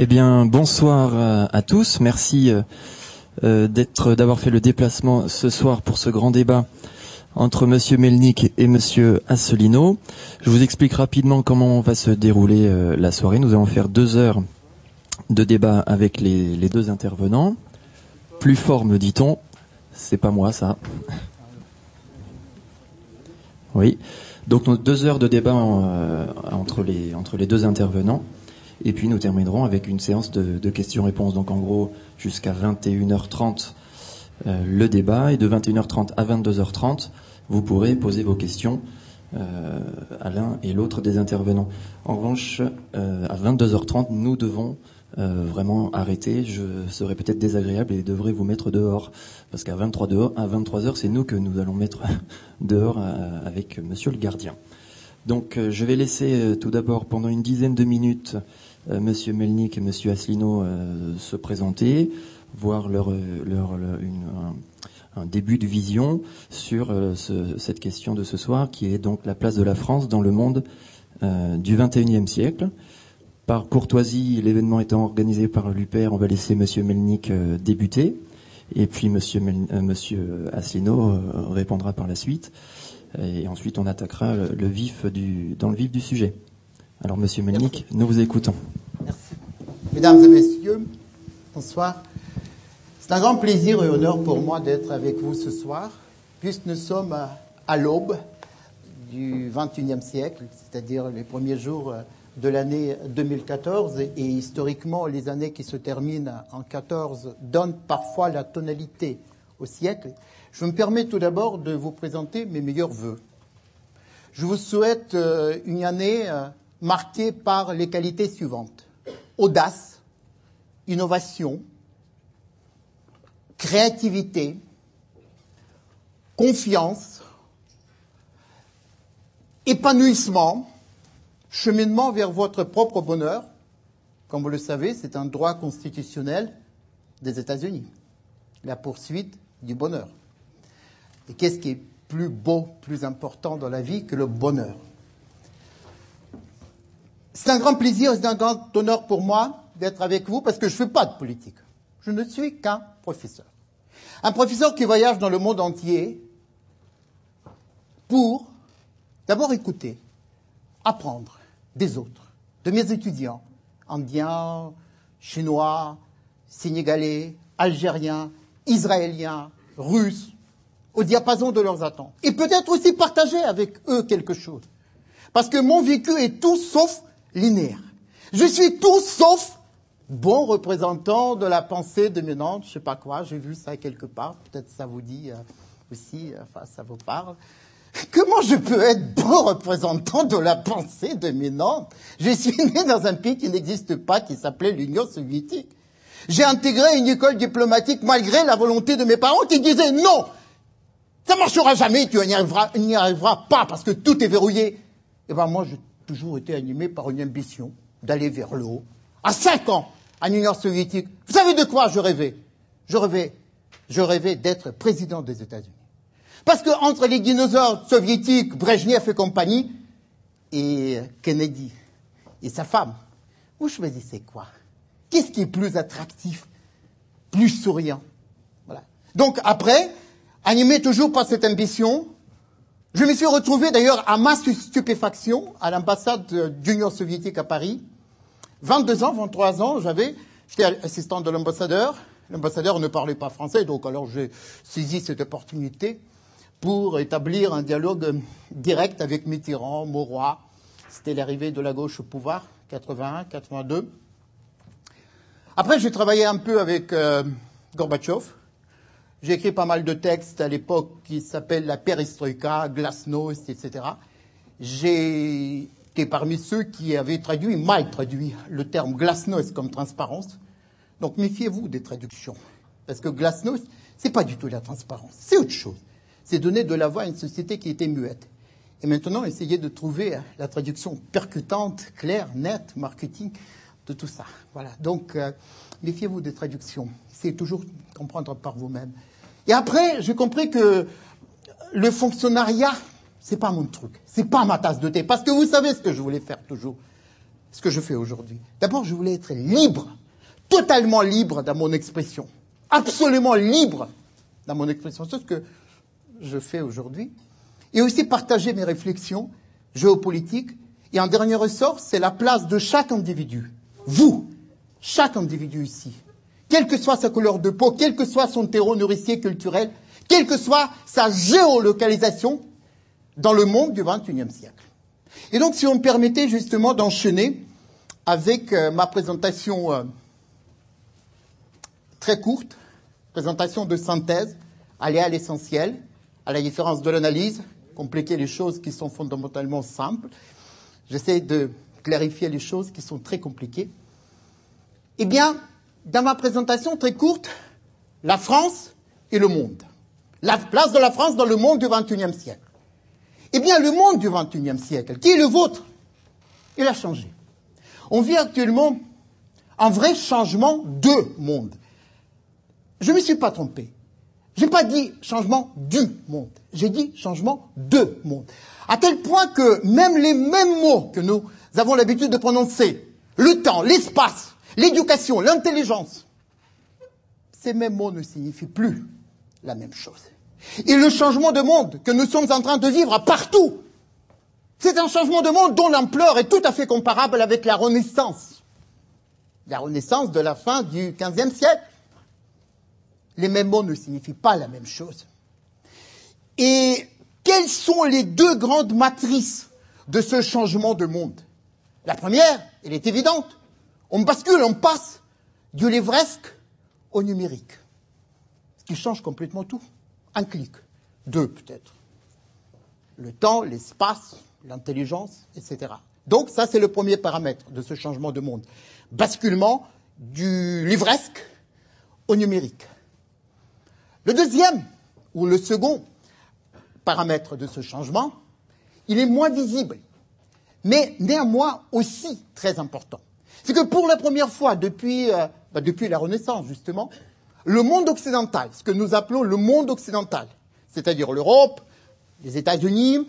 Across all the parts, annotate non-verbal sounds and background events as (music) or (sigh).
Eh bien, bonsoir à, tous. Merci euh, euh, d'être, d'avoir fait le déplacement ce soir pour ce grand débat entre Monsieur Melnik et Monsieur Asselino. Je vous explique rapidement comment va se dérouler euh, la soirée. Nous allons faire deux heures de débat avec les, deux intervenants. Plus fort, me dit-on. C'est pas moi, ça. Oui. Donc deux heures de débat entre les deux intervenants. Et puis nous terminerons avec une séance de, questions-réponses. Donc en gros, jusqu'à 21h30 euh, le débat. Et de 21h30 à 22h30, vous pourrez poser vos questions euh, à l'un et l'autre des intervenants. En revanche, euh, à 22h30, nous devons euh, vraiment arrêter. Je serai peut-être désagréable et devrais vous mettre dehors. Parce qu'à 23 dehors, à 23h, c'est nous que nous allons mettre (laughs) dehors euh, avec monsieur le gardien. Donc euh, je vais laisser tout d'abord pendant une dizaine de minutes monsieur Melnik et monsieur Asselineau euh, se présenter, voir leur, euh, un, début de vision sur euh, ce- cette question de ce soir qui est donc la place de la France dans le monde euh, du 21e siècle. Par courtoisie, l'événement étant organisé par l'UPR, on va laisser Monsieur Melnik euh, débuter, et puis Monsieur, euh, Asselineau euh, répondra par la suite, et ensuite on attaquera le vif du, dans le vif du sujet. Alors Monsieur Melnik, nous vous écoutons. Mesdames et messieurs, bonsoir. C'est un grand plaisir et honneur pour moi d'être avec vous ce soir, puisque nous sommes à, l'aube du XXIe siècle, c'est-à-dire les premiers jours de l'année 2014, et historiquement, les années qui se terminent en 14 donnent parfois la tonalité au siècle. Je me permets tout d'abord de vous présenter mes meilleurs voeux. Je vous souhaite euh, une année euh, marquée par les qualités suivantes. Audace, innovation, créativité, confiance, épanouissement, cheminement vers votre propre bonheur. Comme vous le savez, c'est un droit constitutionnel des États-Unis, la poursuite du bonheur. Et qu'est-ce qui est plus beau, plus important dans la vie que le bonheur? C'est un grand plaisir, c'est un grand honneur pour moi d'être avec vous parce que je ne fais pas de politique. Je ne suis qu'un professeur. Un professeur qui voyage dans le monde entier pour d'abord écouter, apprendre des autres, de mes étudiants, indiens, chinois, sénégalais, algériens, israéliens, russes, au diapason de leurs attentes. Et peut-être aussi partager avec eux quelque chose. Parce que mon vécu est tout sauf linéaire. Je suis tout sauf bon représentant de la pensée dominante, je sais pas quoi, j'ai vu ça quelque part, peut-être ça vous dit euh, aussi, euh, enfin ça vous parle. Comment je peux être bon représentant de la pensée dominante Je suis né dans un pays qui n'existe pas, qui s'appelait l'Union soviétique. J'ai intégré une école diplomatique malgré la volonté de mes parents qui disaient non, ça marchera jamais, tu n'y arriveras, arriveras pas parce que tout est verrouillé. Et ben moi, j'ai toujours été animé par une ambition d'aller vers le haut. À cinq ans, en Union soviétique, vous savez de quoi je rêvais? Je rêvais, je rêvais d'être président des États-Unis. Parce que entre les dinosaures soviétiques, Brezhnev et compagnie, et Kennedy et sa femme, vous choisissez quoi? Qu'est-ce qui est plus attractif, plus souriant? Voilà. Donc après, animé toujours par cette ambition, je me suis retrouvé d'ailleurs à ma stupéfaction à l'ambassade d'Union soviétique à Paris. 22 ans, 23 ans, j'avais, j'étais assistant de l'ambassadeur. L'ambassadeur ne parlait pas français, donc alors j'ai saisi cette opportunité pour établir un dialogue direct avec Mitterrand, Mauroy. C'était l'arrivée de la gauche au pouvoir, 81, 82. Après, j'ai travaillé un peu avec euh, Gorbatchev. J'ai écrit pas mal de textes à l'époque qui s'appellent La Perestroïka, Glasnost, etc. J'ai été parmi ceux qui avaient traduit, mal traduit, le terme Glasnost comme transparence. Donc méfiez-vous des traductions. Parce que Glasnost, c'est pas du tout la transparence. C'est autre chose. C'est donner de la voix à une société qui était muette. Et maintenant, essayez de trouver la traduction percutante, claire, nette, marketing de tout ça. Voilà. Donc, euh, méfiez-vous des traductions. C'est toujours comprendre par vous-même. Et après, j'ai compris que le fonctionnariat, c'est pas mon truc. C'est pas ma tasse de thé. Parce que vous savez ce que je voulais faire toujours. ce que je fais aujourd'hui. D'abord, je voulais être libre, totalement libre dans mon expression, absolument libre dans mon expression. C'est ce que je fais aujourd'hui. Et aussi partager mes réflexions géopolitiques. Et en dernier ressort, c'est la place de chaque individu. Vous, chaque individu ici, quelle que soit sa couleur de peau, quel que soit son terreau nourricier culturel, quelle que soit sa géolocalisation dans le monde du XXIe siècle. Et donc, si on me permettait justement d'enchaîner avec euh, ma présentation euh, très courte, présentation de synthèse, aller à l'essentiel, à la différence de l'analyse, compliquer les choses qui sont fondamentalement simples. J'essaie de clarifier les choses qui sont très compliquées. Eh bien, dans ma présentation très courte, la France et le monde. La place de la France dans le monde du XXIe siècle. Eh bien, le monde du XXIe siècle, qui est le vôtre, il a changé. On vit actuellement un vrai changement de monde. Je ne me suis pas trompé. Je n'ai pas dit changement du monde. J'ai dit changement de monde. À tel point que même les mêmes mots que nous avons l'habitude de prononcer, le temps, l'espace, l'éducation, l'intelligence, ces mêmes mots ne signifient plus la même chose. Et le changement de monde que nous sommes en train de vivre partout, c'est un changement de monde dont l'ampleur est tout à fait comparable avec la Renaissance. La Renaissance de la fin du XVe siècle. Les mêmes mots ne signifient pas la même chose. Et quelles sont les deux grandes matrices de ce changement de monde? La première, elle est évidente. On bascule, on passe du livresque au numérique. Ce qui change complètement tout. Un clic. Deux peut-être. Le temps, l'espace, l'intelligence, etc. Donc ça, c'est le premier paramètre de ce changement de monde. Basculement du livresque au numérique. Le deuxième, ou le second paramètre de ce changement, il est moins visible, mais néanmoins aussi très important. C'est que pour la première fois depuis, euh, bah, depuis la Renaissance, justement, le monde occidental, ce que nous appelons le monde occidental, c'est-à-dire l'Europe, les États-Unis,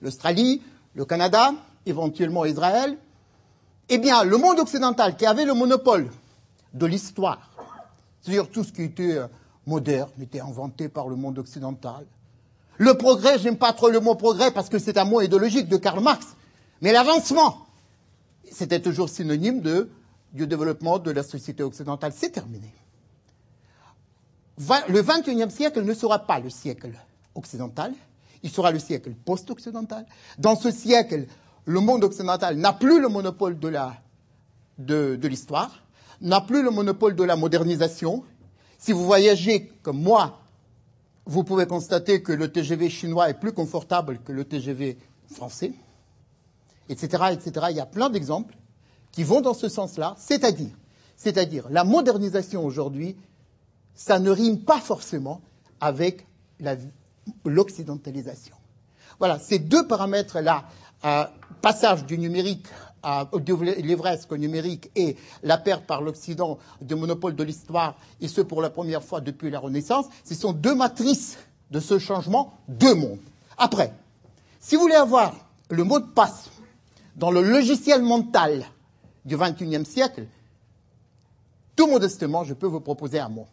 l'Australie, le Canada, éventuellement Israël, eh bien, le monde occidental qui avait le monopole de l'histoire, c'est-à-dire tout ce qui était euh, moderne était inventé par le monde occidental. Le progrès, j'aime pas trop le mot progrès parce que c'est un mot idéologique de Karl Marx, mais l'avancement, c'était toujours synonyme de, du développement de la société occidentale. C'est terminé. Le XXIe siècle ne sera pas le siècle occidental, il sera le siècle post-occidental. Dans ce siècle, le monde occidental n'a plus le monopole de, de l'histoire, n'a plus le monopole de la modernisation. Si vous voyagez comme moi, vous pouvez constater que le TGV chinois est plus confortable que le TGV français, etc., etc. Il y a plein d'exemples qui vont dans ce sens-là, c'est-à-dire, c'est-à-dire, la modernisation aujourd'hui, ça ne rime pas forcément avec l'occidentalisation. Voilà, ces deux paramètres-là, euh, passage du numérique à, livresque au numérique et la perte par l'Occident du monopole de l'histoire, et ce pour la première fois depuis la Renaissance, ce sont deux matrices de ce changement, deux mondes. Après, si vous voulez avoir le mot de passe dans le logiciel mental du XXIe siècle, tout modestement, je peux vous proposer un mot.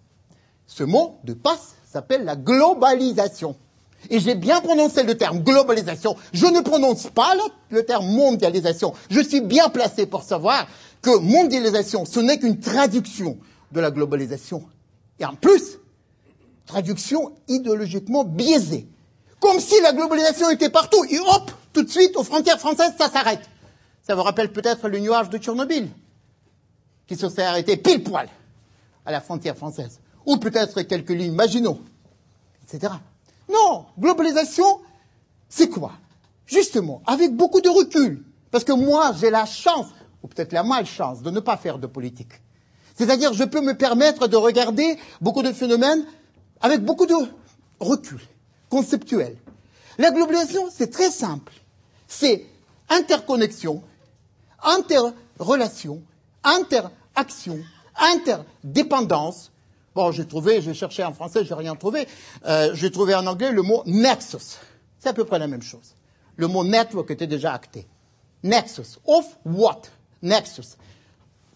Ce mot de passe s'appelle la globalisation. Et j'ai bien prononcé le terme globalisation. Je ne prononce pas le, le, terme mondialisation. Je suis bien placé pour savoir que mondialisation, ce n'est qu'une traduction de la globalisation. Et en plus, traduction idéologiquement biaisée. Comme si la globalisation était partout. Et hop, tout de suite, aux frontières françaises, ça s'arrête. Ça vous rappelle peut-être le nuage de Tchernobyl, qui se s'est arrêté pile poil à la frontière française. Ou peut-être quelques lignes Maginot, etc. Non, globalisation, c'est quoi? Justement, avec beaucoup de recul. Parce que moi, j'ai la chance, ou peut-être la malchance, de ne pas faire de politique. C'est-à-dire, je peux me permettre de regarder beaucoup de phénomènes avec beaucoup de recul, conceptuel. La globalisation, c'est très simple. C'est interconnexion, interrelation, interaction, interdépendance Bon, j'ai trouvé, j'ai cherché en français, j'ai rien trouvé. Euh, j'ai trouvé en anglais le mot nexus. C'est à peu près la même chose. Le mot network était déjà acté. Nexus. Of what? Nexus.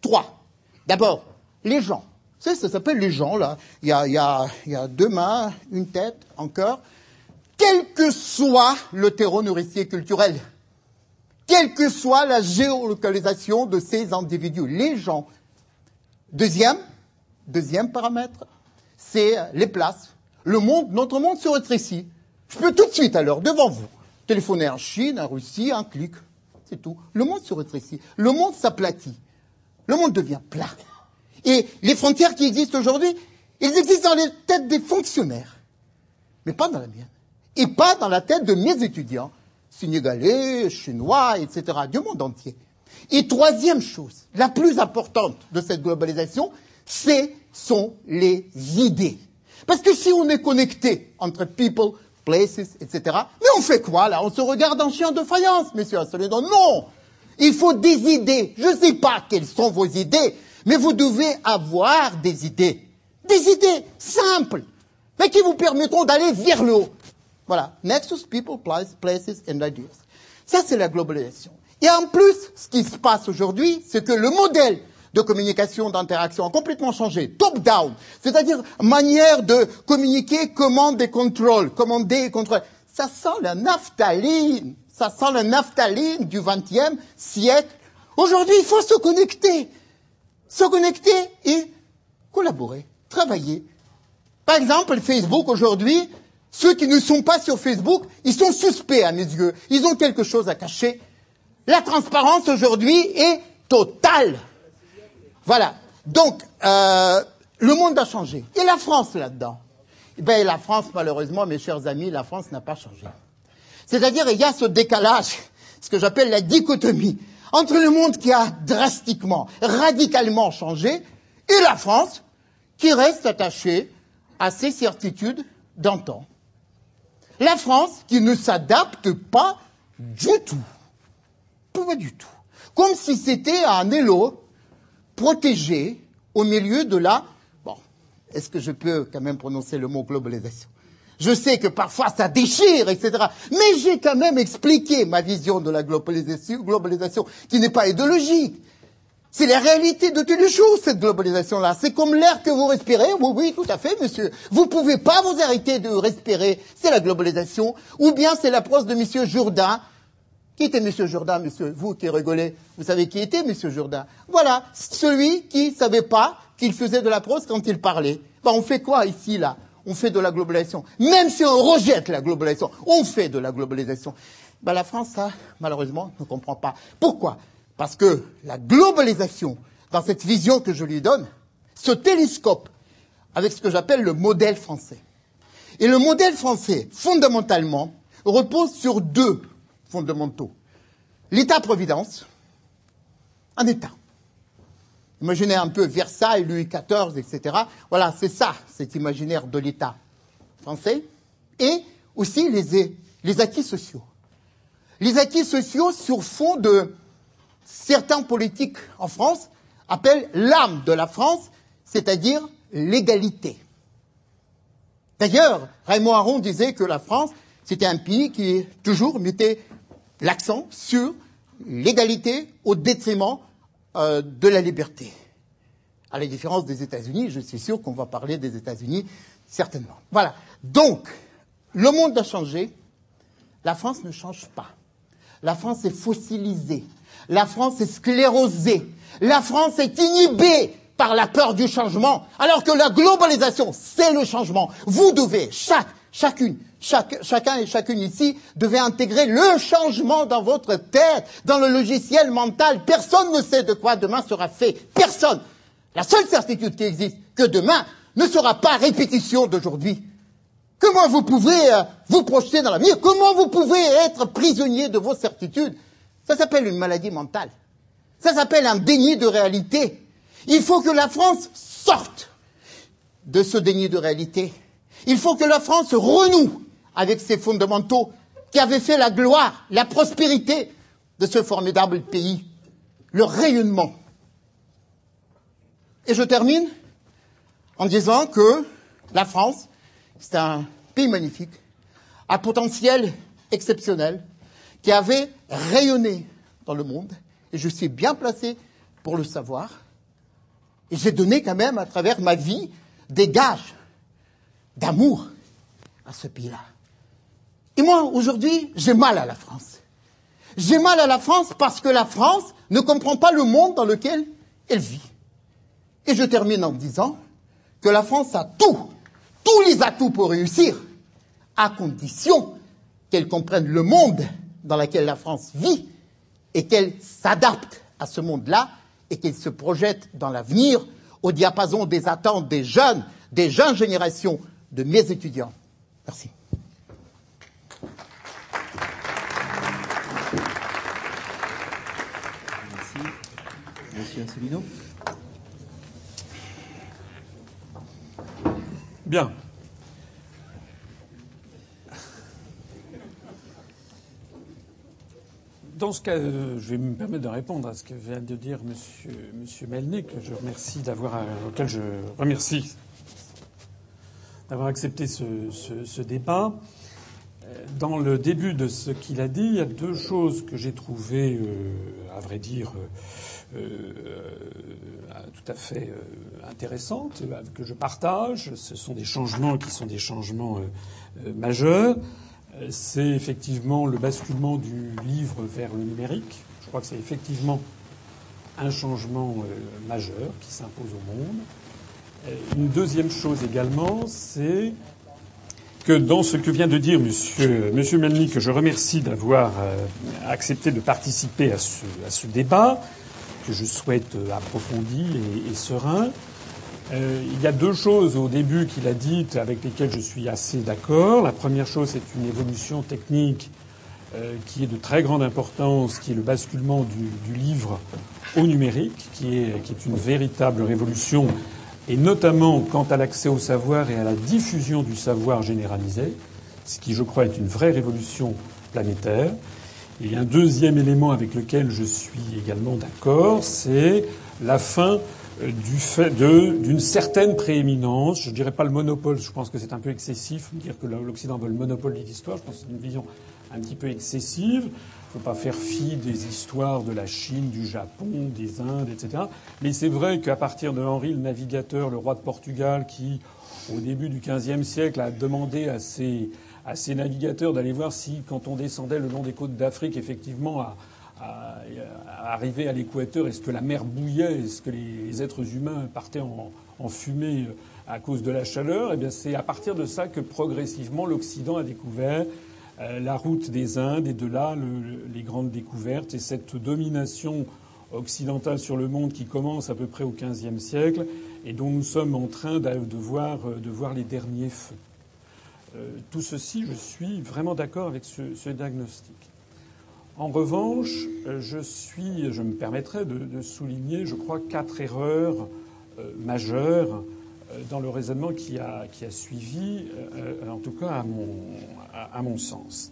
Trois. D'abord, les gens. Ça, ça s'appelle les gens, là. Il y, a, il, y a, il y a deux mains, une tête, un cœur. Quel que soit le terreau nourricier culturel, quelle que soit la géolocalisation de ces individus, les gens. Deuxième, deuxième paramètre, c'est les places. Le monde, notre monde se rétrécit. Je peux tout de suite, alors, devant vous, téléphoner en Chine, en Russie, un clic. C'est tout. Le monde se rétrécit. Le monde s'aplatit. Le monde devient plat. Et les frontières qui existent aujourd'hui, elles existent dans les têtes des fonctionnaires, mais pas dans la mienne. Et pas dans la tête de mes étudiants, sénégalais, chinois, etc., du monde entier. Et troisième chose, la plus importante de cette globalisation, ce sont les idées. Parce que si on est connecté entre people, places, etc., mais on fait quoi là? On se regarde en chien de faïence, monsieur Assoledon Non Il faut des idées. Je ne sais pas quelles sont vos idées, mais vous devez avoir des idées. Des idées simples, mais qui vous permettront d'aller vers le haut. Voilà. Nexus, people, places and ideas. Ça, c'est la globalisation. Et en plus, ce qui se passe aujourd'hui, c'est que le modèle de communication, d'interaction a complètement changé. Top-down. C'est-à-dire manière de communiquer, commande et contrôle. Commander et contrôler. Ça sent la naphtaline. Ça sent la naphtaline du XXe siècle. Aujourd'hui, il faut se connecter. Se connecter et collaborer, travailler. Par exemple, Facebook aujourd'hui, ceux qui ne sont pas sur Facebook, ils sont suspects à mes yeux. Ils ont quelque chose à cacher. La transparence aujourd'hui est totale. Voilà. Donc, euh, le monde a changé. Et la France là-dedans eh bien, la France, malheureusement, mes chers amis, la France n'a pas changé. C'est-à-dire, il y a ce décalage, ce que j'appelle la dichotomie, entre le monde qui a drastiquement, radicalement changé, et la France, qui reste attachée à ses certitudes d'antan. La France qui ne s'adapte pas du tout. Pas du tout. Comme si c'était un élo protégé au milieu de la... Bon, est-ce que je peux quand même prononcer le mot globalisation? Je sais que parfois ça déchire, etc. Mais j'ai quand même expliqué ma vision de la globalisation, globalisation qui n'est pas idéologique. C'est la réalité de tous les jours, cette globalisation-là. C'est comme l'air que vous respirez. Oui, oui, tout à fait, monsieur. Vous pouvez pas vous arrêter de respirer. C'est la globalisation. Ou bien c'est l'approche de monsieur Jourdain. Qui était monsieur Jourdain, monsieur? Vous qui rigolez. Vous savez qui était monsieur Jourdain? Voilà. Celui qui savait pas qu'il faisait de la prose quand il parlait. Ben, on fait quoi ici, là? On fait de la globalisation. Même si on rejette la globalisation, on fait de la globalisation. Ben, la France, malheureusement, ne comprend pas. Pourquoi? Parce que la globalisation, dans cette vision que je lui donne, se télescope avec ce que j'appelle le modèle français. Et le modèle français, fondamentalement, repose sur deux fondamentaux. L'État-providence, un État. Imaginez un peu Versailles, Louis XIV, etc. Voilà, c'est ça, cet imaginaire de l'État français. Et aussi les, les acquis sociaux. Les acquis sociaux sur fond de certains politiques en France appellent l'âme de la France, c'est-à-dire l'égalité. D'ailleurs, Raymond Aron disait que la France, c'était un pays qui toujours mettait l'accent sur l'égalité au détriment euh, de la liberté. À la différence des États-Unis, je suis sûr qu'on va parler des États-Unis certainement. Voilà. Donc, le monde a changé, la France ne change pas. La France est fossilisée. La France est sclérosée. La France est inhibée par la peur du changement, alors que la globalisation, c'est le changement. Vous devez, chaque, chacune, chacun et chacune ici, devez intégrer le changement dans votre tête, dans le logiciel mental. Personne ne sait de quoi demain sera fait. Personne. La seule certitude qui existe, que demain ne sera pas répétition d'aujourd'hui. Comment vous pouvez euh, vous projeter dans l'avenir? Comment vous pouvez être prisonnier de vos certitudes? Ça s'appelle une maladie mentale. Ça s'appelle un déni de réalité. Il faut que la France sorte de ce déni de réalité. Il faut que la France renoue avec ses fondamentaux qui avaient fait la gloire, la prospérité de ce formidable pays, le rayonnement. Et je termine en disant que la France, c'est un pays magnifique, à potentiel exceptionnel, qui avait rayonné dans le monde et je suis bien placé pour le savoir. Et j'ai donné quand même, à travers ma vie, des gages d'amour à ce pays-là. Et moi, aujourd'hui, j'ai mal à la France. J'ai mal à la France parce que la France ne comprend pas le monde dans lequel elle vit. Et je termine en disant que la France a tout, tous les atouts pour réussir, à condition qu'elle comprenne le monde dans lequel la France vit et qu'elle s'adapte à ce monde-là et qu'elle se projette dans l'avenir au diapason des attentes des jeunes, des jeunes générations de mes étudiants. Merci. Merci. Monsieur Asselineau Bien. Dans ce cas, euh, je vais me permettre de répondre à ce que vient de dire Monsieur, Monsieur que je remercie d'avoir, euh, auquel je remercie d'avoir accepté ce, débat. Euh, dans le début de ce qu'il a dit, il y a deux choses que j'ai trouvées, à vrai dire, tout à fait intéressantes, que je partage. Ce sont des changements qui sont des changements majeurs c'est effectivement le basculement du livre vers le numérique. Je crois que c'est effectivement un changement euh, majeur qui s'impose au monde. Euh, une deuxième chose également, c'est que dans ce que vient de dire Monsieur, Monsieur que je remercie d'avoir euh, accepté de participer à ce, débat, que je souhaite approfondi et serein, euh, il y a deux choses au début qu'il a dites avec lesquelles je suis assez d'accord. La première chose, c'est une évolution technique euh, qui est de très grande importance, qui est le basculement du, livre au numérique, qui est, une véritable révolution, et notamment quant à l'accès au savoir et à la diffusion du savoir généralisé, ce qui, je crois, est une vraie révolution planétaire. Et un deuxième élément avec lequel je suis également d'accord, c'est la fin du fait d'une certaine prééminence, je dirais pas le monopole, je pense que c'est un peu excessif, dire que l'Occident veut le monopole de l'histoire, je pense que c'est une vision un petit peu excessive. Il ne faut pas faire fi des histoires de la Chine, du Japon, des Indes, etc. Mais c'est vrai qu'à partir de Henri le Navigateur, le roi de Portugal, qui, au début du XVe siècle, a demandé à ses, à ses navigateurs d'aller voir si, quand on descendait le long des côtes d'Afrique, effectivement, à, à, à arriver à l'équateur, est-ce que la mer bouillait, est-ce que les êtres humains partaient en, fumée à cause de la chaleur? Eh bien, c'est à partir de ça que progressivement l'Occident a découvert euh, la route des Indes et de là le, les grandes découvertes et cette domination occidentale sur le monde qui commence à peu près au XVe siècle et dont nous sommes en train de, voir, de voir, les derniers feux. Euh, tout ceci, je suis vraiment d'accord avec ce diagnostic. En revanche, euh, je me permettrai de, souligner, je crois, quatre erreurs euh, majeures euh, dans le raisonnement qui a, qui a suivi, en tout cas à mon, à mon sens.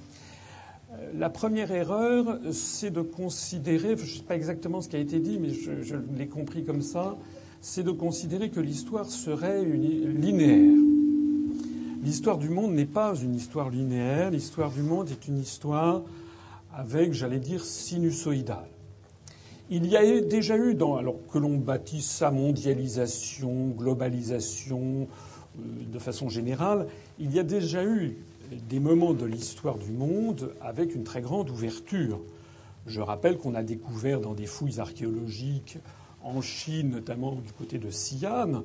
La première erreur, c'est de considérer, je ne sais pas exactement ce qui a été dit, mais je, je l'ai compris comme ça, c'est de considérer que l'histoire serait une, linéaire. L'histoire du monde n'est pas une histoire linéaire, l'histoire du monde est une histoire avec, j'allais dire, sinusoïdal. Il y a déjà eu, dans, alors que l'on bâtisse sa mondialisation, globalisation, euh, de façon générale, il y a déjà eu des moments de l'histoire du monde avec une très grande ouverture. Je rappelle qu'on a découvert dans des fouilles archéologiques en Chine, notamment du côté de Xi'an,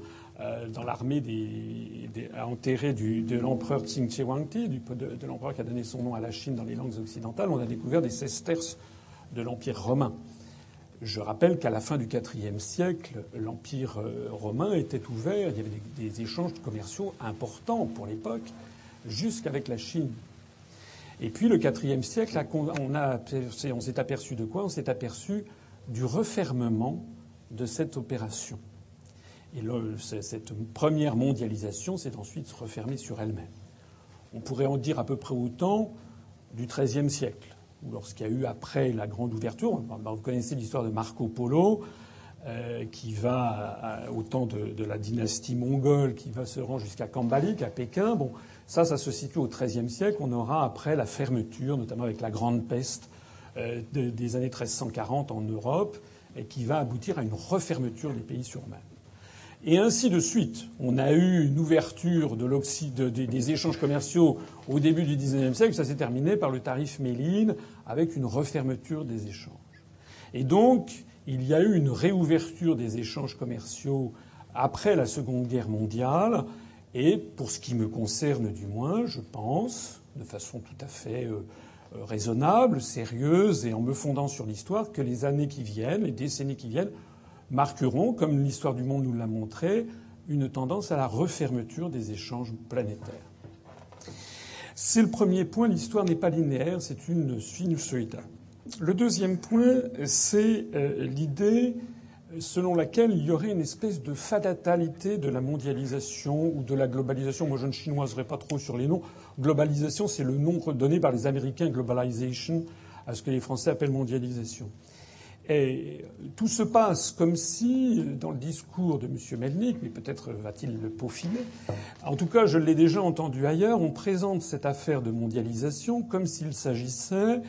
dans l'armée des, enterrée du, de l'empereur Qing Shi de, de l'empereur qui a donné son nom à la Chine dans les langues occidentales, on a découvert des sesterces de l'Empire romain. Je rappelle qu'à la fin du IVe siècle, l'Empire euh, romain était ouvert, il y avait des, échanges commerciaux importants pour l'époque, jusqu'avec la Chine. Et puis le IVe siècle, on, on s'est aperçu de quoi? On s'est aperçu du refermement de cette opération. Et cette première mondialisation s'est ensuite refermée sur elle-même. On pourrait en dire à peu près autant du XIIIe siècle, où lorsqu'il y a eu après la grande ouverture, vous connaissez l'histoire de Marco Polo, euh, qui va à, au temps de, la dynastie mongole, qui va se rendre jusqu'à Kambalik, à Pékin. Bon, ça, ça se situe au XIIIe siècle. On aura après la fermeture, notamment avec la grande peste des années 1340 en Europe qui va aboutir à une refermeture des pays sur mer. Et ainsi de suite. On a eu une ouverture de des échanges commerciaux au début du XIXe siècle. Ça s'est terminé par le tarif Méline avec une refermeture des échanges. Et donc, il y a eu une réouverture des échanges commerciaux après la Seconde Guerre mondiale. Et pour ce qui me concerne du moins, je pense, de façon tout à fait euh, euh, raisonnable, sérieuse et en me fondant sur l'histoire, que les années qui viennent, les décennies qui viennent, marqueront, comme l'histoire du monde nous l'a montré, une tendance à la refermeture des échanges planétaires. C'est le premier point, l'histoire n'est pas linéaire, c'est une sinusoïde. Le deuxième point, c'est euh, l'idée selon laquelle il y aurait une espèce de fatalité de la mondialisation ou de la globalisation. Moi, je ne chinoiserai pas trop sur les noms. Globalisation, c'est le nom donné par les Américains, globalization, à ce que les Français appellent mondialisation. Et tout se passe comme si, dans le discours de M. Melnik, mais peut-être va-t-il le peaufiner, en tout cas je l'ai déjà entendu ailleurs, on présente cette affaire de mondialisation comme s'il s'agissait,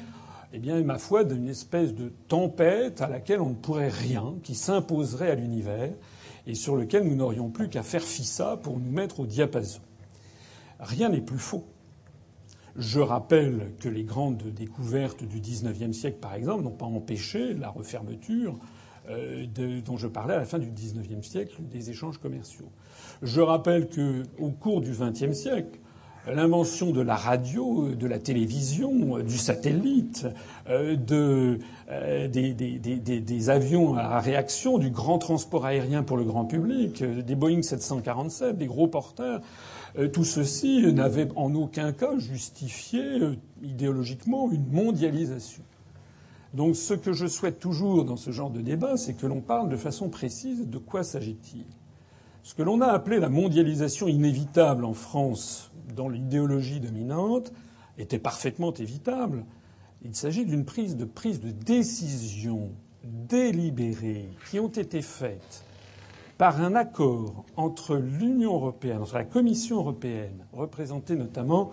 eh bien, ma foi, d'une espèce de tempête à laquelle on ne pourrait rien, qui s'imposerait à l'univers et sur lequel nous n'aurions plus qu'à faire fissa pour nous mettre au diapason. Rien n'est plus faux. Je rappelle que les grandes découvertes du XIXe siècle, par exemple, n'ont pas empêché la refermeture euh, dont je parlais à la fin du XIXe siècle des échanges commerciaux. Je rappelle que, au cours du XXe siècle, l'invention de la radio, de la télévision, du satellite, euh, de, euh, des, avions à réaction, du grand transport aérien pour le grand public, des Boeing 747, des gros porteurs, euh, tout ceci n'avait en aucun cas justifié euh, idéologiquement une mondialisation. Donc ce que je souhaite toujours dans ce genre de débat, c'est que l'on parle de façon précise de quoi s'agit-il. Ce que l'on a appelé la mondialisation inévitable en France dans l'idéologie dominante était parfaitement évitable. Il s'agit d'une prise de prise de décision délibérée qui ont été faites par un accord entre l'Union européenne, entre la Commission européenne, représentée notamment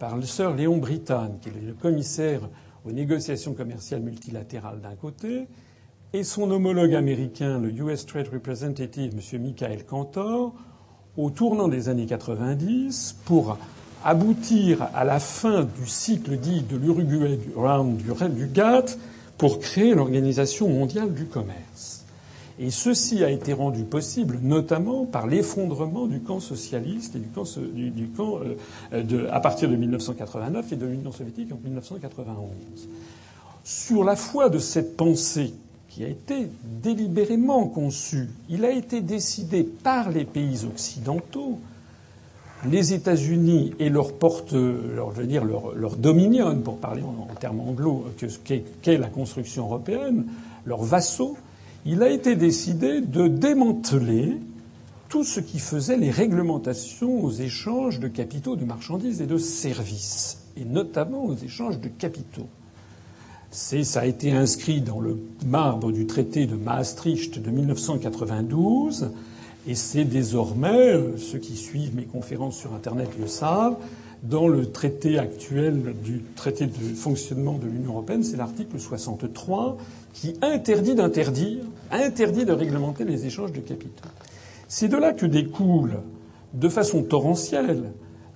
par le sœur Léon Brittan, qui est le commissaire aux négociations commerciales multilatérales d'un côté, et son homologue américain, le US Trade Representative, M. Michael Cantor, au tournant des années 90, pour aboutir à la fin du cycle dit de l'Uruguay Round du, du GATT pour créer l'Organisation mondiale du commerce. Et ceci a été rendu possible notamment par l'effondrement du camp socialiste et du camp, euh, à partir de 1989 et de l'Union soviétique en 1991. Sur la foi de cette pensée qui a été délibérément conçue, il a été décidé par les pays occidentaux, les États-Unis et leur porte, leur, je veux dire, leur, dominion, pour parler en, en termes anglo, qu'est la construction européenne, leurs vassaux, il a été décidé de démanteler tout ce qui faisait les réglementations aux échanges de capitaux, de marchandises et de services, et notamment aux échanges de capitaux. Ça a été inscrit dans le marbre du traité de Maastricht de 1992, et c'est désormais, ceux qui suivent mes conférences sur Internet le savent, dans le traité actuel du traité de fonctionnement de l'Union européenne, c'est l'article 63 qui interdit d'interdire, interdit de réglementer les échanges de capitaux. C'est de là que découlent, de façon torrentielle,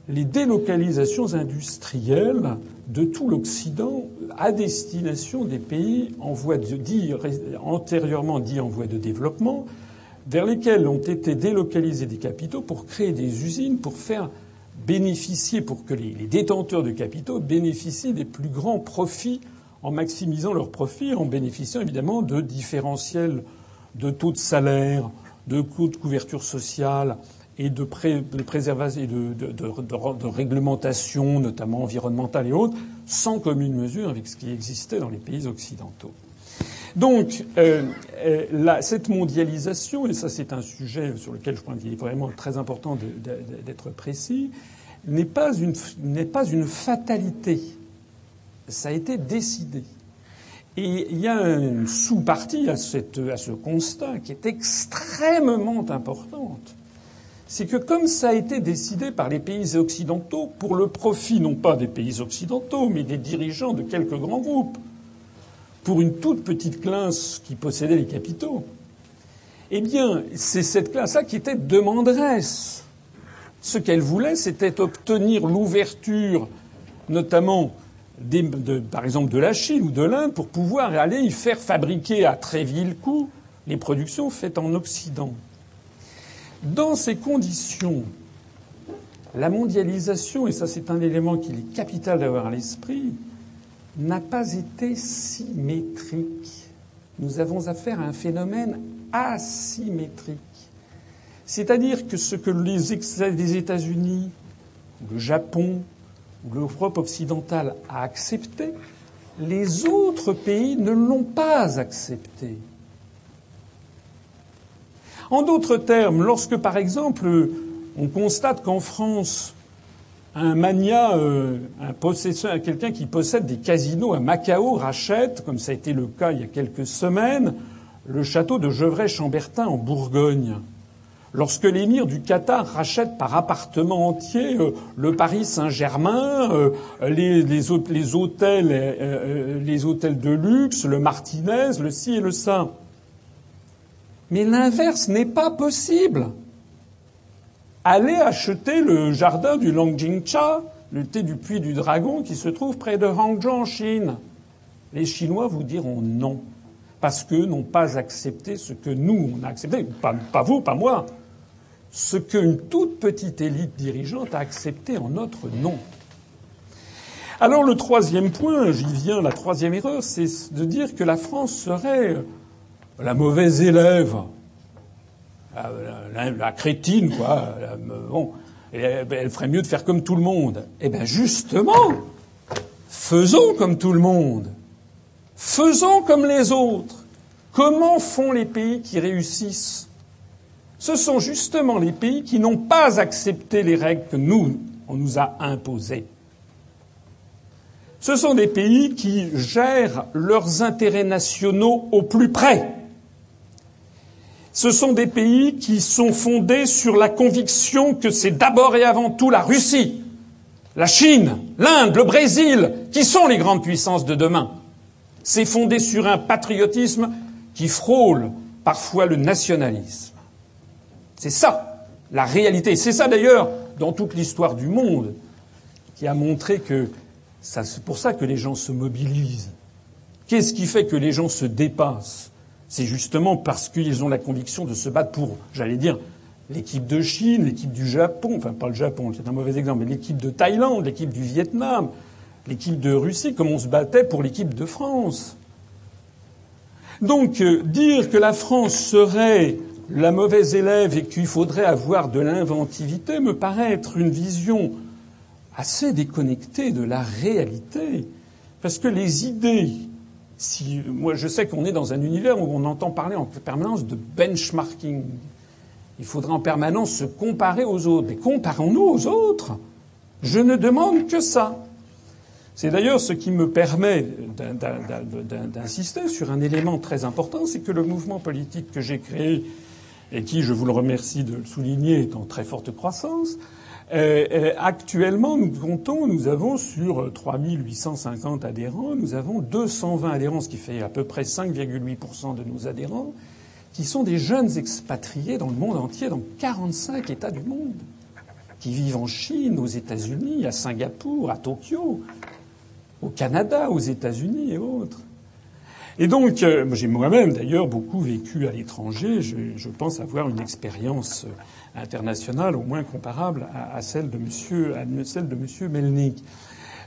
les délocalisations industrielles de tout l'Occident à destination des pays en voie de, antérieurement dits en voie de développement, vers lesquels ont été délocalisés des capitaux pour créer des usines, pour faire bénéficier, pour que les, détenteurs de capitaux bénéficient des plus grands profits en maximisant leurs profits, en bénéficiant évidemment de différentiels de taux de salaire, de coûts de couverture sociale et de, préservation et de, réglementation, notamment environnementale et autres, sans commune mesure avec ce qui existait dans les pays occidentaux. Donc, euh, euh cette mondialisation, et ça c'est un sujet sur lequel je pense qu'il est vraiment très important d'être précis, n'est pas une fatalité. Ça a été décidé. Et il y a une sous-partie à, cette, à ce constat qui est extrêmement importante. C'est que comme ça a été décidé par les pays occidentaux, pour le profit non pas des pays occidentaux, mais des dirigeants de quelques grands groupes, pour une toute petite classe qui possédait les capitaux, eh bien, c'est cette classe-là qui était demanderesse. Ce qu'elle voulait, c'était obtenir l'ouverture, notamment par exemple de la Chine ou de l'Inde, pour pouvoir aller y faire fabriquer à très vil coût les productions faites en Occident. Dans ces conditions, la mondialisation, et ça c'est un élément qu'il est capital d'avoir à l'esprit, n'a pas été symétrique. Nous avons affaire à un phénomène asymétrique. C'est-à-dire que ce que les États-Unis, le Japon, ou l'Europe occidentale a accepté, les autres pays ne l'ont pas accepté. En d'autres termes, lorsque par exemple on constate qu'en France, un mania, euh, un possesseur, quelqu'un qui possède des casinos à Macao rachète, comme ça a été le cas il y a quelques semaines, le château de Gevrey-Chambertin en Bourgogne. Lorsque l'émir du Qatar rachète par appartement entier euh, le Paris Saint-Germain, euh, les, les, hôtels, de luxe, le Martinez, le ci et le ça. Mais l'inverse n'est pas possible. Allez acheter le jardin du Longjingcha, le thé du puits du dragon qui se trouve près de Hangzhou en Chine. Les Chinois vous diront non, parce qu'eux n'ont pas accepté ce que nous, on a accepté, pas vous, pas moi, ce qu'une toute petite élite dirigeante a accepté en notre nom. Alors le troisième point, j'y viens, la troisième erreur, c'est de dire que la France serait la mauvaise élève la, crétine, quoi. bon, elle, ferait mieux de faire comme tout le monde. Eh bien, justement, faisons comme tout le monde. Faisons comme les autres. Comment font les pays qui réussissent Ce sont justement les pays qui n'ont pas accepté les règles que nous, on nous a imposées. Ce sont des pays qui gèrent leurs intérêts nationaux au plus près ce sont des pays qui sont fondés sur la conviction que c'est d'abord et avant tout la Russie, la Chine, l'Inde, le Brésil qui sont les grandes puissances de demain. C'est fondé sur un patriotisme qui frôle parfois le nationalisme. C'est ça, la réalité. C'est ça d'ailleurs, dans toute l'histoire du monde, qui a montré que c'est pour ça que les gens se mobilisent. Qu'est-ce qui fait que les gens se dépassent? C'est justement parce qu'ils ont la conviction de se battre pour, j'allais dire, l'équipe de Chine, l'équipe du Japon, enfin pas le Japon, c'est un mauvais exemple, mais l'équipe de Thaïlande, l'équipe du Vietnam, l'équipe de Russie, comme on se battait pour l'équipe de France. Donc euh, dire que la France serait la mauvaise élève et qu'il faudrait avoir de l'inventivité me paraît être une vision assez déconnectée de la réalité. Parce que les idées si, moi, je sais qu'on est dans un univers où on entend parler en permanence de benchmarking. Il faudra en permanence se comparer aux autres. Mais comparons-nous aux autres. Je ne demande que ça. C'est d'ailleurs ce qui me permet d'insister sur un élément très important, c'est que le mouvement politique que j'ai créé, et qui, je vous le remercie de le souligner, est en très forte croissance, euh, euh, actuellement, nous comptons, nous avons sur 3850 adhérents, nous avons 220 adhérents, ce qui fait à peu près 5,8% de nos adhérents, qui sont des jeunes expatriés dans le monde entier, dans 45 États du monde, qui vivent en Chine, aux États-Unis, à Singapour, à Tokyo, au Canada, aux États-Unis et autres. Et donc, euh, j'ai moi-même d'ailleurs beaucoup vécu à l'étranger. Je, je, pense avoir une expérience internationale au moins comparable à, celle de Monsieur, à Melnik.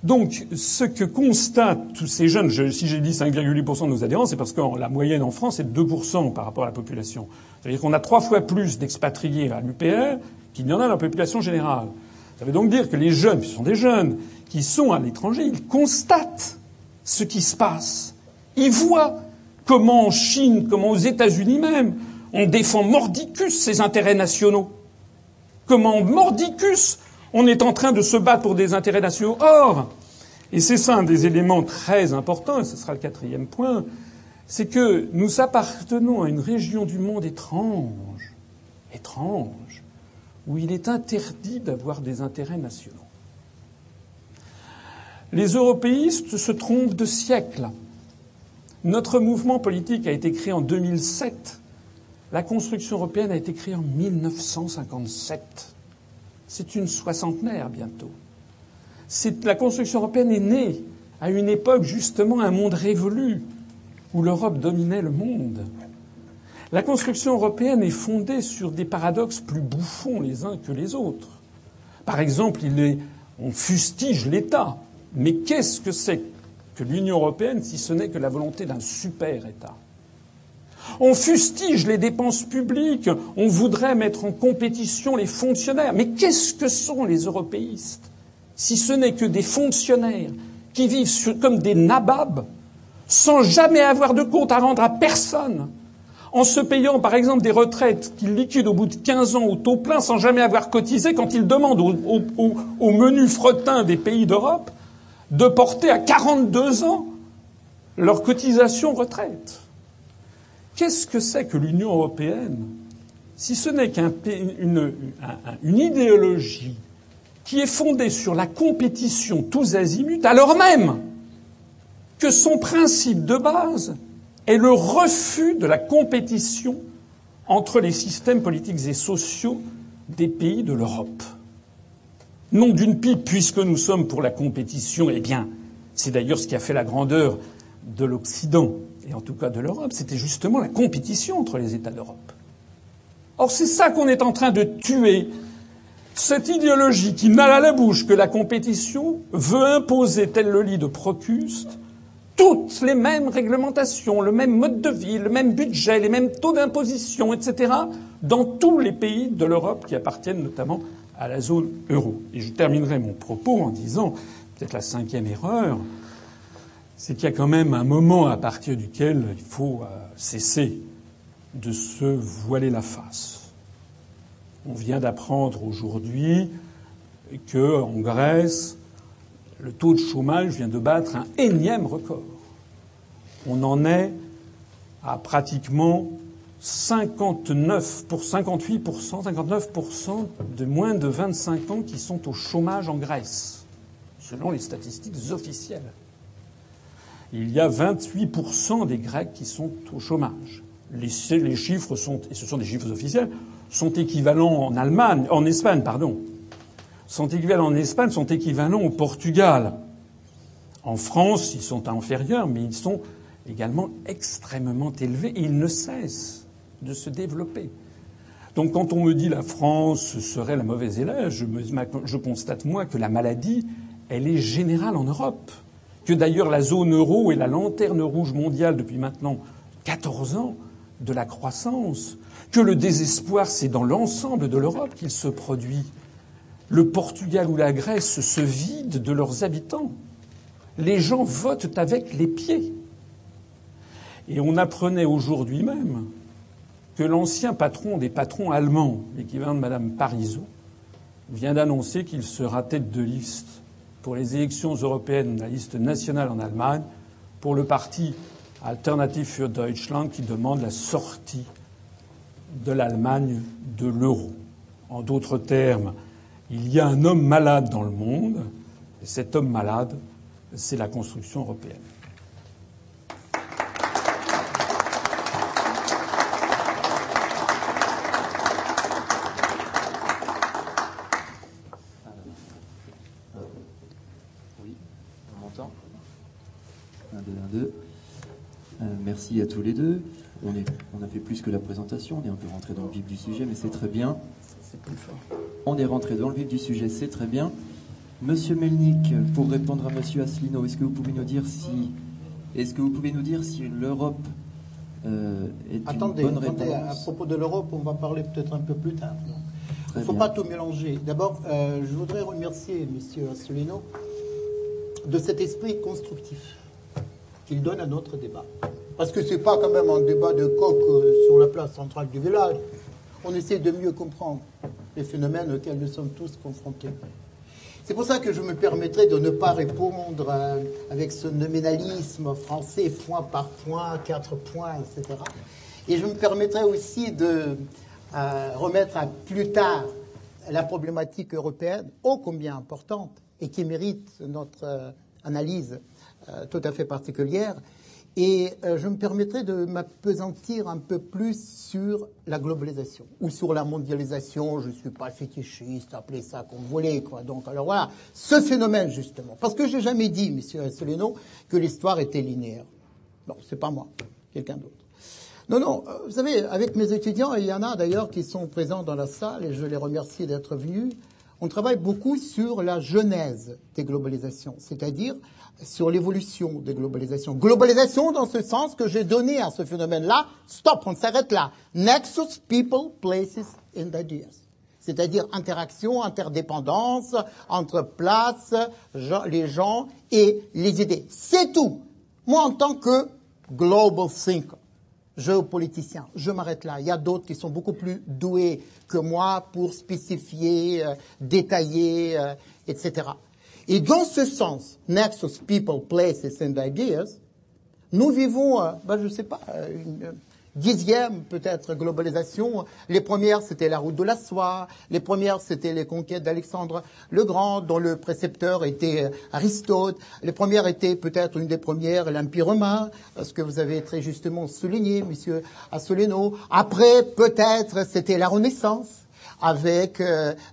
Donc, ce que constatent tous ces jeunes, si j'ai dit 5,8% de nos adhérents, c'est parce que la moyenne en France est de 2% par rapport à la population. C'est-à-dire qu'on a trois fois plus d'expatriés à l'UPR qu'il n'y en a dans la population générale. Ça veut donc dire que les jeunes, ce sont des jeunes, qui sont à l'étranger, ils constatent ce qui se passe. Ils voient comment en Chine, comment aux États-Unis même, on défend mordicus ses intérêts nationaux. Comment mordicus on est en train de se battre pour des intérêts nationaux. Or, et c'est ça un des éléments très importants, et ce sera le quatrième point, c'est que nous appartenons à une région du monde étrange, étrange, où il est interdit d'avoir des intérêts nationaux. Les européistes se trompent de siècles. Notre mouvement politique a été créé en 2007. La construction européenne a été créée en 1957. C'est une soixantenaire bientôt. la construction européenne est née à une époque justement un monde révolu où l'Europe dominait le monde. La construction européenne est fondée sur des paradoxes plus bouffons les uns que les autres. Par exemple, on fustige l'État. Mais qu'est-ce que c'est que l'Union européenne si ce n'est que la volonté d'un super-État On fustige les dépenses publiques, on voudrait mettre en compétition les fonctionnaires. Mais qu'est-ce que sont les européistes si ce n'est que des fonctionnaires qui vivent comme des nababs sans jamais avoir de compte à rendre à personne en se payant par exemple des retraites qu'ils liquident au bout de 15 ans au taux plein sans jamais avoir cotisé quand ils demandent aux, menus fretin des pays d'Europe? De porter à 42 ans leur cotisation retraite. Qu'est-ce que c'est que l'Union européenne si ce n'est qu'une une idéologie qui est fondée sur la compétition tous azimuts, alors même que son principe de base est le refus de la compétition entre les systèmes politiques et sociaux des pays de l'Europe? Non d'une pipe, puisque nous sommes pour la compétition, eh bien, c'est d'ailleurs ce qui a fait la grandeur de l'Occident, et en tout cas de l'Europe, c'était justement la compétition entre les États d'Europe. Or, c'est ça qu'on est en train de tuer. Cette idéologie qui n'a à la bouche que la compétition veut imposer, tel le lit de Procuste, toutes les mêmes réglementations, le même mode de vie, le même budget, les mêmes taux d'imposition, etc., dans tous les pays de l'Europe qui appartiennent notamment à la zone euro. Et je terminerai mon propos en disant, peut-être la cinquième erreur, c'est qu'il y a quand même un moment à partir duquel il faut euh, cesser de se voiler la face. On vient d'apprendre aujourd'hui qu'en Grèce, le taux de chômage vient de battre un énième record. On en est à pratiquement 59 pour 58 59 de moins de 25 ans qui sont au chômage en Grèce, selon les statistiques officielles. Il y a 28% des Grecs qui sont au chômage. Les, chiffres sont, et ce sont des chiffres officiels, sont équivalents en Allemagne, en Espagne, pardon, sont équivalents en Espagne, sont équivalents au Portugal. En France, ils sont inférieurs, mais ils sont également extrêmement élevés et ils ne cessent de se développer. Donc quand on me dit la France serait la mauvaise élève, je, constate moi que la maladie, elle est générale en Europe. Que d'ailleurs la zone euro est la lanterne rouge mondiale depuis maintenant 14 ans de la croissance. Que le désespoir, c'est dans l'ensemble de l'Europe qu'il se produit le Portugal ou la Grèce se vident de leurs habitants. Les gens votent avec les pieds. Et on apprenait aujourd'hui même que l'ancien patron des patrons allemands, l'équivalent de Madame Parisot, vient d'annoncer qu'il sera tête de liste pour les élections européennes, la liste nationale en Allemagne, pour le parti Alternative für Deutschland qui demande la sortie de l'Allemagne de l'euro. En d'autres termes, il y a un homme malade dans le monde, et cet homme malade, c'est la construction européenne. Oui, on m'entend Un, deux, un, deux. Euh, merci à tous les deux. On, est, on a fait plus que la présentation, on est un peu rentré dans le vif du sujet, mais c'est très bien. C'est plus fort. On est rentré dans le vif du sujet, c'est très bien. Monsieur Melnik, pour répondre à Monsieur Asselineau, est-ce que vous pouvez nous dire si, est-ce que vous pouvez nous dire si l'Europe euh, est une bonne attendez, à propos de l'Europe, on va parler peut-être un peu plus tard. Il ne faut pas tout mélanger. D'abord, euh, je voudrais remercier Monsieur Asselineau de cet esprit constructif qu'il donne à notre débat. Parce que ce n'est pas quand même un débat de coq euh, sur la place centrale du village. On essaie de mieux comprendre les phénomènes auxquels nous sommes tous confrontés. C'est pour ça que je me permettrai de ne pas répondre euh, avec ce nominalisme français, point par point, quatre points, etc. Et je me permettrai aussi de euh, remettre à plus tard la problématique européenne, ô combien importante, et qui mérite notre analyse tout à fait particulière. Et euh, je me permettrai de m'apesantir un peu plus sur la globalisation ou sur la mondialisation. Je ne suis pas fétichiste, appelez ça comme vous voulez. Quoi. Donc, alors voilà, ce phénomène justement. Parce que j'ai jamais dit, Monsieur Asselineau, que l'histoire était linéaire. Non, c'est pas moi, quelqu'un d'autre. Non, non, euh, vous savez, avec mes étudiants, il y en a d'ailleurs qui sont présents dans la salle et je les remercie d'être venus. On travaille beaucoup sur la genèse des globalisations, c'est-à-dire sur l'évolution des globalisations. Globalisation dans ce sens que j'ai donné à ce phénomène-là. Stop, on s'arrête là. Nexus, people, places and ideas. C'est-à-dire interaction, interdépendance entre places, les gens et les idées. C'est tout. Moi, en tant que global thinker, géopoliticien, je m'arrête là. Il y a d'autres qui sont beaucoup plus doués que moi pour spécifier, euh, détailler, euh, etc. Et dans ce sens, Nexus People, Places and Ideas, nous vivons, euh, ben, je ne sais pas, euh, une dixième peut-être globalisation. Les premières, c'était la route de la soie. Les premières, c'était les conquêtes d'Alexandre le Grand, dont le précepteur était euh, Aristote. Les premières étaient peut-être une des premières, l'Empire romain, ce que vous avez très justement souligné, Monsieur Assoleno. Après, peut-être, c'était la Renaissance avec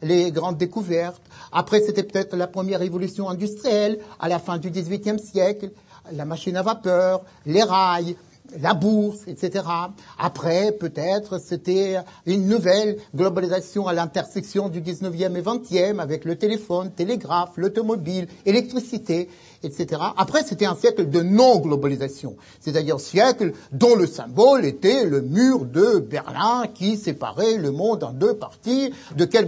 les grandes découvertes. Après, c'était peut-être la première révolution industrielle à la fin du XVIIIe siècle, la machine à vapeur, les rails, la bourse, etc. Après, peut-être, c'était une nouvelle globalisation à l'intersection du 19e et 20e avec le téléphone, télégraphe, l'automobile, l'électricité etc. Après, c'était un siècle de non-globalisation, c'est-à-dire siècle dont le symbole était le mur de Berlin qui séparait le monde en deux parties. De quelle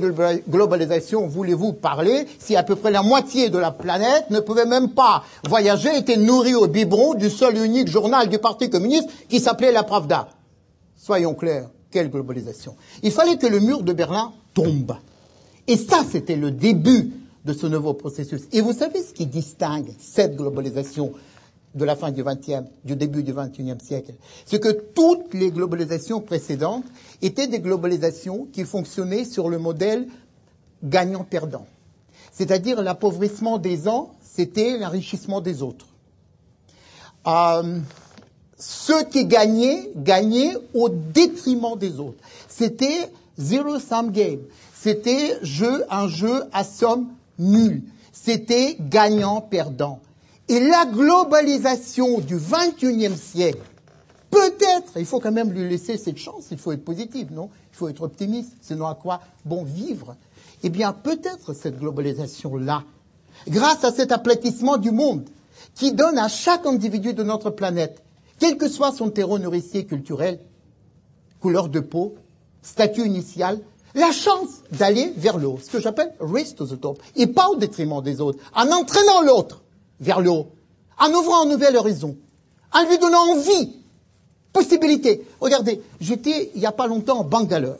globalisation voulez-vous parler si à peu près la moitié de la planète ne pouvait même pas voyager, était nourrie au biberon du seul et unique journal du Parti communiste qui s'appelait La Pravda? Soyons clairs, quelle globalisation Il fallait que le mur de Berlin tombe. Et ça, c'était le début de ce nouveau processus. Et vous savez ce qui distingue cette globalisation de la fin du XXe, du début du XXIe siècle? C'est que toutes les globalisations précédentes étaient des globalisations qui fonctionnaient sur le modèle gagnant-perdant. C'est-à-dire l'appauvrissement des uns, c'était l'enrichissement des autres. Euh, ceux qui gagnaient, gagnaient au détriment des autres. C'était zero-sum game. C'était jeu, un jeu à somme nul. C'était gagnant-perdant. Et la globalisation du 21e siècle, peut-être, il faut quand même lui laisser cette chance, il faut être positif, non? Il faut être optimiste, sinon à quoi bon vivre? Eh bien, peut-être cette globalisation-là, grâce à cet aplatissement du monde, qui donne à chaque individu de notre planète, quel que soit son terreau nourricier culturel, couleur de peau, statut initial, la chance d'aller vers le haut, ce que j'appelle race to the top, et pas au détriment des autres, en entraînant l'autre vers le haut, en ouvrant un nouvel horizon, en lui donnant envie, possibilité. Regardez, j'étais il n'y a pas longtemps en Bangalore,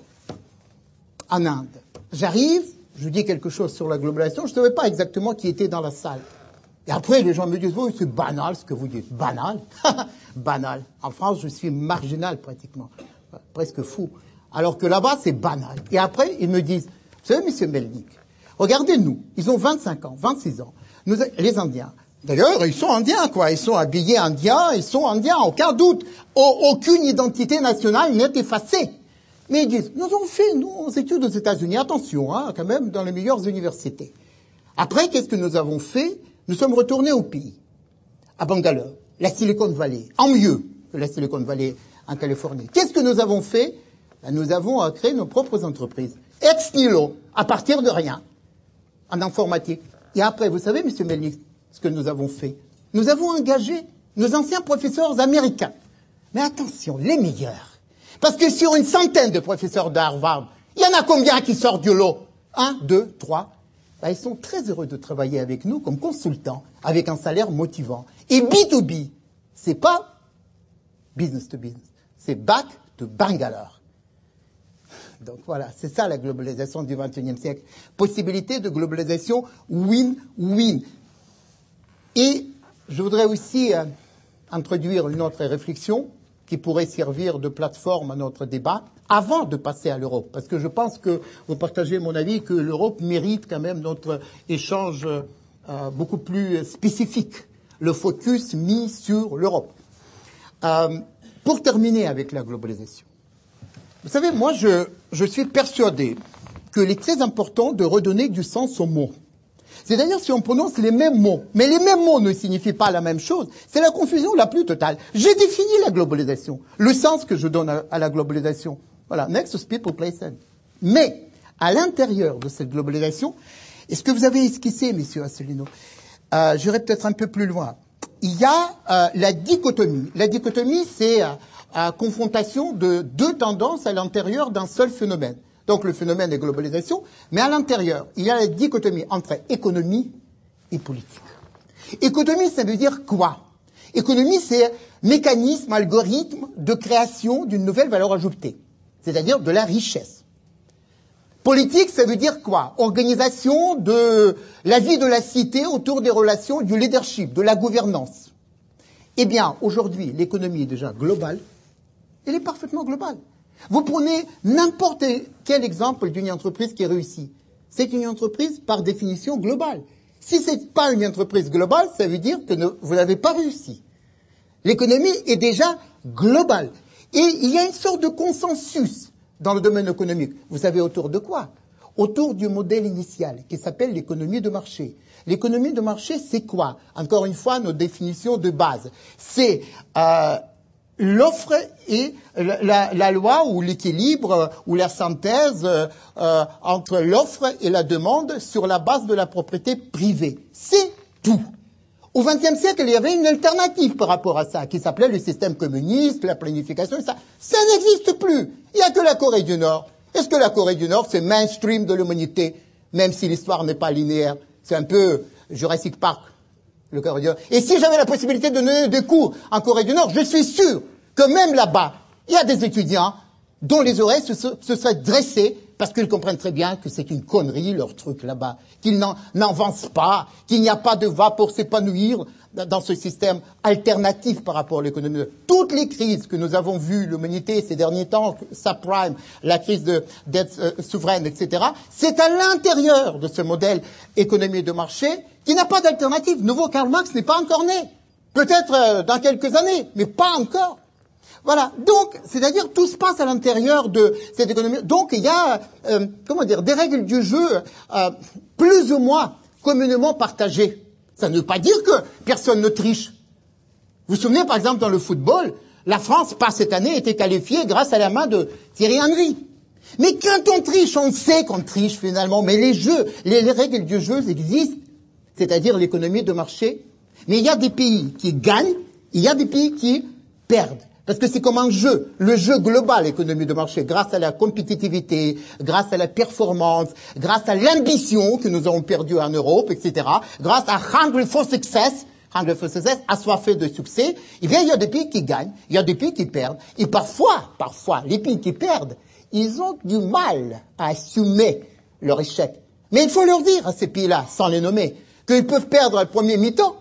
en Inde. J'arrive, je dis quelque chose sur la globalisation, je ne savais pas exactement qui était dans la salle. Et après, les gens me disent, c'est banal ce que vous dites. Banal (laughs) Banal. En France, je suis marginal pratiquement, presque fou alors que là-bas, c'est banal. Et après, ils me disent, vous savez, monsieur Melnik, regardez-nous, ils ont 25 ans, 26 ans, nous, les Indiens. D'ailleurs, ils sont indiens, quoi. Ils sont habillés indiens, ils sont indiens, aucun doute. aucune identité nationale n'est effacée. Mais ils disent, nous avons fait, nos études aux États-Unis, attention, hein, quand même, dans les meilleures universités. Après, qu'est-ce que nous avons fait? Nous sommes retournés au pays, à Bangalore, la Silicon Valley, en mieux que la Silicon Valley en Californie. Qu'est-ce que nous avons fait? Nous avons créé nos propres entreprises, ex nihilo, à partir de rien, en informatique. Et après, vous savez, Monsieur Melnik, ce que nous avons fait Nous avons engagé nos anciens professeurs américains. Mais attention, les meilleurs. Parce que sur une centaine de professeurs d'Harvard, il y en a combien qui sortent du lot? Un, deux, trois. Ben, ils sont très heureux de travailler avec nous comme consultants, avec un salaire motivant. Et B2B, c'est pas business to business, c'est back to Bangalore. Donc voilà, c'est ça la globalisation du XXIe siècle. Possibilité de globalisation win-win. Et je voudrais aussi euh, introduire une autre réflexion qui pourrait servir de plateforme à notre débat avant de passer à l'Europe. Parce que je pense que vous partagez mon avis que l'Europe mérite quand même notre échange euh, beaucoup plus spécifique, le focus mis sur l'Europe. Euh, pour terminer avec la globalisation, vous savez, moi, je, je suis persuadé qu'il est très important de redonner du sens aux mots. C'est-à-dire si on prononce les mêmes mots, mais les mêmes mots ne signifient pas la même chose, c'est la confusion la plus totale. J'ai défini la globalisation, le sens que je donne à, la globalisation. Voilà, next people, place Mais, à l'intérieur de cette globalisation, est-ce que vous avez esquissé, messieurs Asselineau euh, J'irai peut-être un peu plus loin. Il y a euh, la dichotomie. La dichotomie, c'est euh, la confrontation de deux tendances à l'intérieur d'un seul phénomène. Donc le phénomène de globalisation, mais à l'intérieur, il y a la dichotomie entre économie et politique. Économie, ça veut dire quoi? Économie, c'est mécanisme, algorithme de création d'une nouvelle valeur ajoutée, c'est-à-dire de la richesse. Politique, ça veut dire quoi? Organisation de la vie de la cité autour des relations du leadership, de la gouvernance. Eh bien, aujourd'hui, l'économie est déjà globale. Elle est parfaitement globale. Vous prenez n'importe quel exemple d'une entreprise qui réussit. C'est une entreprise par définition globale. Si ce n'est pas une entreprise globale, ça veut dire que vous n'avez pas réussi. L'économie est déjà globale. Et il y a une sorte de consensus dans le domaine économique. Vous savez autour de quoi? Autour du modèle initial qui s'appelle l'économie de marché. L'économie de marché, c'est quoi? Encore une fois, nos définitions de base. C'est euh, l'offre et la, loi ou l'équilibre ou la synthèse euh, entre l'offre et la demande sur la base de la propriété privée. C'est tout. Au XXe siècle, il y avait une alternative par rapport à ça, qui s'appelait le système communiste, la planification, ça. Ça n'existe plus. Il n'y a que la Corée du Nord. Est-ce que la Corée du Nord, c'est mainstream de l'humanité, même si l'histoire n'est pas linéaire? C'est un peu Jurassic Park Et si j'avais la possibilité de donner des cours en Corée du Nord, je suis sûr que même là-bas, il y a des étudiants dont les oreilles se, seraient dressées parce qu'ils comprennent très bien que c'est une connerie leur truc là-bas, qu'ils n'avancent pas, qu'il n'y a pas de va pour s'épanouir dans ce système alternatif par rapport à l'économie. Toutes les crises que nous avons vues, l'humanité ces derniers temps, subprime, la crise de dette euh, souveraine, etc., c'est à l'intérieur de ce modèle économie de marché qui n'a pas d'alternative. Nouveau Karl Marx n'est pas encore né. Peut-être euh, dans quelques années, mais pas encore. Voilà. Donc, c'est-à-dire tout se passe à l'intérieur de cette économie. Donc, il y a, euh, comment dire, des règles du jeu plus ou moins communément partagées. Ça ne veut pas dire que personne ne triche. Vous vous souvenez, par exemple, dans le football, la France, pas cette année, était qualifiée grâce à la main de Thierry Henry. Mais quand on triche, on sait qu'on triche finalement. Mais les jeux, les, règles du jeu existent, c'est-à-dire l'économie de marché. Mais il y a des pays qui gagnent, il y a des pays qui perdent. Parce que c'est comme un jeu, le jeu global, l'économie de marché, grâce à la compétitivité, grâce à la performance, grâce à l'ambition que nous avons perdue en Europe, etc., grâce à Hungry for Success, Hungry for Success, assoiffé de succès, eh bien, il y a des pays qui gagnent, il y a des pays qui perdent, et parfois, parfois, les pays qui perdent, ils ont du mal à assumer leur échec. Mais il faut leur dire à ces pays-là, sans les nommer, qu'ils peuvent perdre le premier mi-temps,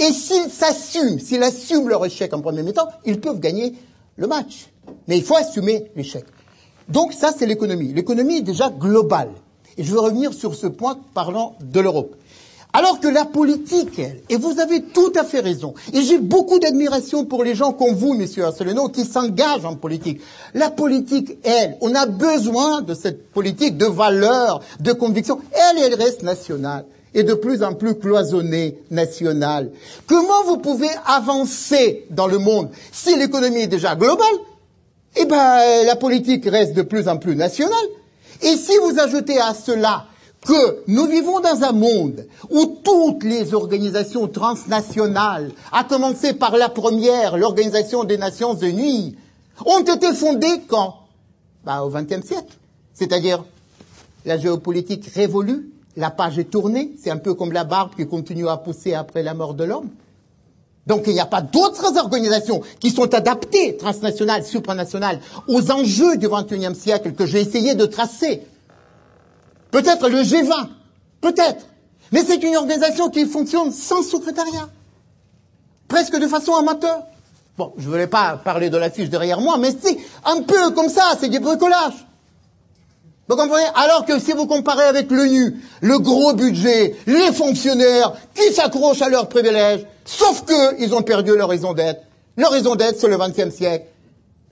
et s'ils s'assument, s'ils assument leur échec en premier mi-temps, ils peuvent gagner le match. Mais il faut assumer l'échec. Donc ça, c'est l'économie. L'économie est déjà globale. Et je veux revenir sur ce point parlant de l'Europe. Alors que la politique, elle, et vous avez tout à fait raison, et j'ai beaucoup d'admiration pour les gens comme vous, messieurs Asselineau, qui s'engagent en politique. La politique, elle, on a besoin de cette politique de valeurs, de convictions. Elle, elle reste nationale et de plus en plus cloisonné national. Comment vous pouvez avancer dans le monde si l'économie est déjà globale? Eh ben, la politique reste de plus en plus nationale. Et si vous ajoutez à cela que nous vivons dans un monde où toutes les organisations transnationales, à commencer par la première, l'Organisation des Nations Unies, ont été fondées quand? Bah, Au XXe siècle. C'est-à-dire la géopolitique révolue, la page est tournée, c'est un peu comme la barbe qui continue à pousser après la mort de l'homme. Donc il n'y a pas d'autres organisations qui sont adaptées, transnationales, supranationales, aux enjeux du XXIe siècle que j'ai essayé de tracer. Peut-être le G20, peut-être. Mais c'est une organisation qui fonctionne sans secrétariat, presque de façon amateur. Bon, je ne voulais pas parler de l'affiche derrière moi, mais c'est un peu comme ça, c'est du bricolage. Vous comprenez Alors que si vous comparez avec l'ONU, le gros budget, les fonctionnaires qui s'accrochent à leurs privilèges, sauf qu'ils ont perdu leur raison d'être, Leur raison d'être, c'est le XXe siècle.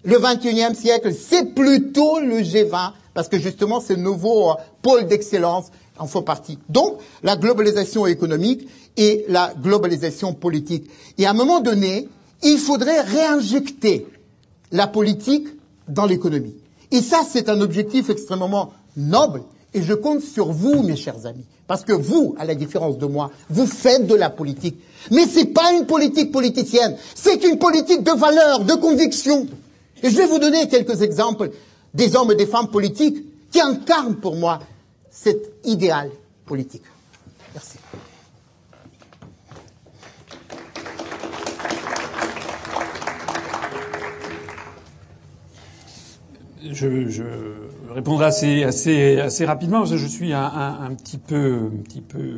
Le XXIe siècle, c'est plutôt le G20, parce que justement, ce nouveau euh, pôle d'excellence en font partie. Donc, la globalisation économique et la globalisation politique. Et à un moment donné, il faudrait réinjecter la politique dans l'économie. Et ça, c'est un objectif extrêmement noble. Et je compte sur vous, mes chers amis. Parce que vous, à la différence de moi, vous faites de la politique. Mais c'est pas une politique politicienne. C'est une politique de valeur, de conviction. Et je vais vous donner quelques exemples des hommes et des femmes politiques qui incarnent pour moi cet idéal politique. Merci. Je, je, répondrai assez, assez, assez rapidement parce que je suis un, un, un, petit peu, un petit peu,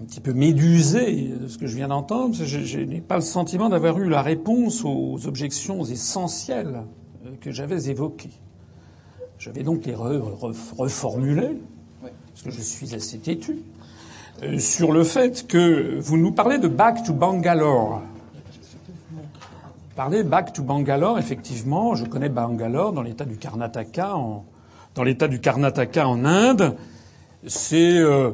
un petit peu médusé de ce que je viens d'entendre. Je, je n'ai pas le sentiment d'avoir eu la réponse aux objections essentielles que j'avais évoquées. Je vais donc les re, re, reformuler parce que je suis assez têtu euh, sur le fait que vous nous parlez de Back to Bangalore parler back to Bangalore, effectivement, je connais Bangalore dans l'état du Karnataka, en, Inde. C'est, euh,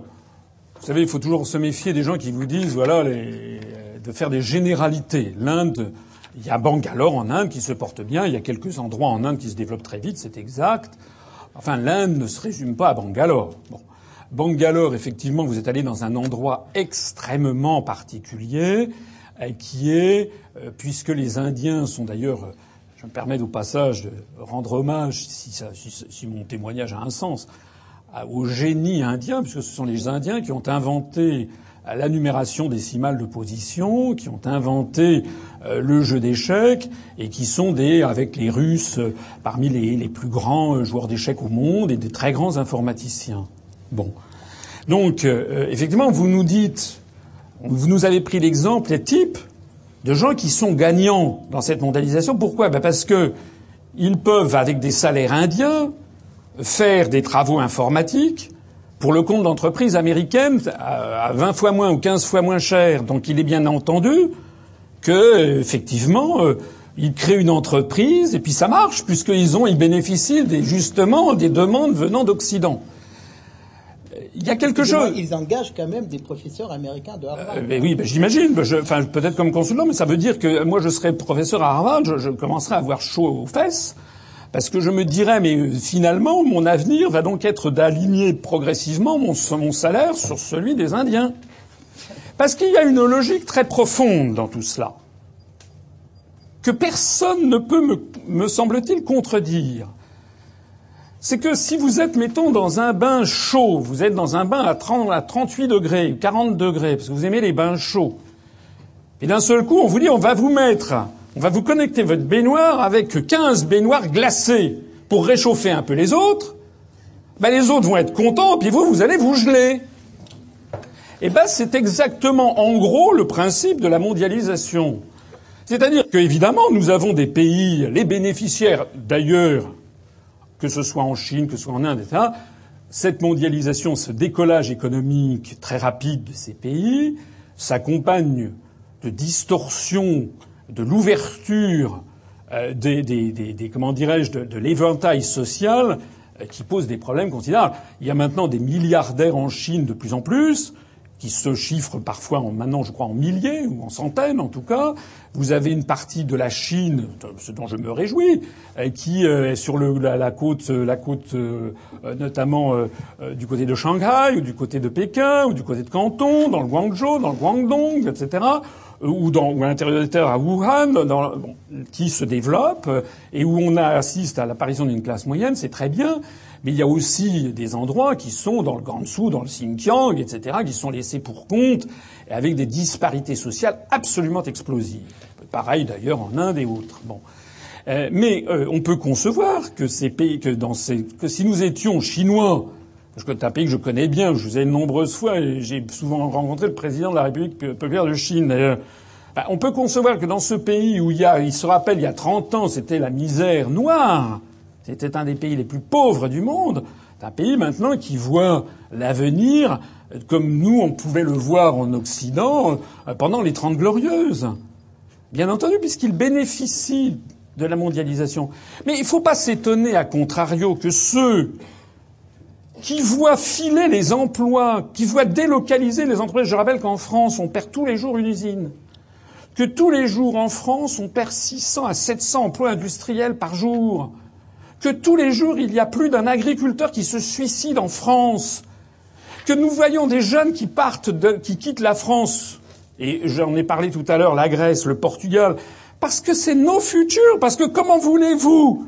vous savez, il faut toujours se méfier des gens qui vous disent, voilà, de faire des généralités. L'Inde, il y a Bangalore en Inde qui se porte bien, il y a quelques endroits en Inde qui se développent très vite, c'est exact. Enfin, l'Inde ne se résume pas à Bangalore. Bon. Bangalore, effectivement, vous êtes allé dans un endroit extrêmement particulier qui est, euh, puisque les Indiens sont d'ailleurs, euh, je me permets au passage de rendre hommage, si, mon témoignage a un sens, au génie indien, puisque ce sont les Indiens qui ont inventé euh, la numération décimale de position, qui ont inventé le jeu d'échecs et qui sont des, avec les Russes, parmi les, plus grands joueurs d'échecs au monde et des très grands informaticiens. Bon. Donc, effectivement, vous nous dites, vous nous avez pris l'exemple type de gens qui sont gagnants dans cette mondialisation. Pourquoi? Ben Parce que ils peuvent, avec des salaires indiens, faire des travaux informatiques pour le compte d'entreprises américaines à 20 fois moins ou 15 fois moins cher. Donc il est bien entendu que, effectivement, euh, ils créent une entreprise et puis ça marche puisqu'ils ont, ils bénéficient des, justement des demandes venant d'Occident il y a quelque chose. Ils engagent quand même des professeurs américains de Harvard. Euh, oui, ben, j'imagine. Ben, enfin, peut-être comme consultant, mais ça veut dire que moi, je serais professeur à Harvard, je, je commencerai à avoir chaud aux fesses. Parce que je me dirais, mais euh, finalement, mon avenir va donc être d'aligner progressivement mon, mon salaire sur celui des Indiens. Parce qu'il y a une logique très profonde dans tout cela, que personne ne peut, me, me semble-t-il, contredire c'est que si vous êtes, mettons, dans un bain chaud, vous êtes dans un bain à, 30, à 38 degrés, 40 degrés, parce que vous aimez les bains chauds, et d'un seul coup, on vous dit, on va vous mettre, on va vous connecter votre baignoire avec 15 baignoires glacées pour réchauffer un peu les autres, ben les autres vont être contents, puis vous, vous allez vous geler. Et ben, c'est exactement, en gros, le principe de la mondialisation. C'est-à-dire qu'évidemment, nous avons des pays, les bénéficiaires d'ailleurs, que ce soit en Chine, que ce soit en Inde, etc., cette mondialisation, ce décollage économique très rapide de ces pays s'accompagne de distorsions, de l'ouverture euh, des, comment dirais-je, de, de l'éventail social euh, qui pose des problèmes considérables. Il y a maintenant des milliardaires en Chine de plus en plus qui se chiffrent parfois en, maintenant, je crois, en milliers ou en centaines en tout cas. Vous avez une partie de la Chine, ce dont je me réjouis, euh, qui euh, est sur le, la, côte, euh, la côte notamment du côté de Shanghai ou du côté de Pékin ou du côté de Canton, dans le Guangzhou, dans le Guangdong, etc ou, dans, ou à l'intérieur à Wuhan, dans, bon, qui se développe et où on assiste à l'apparition d'une classe moyenne, c'est très bien. Mais il y a aussi des endroits qui sont dans le Gansu, dans le Xinjiang, etc., qui sont laissés pour compte, avec des disparités sociales absolument explosives. Pareil d'ailleurs en Inde et autres. Bon. Euh, mais euh, on peut concevoir que ces pays, que dans ces, que si nous étions chinois, c'est un pays que je connais bien, je vous ai de nombreuses fois, et j'ai souvent rencontré le président de la République populaire de Chine d'ailleurs. Ben, on peut concevoir que dans ce pays où il y a, il se rappelle, il y a 30 ans, c'était la misère noire, c'était un des pays les plus pauvres du monde. C'est un pays maintenant qui voit l'avenir comme nous, on pouvait le voir en Occident euh, pendant les Trente Glorieuses. Bien entendu, puisqu'ils bénéficient de la mondialisation. Mais il ne faut pas s'étonner, à contrario, que ceux qui voient filer les emplois, qui voient délocaliser les entreprises. Je rappelle qu'en France, on perd tous les jours une usine. Que tous les jours en France, on perd 600 à 700 emplois industriels par jour. Que tous les jours, il y a plus d'un agriculteur qui se suicide en France. Que nous voyons des jeunes qui partent, qui quittent la France. Et j'en ai parlé tout à l'heure, la Grèce, le Portugal. Parce que c'est nos futurs. Parce que comment voulez-vous,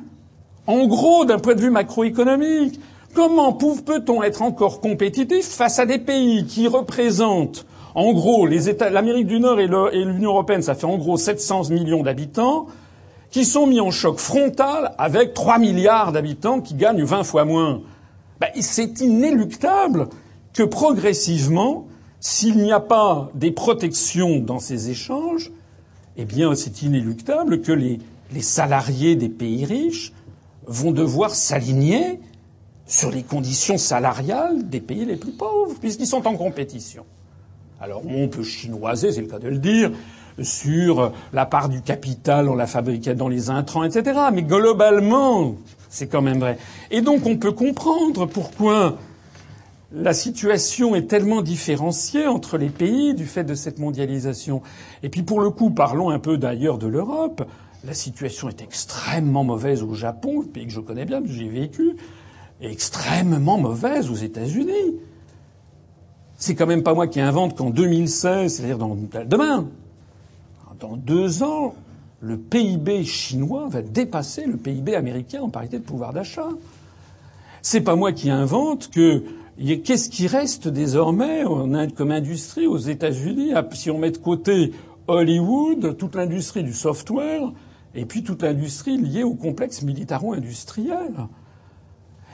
en gros, d'un point de vue macroéconomique, Comment peut-on être encore compétitif face à des pays qui représentent, en gros, l'Amérique du Nord et l'Union européenne, ça fait en gros 700 millions d'habitants, qui sont mis en choc frontal avec 3 milliards d'habitants qui gagnent 20 fois moins. Ben, c'est inéluctable que progressivement, s'il n'y a pas des protections dans ces échanges, eh bien, c'est inéluctable que les, les salariés des pays riches vont devoir s'aligner sur les conditions salariales des pays les plus pauvres, puisqu'ils sont en compétition. Alors on peut chinoiser, c'est le cas de le dire, sur la part du capital, on la fabriquait dans les intrants, etc. Mais globalement, c'est quand même vrai. Et donc on peut comprendre pourquoi la situation est tellement différenciée entre les pays du fait de cette mondialisation. Et puis pour le coup, parlons un peu d'ailleurs de l'Europe. La situation est extrêmement mauvaise au Japon, pays que je connais bien, j'y ai vécu extrêmement mauvaise aux États-Unis. C'est quand même pas moi qui invente qu'en 2016, c'est-à-dire dans, demain, dans deux ans, le PIB chinois va dépasser le PIB américain en parité de pouvoir d'achat. C'est pas moi qui invente que qu'est-ce qui reste désormais comme industrie aux États-Unis? Si on met de côté Hollywood, toute l'industrie du software et puis toute l'industrie liée au complexe militaro-industriel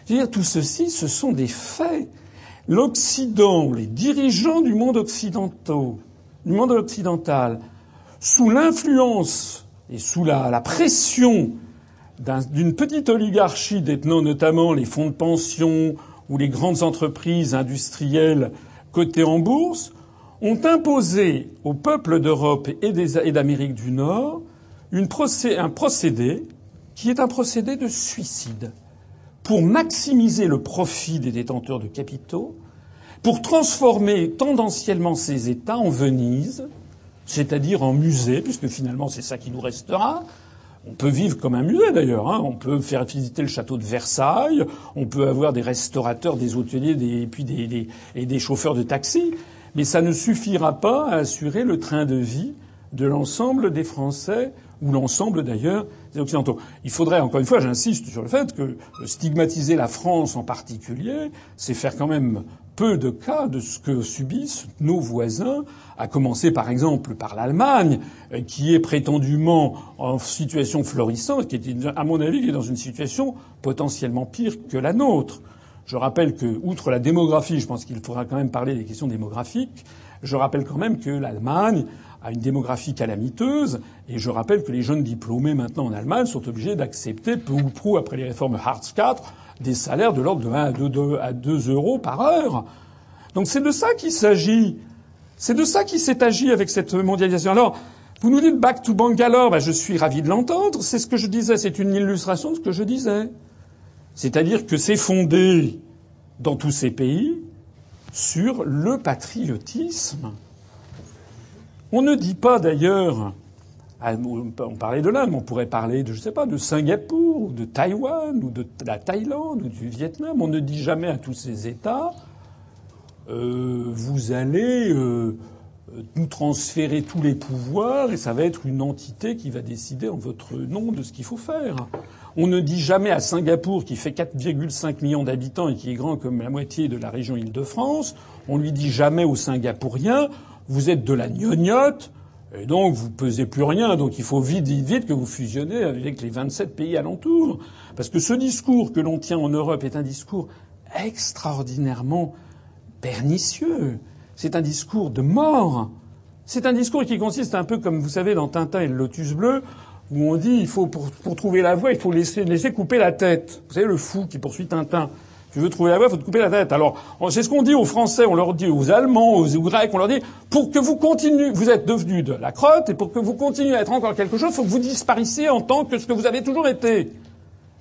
dire, tout ceci, ce sont des faits. L'Occident, les dirigeants du monde occidental, du monde occidental, sous l'influence et sous la, pression d'une petite oligarchie détenant notamment les fonds de pension ou les grandes entreprises industrielles cotées en bourse, ont imposé au peuple d'Europe et d'Amérique du Nord un procédé qui est un procédé de suicide pour maximiser le profit des détenteurs de capitaux, pour transformer tendanciellement ces États en Venise, c'est-à-dire en musée, puisque finalement c'est ça qui nous restera. On peut vivre comme un musée d'ailleurs. Hein. On peut faire visiter le château de Versailles. On peut avoir des restaurateurs, des hôteliers, des, et puis des, des, et des chauffeurs de taxi. Mais ça ne suffira pas à assurer le train de vie de l'ensemble des Français ou l'ensemble d'ailleurs des Occidentaux. Il faudrait, encore une fois, j'insiste sur le fait que stigmatiser la France en particulier, c'est faire quand même peu de cas de ce que subissent nos voisins, à commencer par exemple par l'Allemagne, qui est prétendument en situation florissante, qui est, à mon avis, qui est dans une situation potentiellement pire que la nôtre. Je rappelle que, outre la démographie, je pense qu'il faudra quand même parler des questions démographiques, je rappelle quand même que l'Allemagne à une démographie calamiteuse. Et je rappelle que les jeunes diplômés maintenant en Allemagne sont obligés d'accepter peu ou prou après les réformes Hartz IV des salaires de l'ordre de 1 à 2, euros par heure. Donc c'est de ça qu'il s'agit. C'est de ça qu'il s'est agi avec cette mondialisation. Alors, vous nous dites back to Bangalore, ben je suis ravi de l'entendre. C'est ce que je disais. C'est une illustration de ce que je disais. C'est-à-dire que c'est fondé dans tous ces pays sur le patriotisme. On ne dit pas d'ailleurs, on parlait de l'Inde, on pourrait parler de, je sais pas, de Singapour, ou de Taïwan, ou de la Thaïlande, ou du Vietnam. On ne dit jamais à tous ces États, euh, vous allez euh, nous transférer tous les pouvoirs et ça va être une entité qui va décider en votre nom de ce qu'il faut faire. On ne dit jamais à Singapour, qui fait 4,5 millions d'habitants et qui est grand comme la moitié de la région Île-de-France, on lui dit jamais aux Singapouriens, vous êtes de la gnognotte, et donc vous pesez plus rien, donc il faut vite, vite, vite que vous fusionnez avec les 27 pays alentours. Parce que ce discours que l'on tient en Europe est un discours extraordinairement pernicieux. C'est un discours de mort. C'est un discours qui consiste un peu comme vous savez dans Tintin et le Lotus bleu, où on dit il faut pour, trouver la voie, il faut laisser, laisser couper la tête. Vous savez le fou qui poursuit Tintin. Tu veux trouver la voie, faut te couper la tête. Alors, c'est ce qu'on dit aux Français, on leur dit aux Allemands, aux, Grecs, on leur dit, pour que vous continuez, vous êtes devenus de la crotte, et pour que vous continuiez à être encore quelque chose, faut que vous disparaissiez en tant que ce que vous avez toujours été.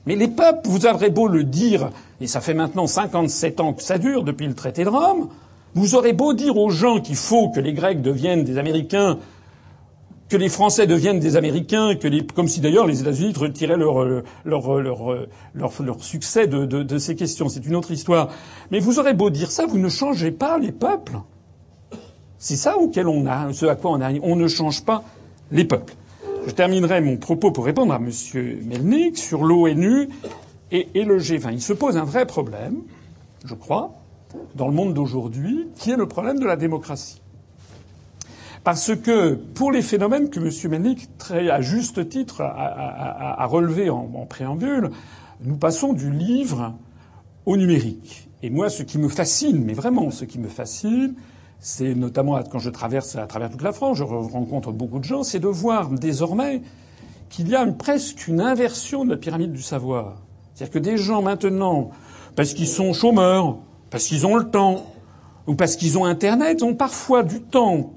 Mais les peuples, vous aurez beau le dire, et ça fait maintenant 57 ans que ça dure depuis le traité de Rome, vous aurez beau dire aux gens qu'il faut que les Grecs deviennent des Américains que les Français deviennent des Américains, que comme si d'ailleurs les États-Unis retiraient leur, leur, leur, leur, succès de, de, ces questions. C'est une autre histoire. Mais vous aurez beau dire ça, vous ne changez pas les peuples. C'est ça auquel on a, ce à quoi on a, on ne change pas les peuples. Je terminerai mon propos pour répondre à M. Melnik sur l'ONU et, et le G20. Il se pose un vrai problème, je crois, dans le monde d'aujourd'hui, qui est le problème de la démocratie. Parce que pour les phénomènes que M. Mennick, très à juste titre, a, relevé en, en, préambule, nous passons du livre au numérique. Et moi, ce qui me fascine, mais vraiment ce qui me fascine, c'est notamment quand je traverse à travers toute la France, je rencontre beaucoup de gens, c'est de voir désormais qu'il y a presque une inversion de la pyramide du savoir. C'est-à-dire que des gens maintenant, parce qu'ils sont chômeurs, parce qu'ils ont le temps, ou parce qu'ils ont Internet, ont parfois du temps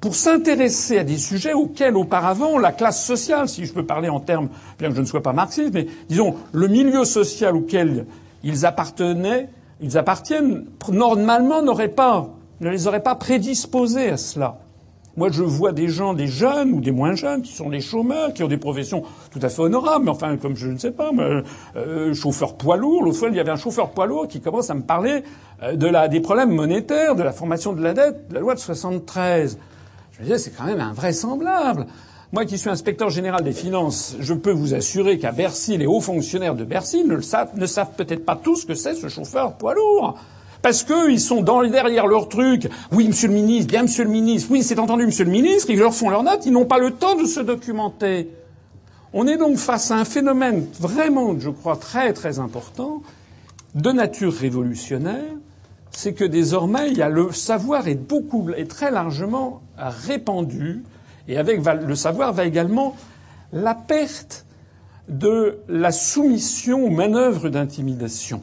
pour s'intéresser à des sujets auxquels auparavant la classe sociale, si je peux parler en termes, bien que je ne sois pas marxiste, mais disons le milieu social auquel ils appartenaient, ils appartiennent, normalement n'auraient pas, ne les aurait pas prédisposés à cela. Moi, je vois des gens, des jeunes ou des moins jeunes, qui sont des chômeurs, qui ont des professions tout à fait honorables, mais enfin, comme je ne sais pas, euh, chauffeur poids lourd. L'autre fois, il y avait un chauffeur poids lourd qui commence à me parler euh, de la, des problèmes monétaires, de la formation de la dette, de la loi de 73. Je c'est quand même invraisemblable. Moi qui suis inspecteur général des finances, je peux vous assurer qu'à Bercy, les hauts fonctionnaires de Bercy ne, savent, ne savent peut-être pas tous ce que c'est ce chauffeur poids lourd. Parce qu'ils sont dans, derrière leur truc. Oui, monsieur le ministre, bien monsieur le ministre. Oui, c'est entendu, monsieur le ministre. Ils leur font leurs notes. Ils n'ont pas le temps de se documenter. On est donc face à un phénomène vraiment, je crois, très très important, de nature révolutionnaire, c'est que désormais, il y a le savoir est beaucoup est très largement répandu, et avec le savoir va également la perte de la soumission aux manœuvres d'intimidation.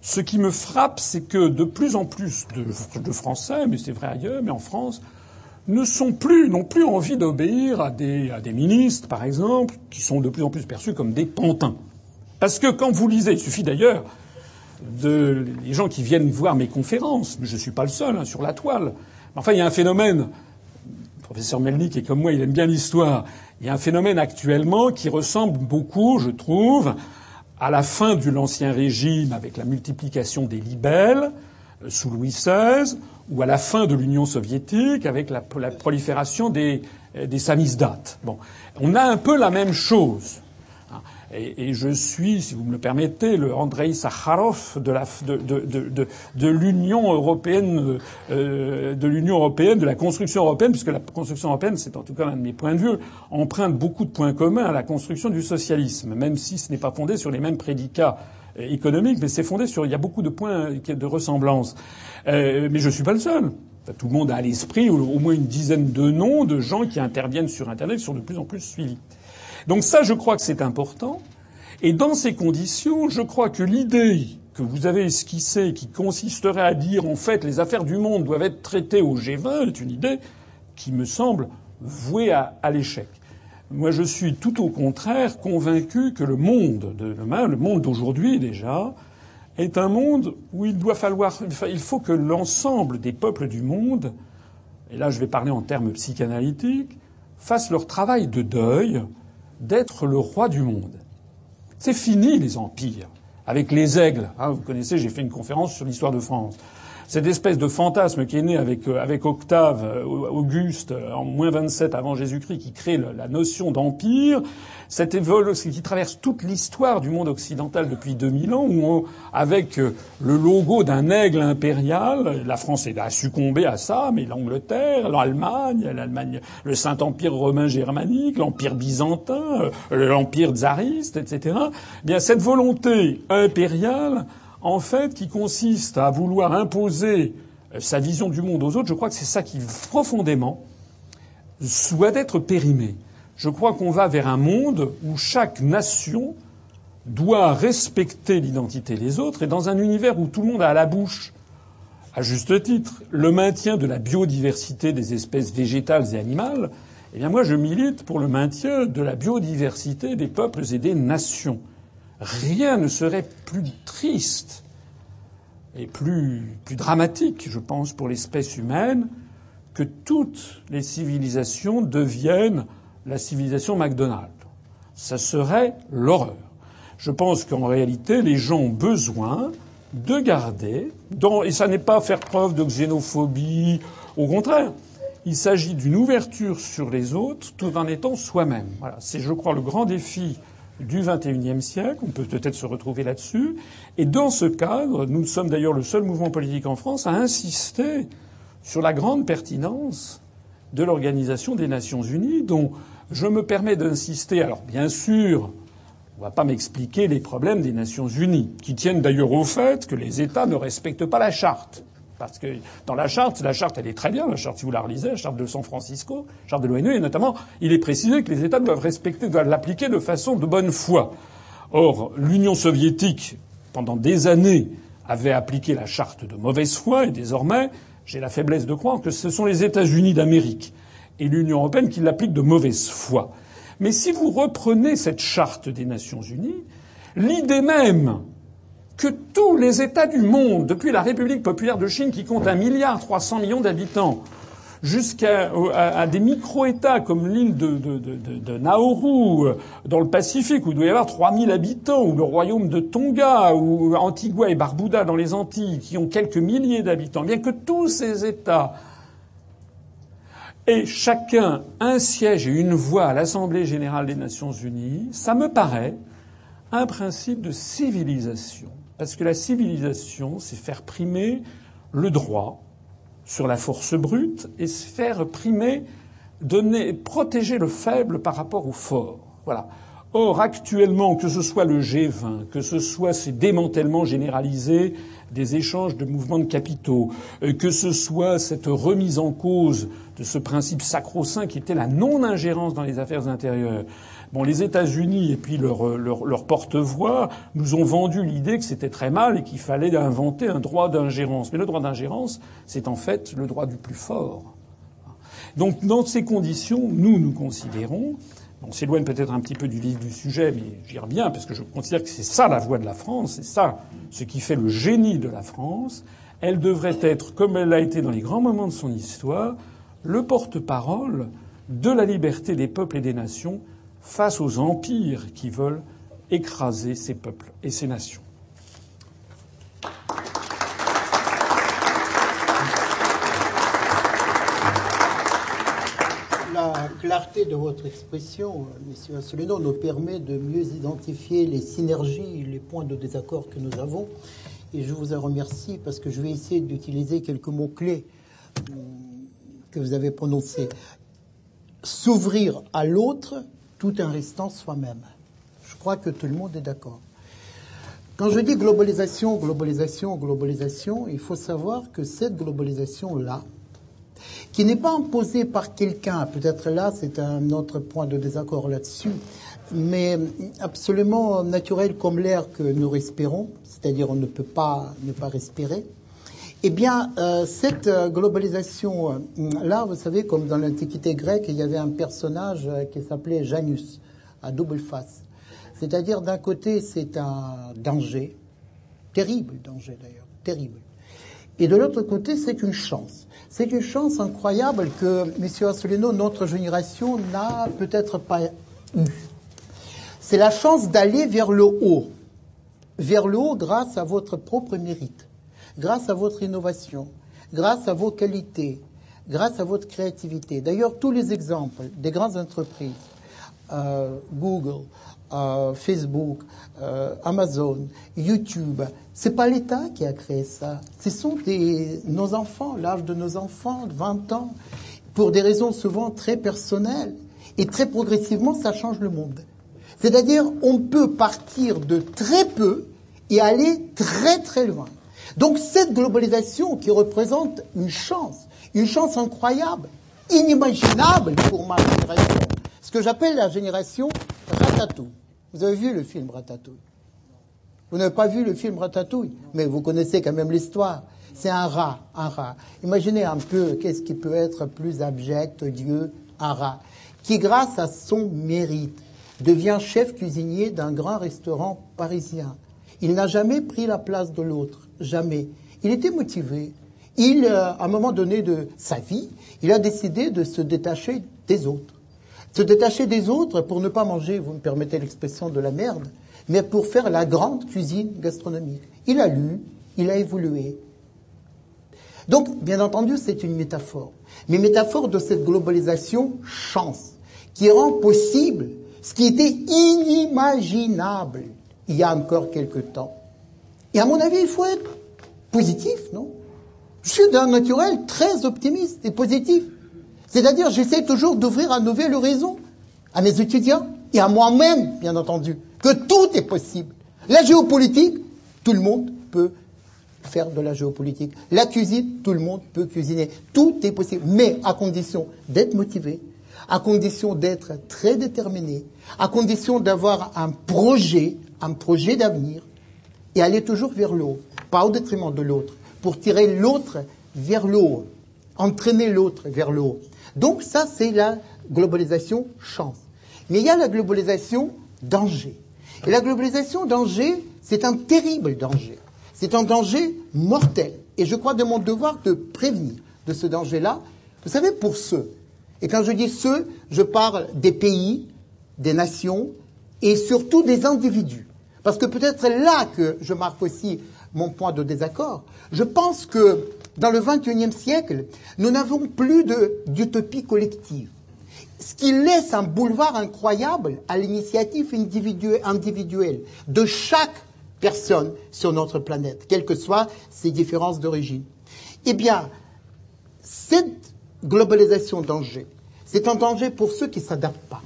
Ce qui me frappe, c'est que de plus en plus de, Français, mais c'est vrai ailleurs, mais en France, ne sont plus, n'ont plus envie d'obéir à des, à des ministres, par exemple, qui sont de plus en plus perçus comme des pantins. Parce que quand vous lisez, il suffit d'ailleurs de les gens qui viennent voir mes conférences, mais je ne suis pas le seul hein, sur la toile. Enfin, il y a un phénomène. Le professeur Melnik est comme moi, il aime bien l'histoire. Il y a un phénomène actuellement qui ressemble beaucoup, je trouve, à la fin de l'Ancien Régime avec la multiplication des libelles euh, sous Louis XVI, ou à la fin de l'Union soviétique avec la, prolifération des, euh, des samizdates. On a un peu la même chose. Et, et, je suis, si vous me le permettez, le Andrei Sakharov de, la, de, de, de, l'Union européenne, euh, de l'Union européenne, de la construction européenne, puisque la construction européenne, c'est en tout cas l'un de mes points de vue, emprunte beaucoup de points communs à la construction du socialisme, même si ce n'est pas fondé sur les mêmes prédicats euh, économiques, mais c'est fondé sur, il y a beaucoup de points de ressemblance. Euh, mais je suis pas le seul. Tout le monde a à l'esprit au moins une dizaine de noms de gens qui interviennent sur Internet, qui sont de plus en plus suivis. Donc ça, je crois que c'est important. Et dans ces conditions, je crois que l'idée que vous avez esquissée, qui consisterait à dire en fait les affaires du monde doivent être traitées au G20, est une idée qui me semble vouée à, l'échec. Moi, je suis tout au contraire convaincu que le monde de demain, le monde d'aujourd'hui déjà, est un monde où il doit falloir, il faut que l'ensemble des peuples du monde, et là je vais parler en termes psychanalytiques, fassent leur travail de deuil d'être le roi du monde. C'est fini les empires. Avec les aigles, hein, vous connaissez, j'ai fait une conférence sur l'histoire de France cette espèce de fantasme qui est né avec, euh, Octave, euh, Auguste, euh, en moins 27 avant Jésus-Christ, qui crée la notion d'empire, cette évolution qui traverse toute l'histoire du monde occidental depuis 2000 ans, où avec le logo d'un aigle impérial, la France a succombé à ça, mais l'Angleterre, l'Allemagne, l'Allemagne, le Saint-Empire romain germanique, l'Empire byzantin, l'Empire tsariste, etc. Eh bien, cette volonté impériale en fait, qui consiste à vouloir imposer euh, sa vision du monde aux autres, je crois que c'est ça qui, profondément, doit être périmé. Je crois qu'on va vers un monde où chaque nation doit respecter l'identité des autres et dans un univers où tout le monde a à la bouche, à juste titre, le maintien de la biodiversité des espèces végétales et animales, eh bien moi je milite pour le maintien de la biodiversité des peuples et des nations. Rien ne serait plus triste et plus, plus dramatique, je pense, pour l'espèce humaine que toutes les civilisations deviennent la civilisation McDonald's. Ça serait l'horreur. Je pense qu'en réalité, les gens ont besoin de garder, et ça n'est pas faire preuve de xénophobie, au contraire, il s'agit d'une ouverture sur les autres tout en étant soi-même. Voilà, c'est, je crois, le grand défi du XXIe siècle. On peut peut-être se retrouver là-dessus. Et dans ce cadre, nous sommes d'ailleurs le seul mouvement politique en France à insister sur la grande pertinence de l'Organisation des Nations Unies, dont je me permets d'insister. Alors, bien sûr, on ne va pas m'expliquer les problèmes des Nations Unies, qui tiennent d'ailleurs au fait que les États ne respectent pas la charte. Parce que dans la charte, la charte, elle est très bien, la charte, si vous la relisez, la charte de San Francisco, la charte de l'ONU, et notamment, il est précisé que les États doivent respecter, doivent l'appliquer de façon de bonne foi. Or, l'Union soviétique, pendant des années, avait appliqué la charte de mauvaise foi, et désormais, j'ai la faiblesse de croire que ce sont les États-Unis d'Amérique et l'Union européenne qui l'appliquent de mauvaise foi. Mais si vous reprenez cette charte des Nations unies, l'idée même que tous les États du monde, depuis la République populaire de Chine qui compte un milliard millions d'habitants, jusqu'à à, des micro-États comme l'île de, de, de, de, Nauru dans le Pacifique où il doit y avoir 3000 habitants, ou le royaume de Tonga, ou Antigua et Barbuda dans les Antilles qui ont quelques milliers d'habitants, bien que tous ces États aient chacun un siège et une voix à l'Assemblée générale des Nations unies, ça me paraît un principe de civilisation parce que la civilisation, c'est faire primer le droit sur la force brute et faire primer, donner, protéger le faible par rapport au fort. Voilà. Or, actuellement, que ce soit le G20, que ce soit ces démantèlements généralisés des échanges de mouvements de capitaux, euh, que ce soit cette remise en cause de ce principe sacro-saint qui était la non-ingérence dans les affaires intérieures, Bon, les États-Unis et puis leur, leur, porte-voix nous ont vendu l'idée que c'était très mal et qu'il fallait inventer un droit d'ingérence. Mais le droit d'ingérence, c'est en fait le droit du plus fort. Donc, dans ces conditions, nous, nous considérons, on s'éloigne peut-être un petit peu du vif du sujet, mais j'y reviens parce que je considère que c'est ça la voix de la France, c'est ça ce qui fait le génie de la France. Elle devrait être, comme elle l'a été dans les grands moments de son histoire, le porte-parole de la liberté des peuples et des nations face aux empires qui veulent écraser ces peuples et ces nations. La clarté de votre expression, Monsieur Asselineau, nous permet de mieux identifier les synergies, les points de désaccord que nous avons. Et je vous en remercie parce que je vais essayer d'utiliser quelques mots-clés hum, que vous avez prononcés. S'ouvrir à l'autre, tout en restant soi-même. Je crois que tout le monde est d'accord. Quand je dis globalisation, globalisation, globalisation, il faut savoir que cette globalisation-là, qui n'est pas imposée par quelqu'un, peut-être là c'est un autre point de désaccord là-dessus, mais absolument naturel comme l'air que nous respirons, c'est-à-dire on ne peut pas ne pas respirer, eh bien, euh, cette euh, globalisation-là, euh, vous savez, comme dans l'Antiquité grecque, il y avait un personnage qui s'appelait Janus, à double face. C'est-à-dire, d'un côté, c'est un danger, terrible danger d'ailleurs, terrible. Et de l'autre côté, c'est une chance. C'est une chance incroyable que, M. Asselineau, notre génération n'a peut-être pas eu. C'est la chance d'aller vers le haut. Vers le haut grâce à votre propre mérite grâce à votre innovation, grâce à vos qualités, grâce à votre créativité. D'ailleurs, tous les exemples des grandes entreprises, euh, Google, euh, Facebook, euh, Amazon, YouTube, c'est pas l'État qui a créé ça. Ce sont nos enfants, l'âge de nos enfants, de 20 ans, pour des raisons souvent très personnelles. Et très progressivement, ça change le monde. C'est-à-dire, on peut partir de très peu et aller très très loin. Donc cette globalisation qui représente une chance, une chance incroyable, inimaginable pour ma génération, ce que j'appelle la génération Ratatouille. Vous avez vu le film Ratatouille? Vous n'avez pas vu le film Ratatouille, mais vous connaissez quand même l'histoire. C'est un rat, un rat. Imaginez un peu qu'est-ce qui peut être plus abject, Dieu, un rat, qui grâce à son mérite devient chef cuisinier d'un grand restaurant parisien. Il n'a jamais pris la place de l'autre, jamais. Il était motivé. Il, euh, à un moment donné de sa vie, il a décidé de se détacher des autres. Se détacher des autres pour ne pas manger, vous me permettez l'expression de la merde, mais pour faire la grande cuisine gastronomique. Il a lu, il a évolué. Donc, bien entendu, c'est une métaphore. Mais métaphore de cette globalisation chance, qui rend possible ce qui était inimaginable il y a encore quelque temps. Et à mon avis, il faut être positif, non? Je suis d'un naturel très optimiste et positif. C'est-à-dire, j'essaie toujours d'ouvrir un nouvel horizon à mes étudiants et à moi-même, bien entendu, que tout est possible. La géopolitique, tout le monde peut faire de la géopolitique. La cuisine, tout le monde peut cuisiner. Tout est possible, mais à condition d'être motivé, à condition d'être très déterminé, à condition d'avoir un projet, un projet d'avenir, et aller toujours vers le haut, pas au détriment de l'autre, pour tirer l'autre vers le haut, entraîner l'autre vers le haut. Donc ça, c'est la globalisation chance. Mais il y a la globalisation danger. Et la globalisation danger, c'est un terrible danger. C'est un danger mortel. Et je crois de mon devoir de prévenir de ce danger-là. Vous savez, pour ceux, et quand je dis ceux, je parle des pays, des nations et surtout des individus. Parce que peut-être là que je marque aussi mon point de désaccord. Je pense que dans le XXIe siècle, nous n'avons plus d'utopie collective. Ce qui laisse un boulevard incroyable à l'initiative individuelle de chaque personne sur notre planète, quelles que soient ses différences d'origine. Eh bien, cette globalisation danger, c'est un danger pour ceux qui ne s'adaptent pas.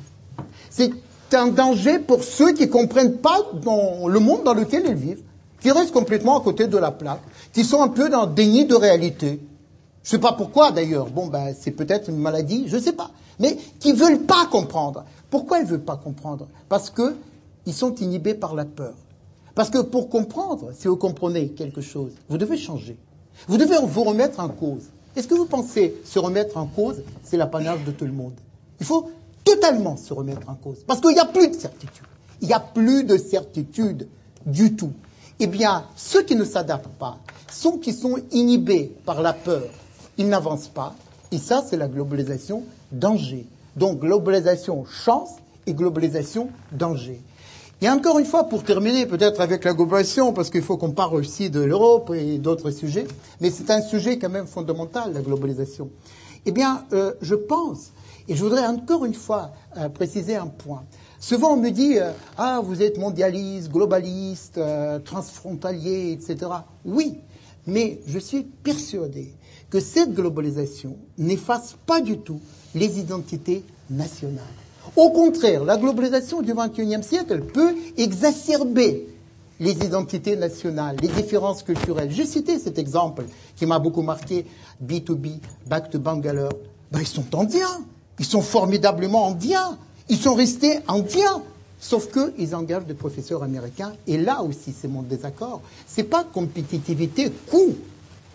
C'est un danger pour ceux qui ne comprennent pas le monde dans lequel ils vivent, qui restent complètement à côté de la plaque, qui sont un peu dans le déni de réalité. Je ne sais pas pourquoi d'ailleurs. Bon, ben, c'est peut-être une maladie, je ne sais pas. Mais qui ne veulent pas comprendre. Pourquoi ils veulent pas comprendre? Parce qu'ils sont inhibés par la peur. Parce que pour comprendre, si vous comprenez quelque chose, vous devez changer. Vous devez vous remettre en cause. Est-ce que vous pensez se remettre en cause, c'est l'apanage de tout le monde? Il faut totalement se remettre en cause. Parce qu'il n'y a plus de certitude. Il n'y a plus de certitude du tout. Eh bien, ceux qui ne s'adaptent pas, ceux qui sont inhibés par la peur, ils n'avancent pas. Et ça, c'est la globalisation danger. Donc, globalisation chance et globalisation danger. Et encore une fois, pour terminer peut-être avec la globalisation, parce qu'il faut qu'on parle aussi de l'Europe et d'autres sujets, mais c'est un sujet quand même fondamental, la globalisation. Eh bien, euh, je pense, et je voudrais encore une fois euh, préciser un point. Souvent, on me dit euh, Ah, vous êtes mondialiste, globaliste, transfrontalier, etc. Oui, mais je suis persuadé que cette globalisation n'efface pas du tout les identités nationales. Au contraire, la globalisation du XXIe siècle peut exacerber les identités nationales, les différences culturelles. J'ai cité cet exemple qui m'a beaucoup marqué, B2B, Back to Bangalore. Ben, ils sont indiens, ils sont formidablement indiens, ils sont restés indiens. Sauf qu'ils engagent des professeurs américains, et là aussi c'est mon désaccord. C'est pas compétitivité, coût.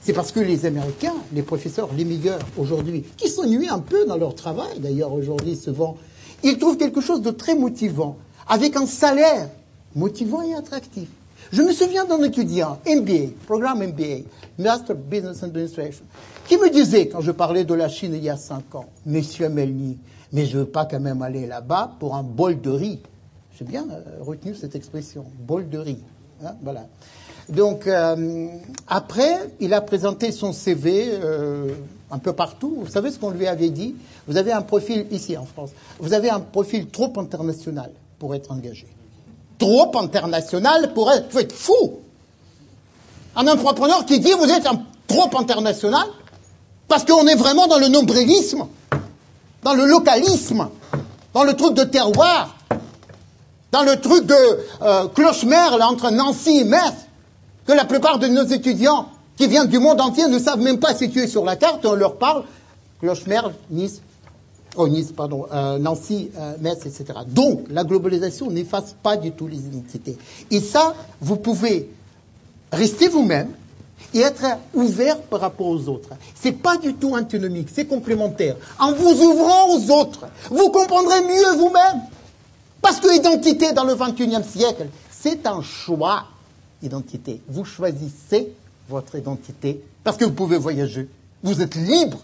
C'est parce que les Américains, les professeurs, les meilleurs aujourd'hui, qui s'ennuient un peu dans leur travail d'ailleurs aujourd'hui souvent, ils trouvent quelque chose de très motivant, avec un salaire motivant et attractif. Je me souviens d'un étudiant, MBA, programme MBA, Master Business Administration, qui me disait, quand je parlais de la Chine il y a cinq ans, Monsieur Melny, mais je ne veux pas quand même aller là-bas pour un bol de riz. J'ai bien euh, retenu cette expression, bol de riz. Hein, voilà. Donc, euh, après, il a présenté son CV euh, un peu partout. Vous savez ce qu'on lui avait dit? Vous avez un profil, ici en France, vous avez un profil trop international pour être engagé. Trop international pour être... Vous êtes fou Un entrepreneur qui dit vous êtes un trop international parce qu'on est vraiment dans le nombrilisme, dans le localisme, dans le truc de terroir, dans le truc de euh, cloche-merle entre Nancy et Metz que la plupart de nos étudiants qui viennent du monde entier ne savent même pas situer sur la carte, on leur parle, Clochemerle, Nice, oh, Nice, pardon, euh, Nancy, euh, Metz, etc. Donc, la globalisation n'efface pas du tout les identités. Et ça, vous pouvez rester vous-même et être ouvert par rapport aux autres. C'est pas du tout antinomique, c'est complémentaire. En vous ouvrant aux autres, vous comprendrez mieux vous-même. Parce que l'identité dans le XXIe siècle, c'est un choix identité. Vous choisissez votre identité parce que vous pouvez voyager. Vous êtes libre.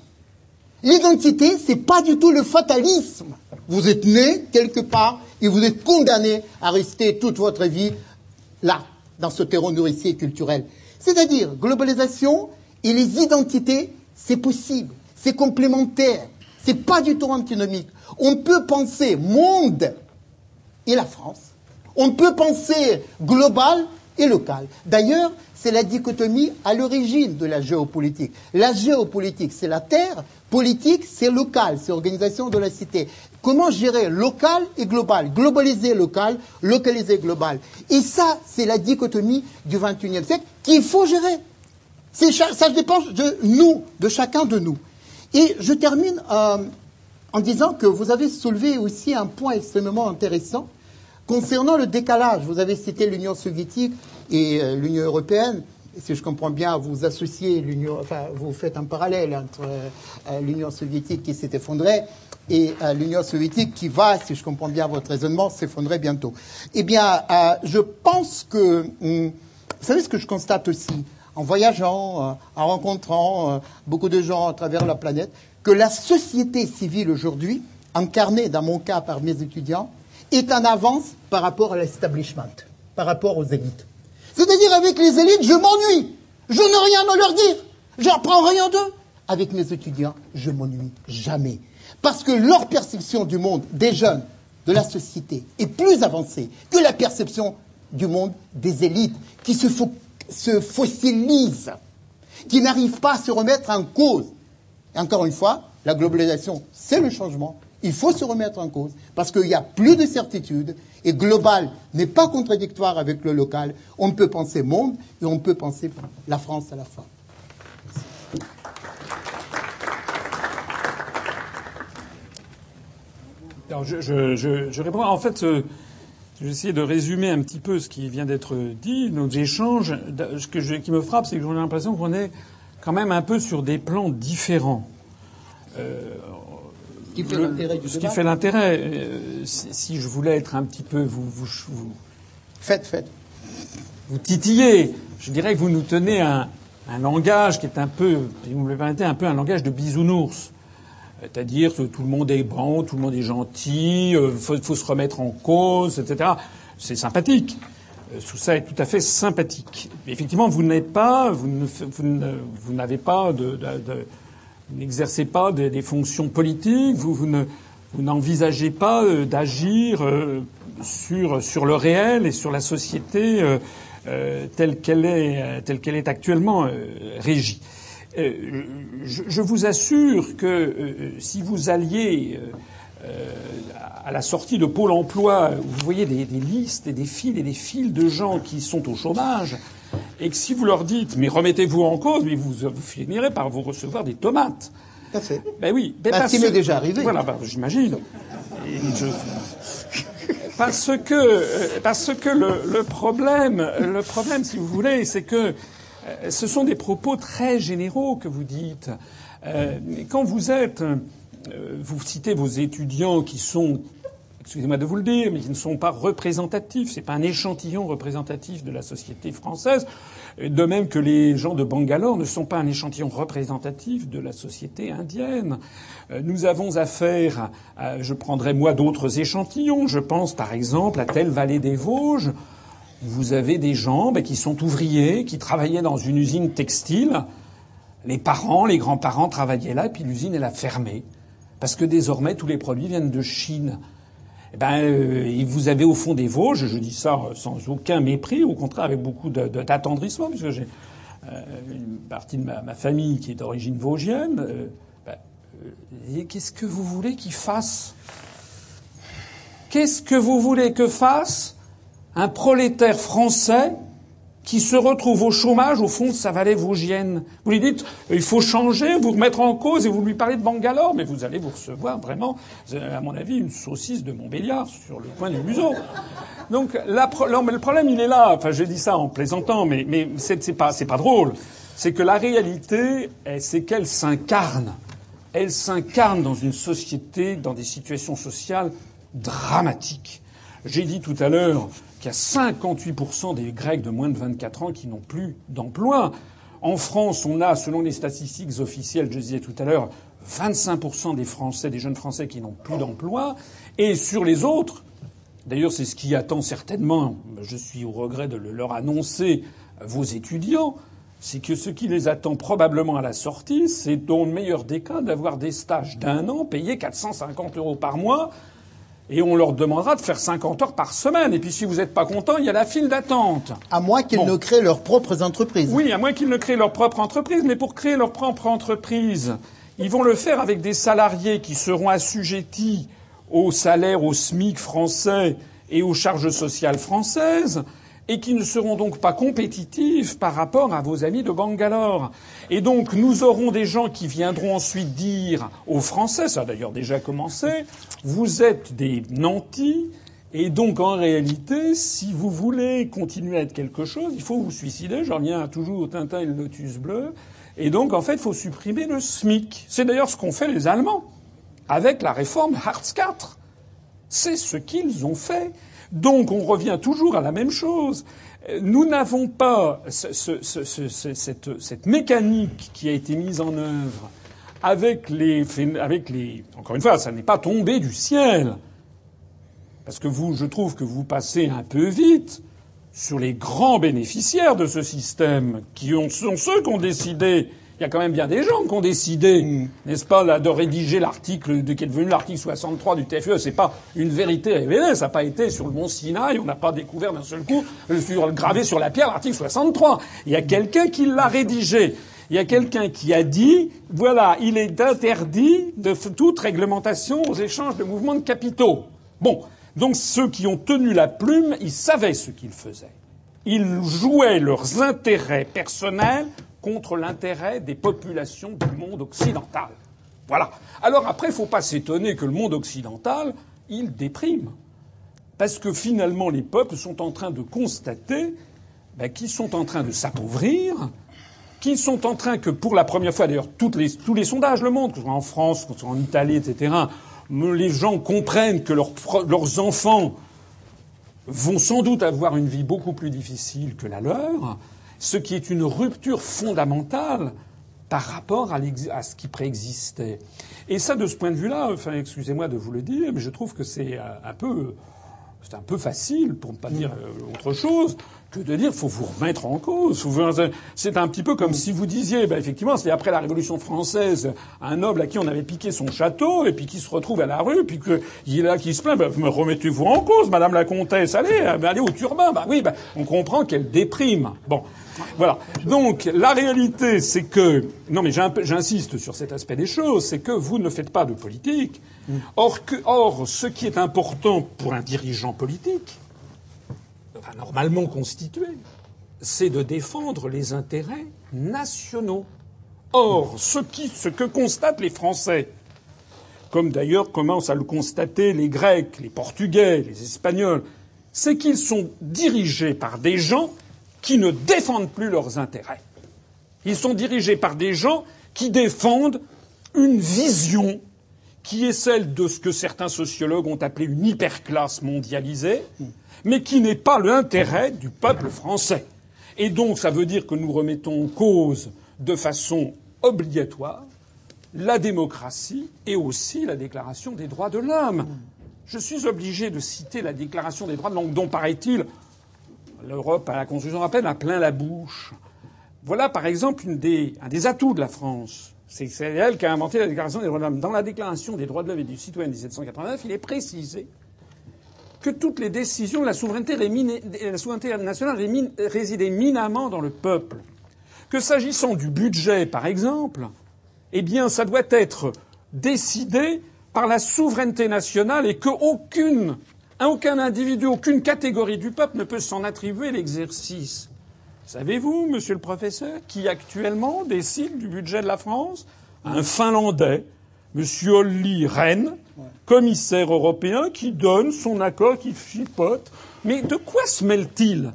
L'identité, c'est pas du tout le fatalisme. Vous êtes né quelque part et vous êtes condamné à rester toute votre vie là, dans ce terreau nourricier culturel. C'est-à-dire, globalisation et les identités, c'est possible, c'est complémentaire, c'est pas du tout antinomique. On peut penser monde et la France, on peut penser global et local. D'ailleurs, c'est la dichotomie à l'origine de la géopolitique. La géopolitique, c'est la terre, politique, c'est local, c'est organisation de la cité. Comment gérer local et global? Globaliser local, localiser global. Et ça, c'est la dichotomie du XXIe siècle qu'il faut gérer. Ça dépend de nous, de chacun de nous. Et je termine euh, en disant que vous avez soulevé aussi un point extrêmement intéressant concernant le décalage. Vous avez cité l'Union soviétique et euh, l'Union européenne, si je comprends bien, vous associez l'Union, enfin, vous faites un parallèle entre euh, l'Union soviétique qui s'est effondrée et euh, l'Union soviétique qui va, si je comprends bien votre raisonnement, s'effondrer bientôt. Eh bien, je pense que, hum, vous savez ce que je constate aussi, en voyageant, en rencontrant beaucoup de gens à travers la planète, que la société civile aujourd'hui, incarnée dans mon cas par mes étudiants, est en avance par rapport à l'establishment, par rapport aux élites. C'est-à-dire avec les élites, je m'ennuie. Je n'ai rien à leur dire. J'apprends rien d'eux. Avec mes étudiants, je m'ennuie jamais. Parce que leur perception du monde des jeunes, de la société, est plus avancée que la perception du monde des élites qui se, se fossilisent, qui n'arrivent pas à se remettre en cause. Encore une fois, la globalisation, c'est le changement. Il faut se remettre en cause parce qu'il n'y a plus de certitude et global n'est pas contradictoire avec le local. On peut penser monde et on peut penser la France à la fois. Alors je, réponds. En fait, euh, je de résumer un petit peu ce qui vient d'être dit. Nos échanges, ce qui me frappe, c'est que j'ai l'impression qu'on est quand même un peu sur des plans différents. Euh, qui fait l'intérêt du Ce qui fait l'intérêt. Euh, si, je voulais être un petit peu, vous, vous, faites, faites. Vous titillez. Je dirais que vous nous tenez un, un langage qui est un peu, si vous me permettez, un peu un langage de bisounours. C'est-à-dire que tout le monde est bon, tout le monde est gentil, il euh, faut, faut, se remettre en cause, etc. C'est sympathique. Euh, tout ça est tout à fait sympathique. Effectivement, vous n'êtes pas, vous, n'avez pas de, de, de vous n'exercez pas des, fonctions politiques, vous, vous, ne, vous n'envisagez pas euh, d'agir euh, sur, le réel et sur la société euh, telle qu'elle est, actuellement régie. Je, je, vous assure que si vous alliez à la sortie de Pôle Emploi, vous voyez des, des, listes et des fils et des fils de gens qui sont au chômage, et que si vous leur dites mais remettez-vous en cause, mais vous, vous finirez par vous recevoir des tomates. Tout fait. Ben oui. Ben parce m'est déjà arrivé. Voilà, ben, j'imagine. (laughs) Parce que euh, parce que le, le, problème le problème si vous voulez c'est que euh, ce sont des propos très généraux que vous dites. Euh, quand vous êtes vous citez vos étudiants qui sont excusez-moi de vous le dire, mais qui ne sont pas représentatifs. C'est pas un échantillon représentatif de la société française. De même que les gens de Bangalore ne sont pas un échantillon représentatif de la société indienne. Euh, nous avons affaire, je prendrai moi d'autres échantillons. Je pense par exemple à telle vallée des Vosges. Vous avez des gens ben, qui sont ouvriers, qui travaillaient dans une usine textile. Les parents, les grands-parents travaillaient là, et puis l'usine elle a fermé parce que désormais tous les produits viennent de Chine eh ben, euh, vous avez au fond des Vosges, je dis ça sans aucun mépris, au contraire avec beaucoup d'attendrissement, puisque j'ai euh, une partie de ma, famille qui est d'origine vosgienne. Euh, ben, qu'est-ce que vous voulez qu'ils fassent Qu'est-ce que vous voulez que fasse un prolétaire français qui se retrouve au chômage au fond de sa vallée vosgienne. Vous lui dites il faut changer, vous remettre en cause et vous lui parlez de Bangalore, mais vous allez vous recevoir vraiment, à mon avis, une saucisse de Montbéliard sur le coin du museau. Donc le problème il est là. Enfin, je dis ça en plaisantant, mais mais c'est pas drôle. C'est que la réalité, eh, c'est qu'elle s'incarne. Elle s'incarne dans une société, dans des situations sociales dramatiques. J'ai dit tout à l'heure qu'il y a 58% des Grecs de moins de 24 ans qui n'ont plus d'emploi. En France, on a, selon les statistiques officielles, je disais tout à l'heure, 25% des Français, des jeunes Français qui n'ont plus d'emploi. Et sur les autres, d'ailleurs, c'est ce qui attend certainement, je suis au regret de le leur annoncer, vos étudiants, c'est que ce qui les attend probablement à la sortie, c'est dans le meilleur des cas d'avoir des stages d'un an payés 450 euros par mois et on leur demandera de faire 50 heures par semaine. Et puis si vous n'êtes pas content, il y a la file d'attente. À moins qu'ils ne créent leurs propres entreprises. Oui, à moins qu'ils ne créent leur propre entreprise. Mais pour créer leur propre entreprise, ils vont le faire avec des salariés qui seront assujettis au salaire, au SMIC français et aux charges sociales françaises et qui ne seront donc pas compétitifs par rapport à vos amis de Bangalore. Et donc nous aurons des gens qui viendront ensuite dire aux Français, ça a d'ailleurs déjà commencé, vous êtes des nantis, et donc en réalité, si vous voulez continuer à être quelque chose, il faut vous suicider. J'en reviens toujours au Tintin et le Lotus bleu. Et donc en fait, il faut supprimer le SMIC. C'est d'ailleurs ce qu'ont fait les Allemands avec la réforme Hartz IV. C'est ce qu'ils ont fait. Donc on revient toujours à la même chose. Nous n'avons pas cette, mécanique qui a été mise en œuvre avec les, avec les. Encore une fois, ça n'est pas tombé du ciel. Parce que vous, je trouve que vous passez un peu vite sur les grands bénéficiaires de ce système, qui sont ceux qui ont décidé il y a quand même bien des gens qui ont décidé, mm. n'est-ce pas, là, de rédiger l'article qui est devenu l'article 63 du TFE. C'est pas une vérité révélée. Ça n'a pas été sur le mont Sinaï. On n'a pas découvert d'un seul coup, sur, gravé sur la pierre l'article 63. Il y a quelqu'un qui l'a rédigé. Il y a quelqu'un qui a dit, voilà, il est interdit de toute réglementation aux échanges de mouvements de capitaux. Bon. Donc ceux qui ont tenu la plume, ils savaient ce qu'ils faisaient. Ils jouaient leurs intérêts personnels contre l'intérêt des populations du monde occidental. Voilà. Alors après, il ne faut pas s'étonner que le monde occidental, il déprime. Parce que finalement, les peuples sont en train de constater ben, qu'ils sont en train de s'appauvrir, qu'ils sont en train que, pour la première fois, d'ailleurs, tous les sondages le montrent, que ce soit en France, que ce soit en Italie, etc., les gens comprennent que leurs enfants vont sans doute avoir une vie beaucoup plus difficile que la leur, ce qui est une rupture fondamentale par rapport à, ce qui préexistait. Et ça, de ce point de vue-là, excusez-moi de vous le dire, mais je trouve que c'est euh, un peu, c'est un peu facile, pour ne pas dire euh, autre chose, que de dire faut vous remettre en cause. C'est un petit peu comme si vous disiez, ben effectivement, c'est après la Révolution française, un noble à qui on avait piqué son château et puis qui se retrouve à la rue, puis qu'il est là qui se plaint, ben, me remettez-vous en cause, Madame la Comtesse, allez, allez au turbin. Ben oui, ben, on comprend qu'elle déprime. Bon, voilà. Donc la réalité, c'est que non, mais j'insiste sur cet aspect des choses, c'est que vous ne faites pas de politique. Or, que, or, ce qui est important pour un dirigeant politique, normalement constitué, c'est de défendre les intérêts nationaux. Or, ce, ce que constatent les Français, comme d'ailleurs commencent à le constater les Grecs, les Portugais, les Espagnols, c'est qu'ils sont dirigés par des gens qui ne défendent plus leurs intérêts. Ils sont dirigés par des gens qui défendent une vision qui est celle de ce que certains sociologues ont appelé une hyperclasse mondialisée, mais qui n'est pas l'intérêt du peuple français. Et donc ça veut dire que nous remettons en cause de façon obligatoire la démocratie et aussi la déclaration des droits de l'homme. Je suis obligé de citer la déclaration des droits de l'homme dont paraît-il l'Europe à la Constitution européenne a plein la bouche. Voilà par exemple un des atouts de la France. C'est elle qui a inventé la Déclaration des droits de l'homme. Dans la Déclaration des droits de l'homme et du citoyen de 1789, il est précisé que toutes les décisions la souveraineté, la souveraineté nationale résidaient éminemment dans le peuple. Que s'agissant du budget, par exemple, eh bien, ça doit être décidé par la souveraineté nationale et qu'aucune aucun individu, aucune catégorie du peuple ne peut s'en attribuer l'exercice. Savez-vous, monsieur le professeur, qui actuellement décide du budget de la France? Un Finlandais, monsieur Olli Rehn, commissaire européen, qui donne son accord, qui chipote. Mais de quoi se mêle-t-il?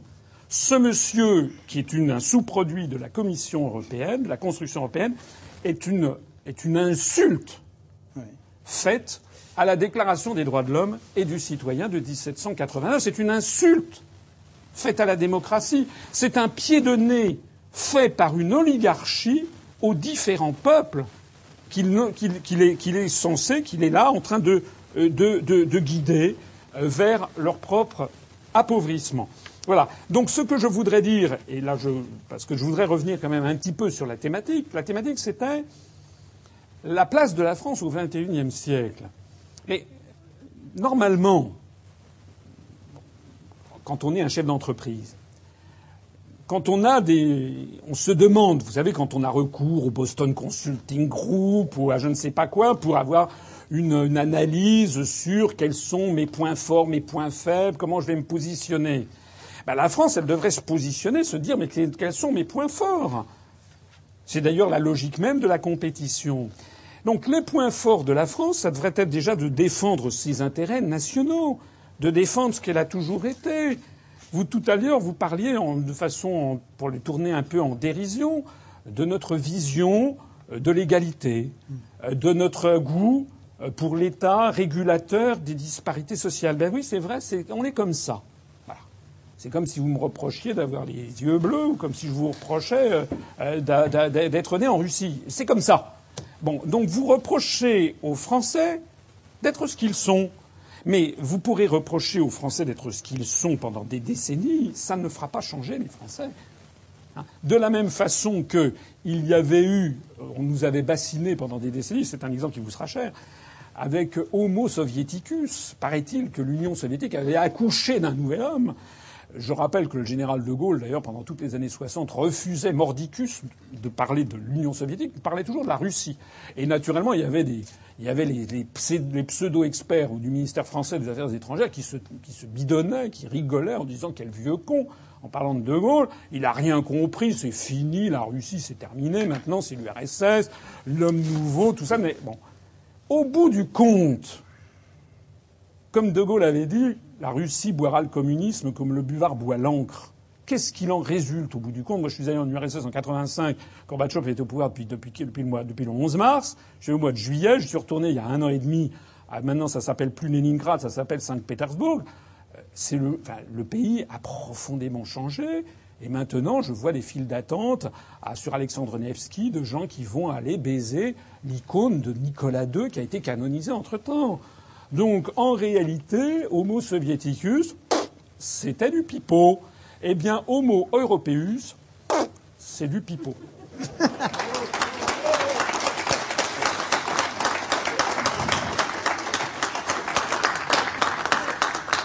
Ce monsieur, qui est une, un sous-produit de la Commission européenne, de la construction européenne, est une, est une insulte faite à la Déclaration des droits de l'homme et du citoyen de 1789. C'est une insulte faite à la démocratie. C'est un pied de nez fait par une oligarchie aux différents peuples qu'il est, censé, qu'il est là en train de, euh, de, guider euh, vers leur propre appauvrissement. Voilà. Donc ce que je voudrais dire, et là je, parce que je voudrais revenir quand même un petit peu sur la thématique, la thématique c'était la place de la France au XXIe siècle. Mais normalement, quand on est un chef d'entreprise, quand on a des, on se demande, vous savez, quand on a recours au Boston Consulting Group ou à je ne sais pas quoi pour avoir une, analyse sur quels sont mes points forts, mes points faibles, comment je vais me positionner. Ben, la France, elle devrait se positionner, se dire mais quels sont mes points forts? C'est d'ailleurs la logique même de la compétition. Donc les points forts de la France, ça devrait être déjà de défendre ses intérêts nationaux, de défendre ce qu'elle a toujours été. Vous tout à l'heure, vous parliez de façon, pour les tourner un peu en dérision, de notre vision euh, de l'égalité, euh, de notre goût euh, pour l'État régulateur des disparités sociales. Ben oui, c'est vrai, on est comme ça. C'est comme si vous me reprochiez d'avoir les yeux bleus ou comme si je vous reprochais d'être né en Russie. C'est comme ça. Bon, donc vous reprochez aux Français d'être ce qu'ils sont. Mais vous pourrez reprocher aux Français d'être ce qu'ils sont pendant des décennies, ça ne fera pas changer les Français. Hein. De la même façon qu'il y avait eu, on nous avait bassiné pendant des décennies, c'est un exemple qui vous sera cher, avec Homo soviéticus. Paraît-il que l'Union soviétique avait accouché d'un nouvel homme. Je rappelle que le général de Gaulle, d'ailleurs, pendant toutes les années 60, refusait mordicus de parler de l'Union soviétique, il parlait toujours de la Russie. Et naturellement, il y avait, des, il y avait les, les, pseudo-experts du ministère français des Affaires étrangères qui se, qui se bidonnaient, qui rigolaient en disant quel vieux con. En parlant de De Gaulle, il a rien compris, c'est fini, la Russie c'est terminé, maintenant c'est l'URSS, l'homme nouveau, tout ça. Mais bon, au bout du compte, comme De Gaulle avait dit, la Russie boira le communisme comme le buvard boit l'encre. Qu'est-ce qu'il en résulte au bout du compte? Moi, je suis allé en URSS en 85. Gorbatchev était au pouvoir depuis, le, mois, depuis le 11 mars. Je suis au mois de juillet. Je suis retourné il y a un an et demi. Maintenant, ça s'appelle plus Leningrad, ça s'appelle Saint-Pétersbourg. Euh, c'est le pays a profondément changé. Et maintenant, je vois des files d'attente sur Alexandre Nevsky de gens qui vont aller baiser l'icône de Nicolas II qui a été canonisé entre-temps. Donc en réalité, Homo soviéticus, c'était du pipeau. Eh bien, Homo europeus, c'est du pipeau.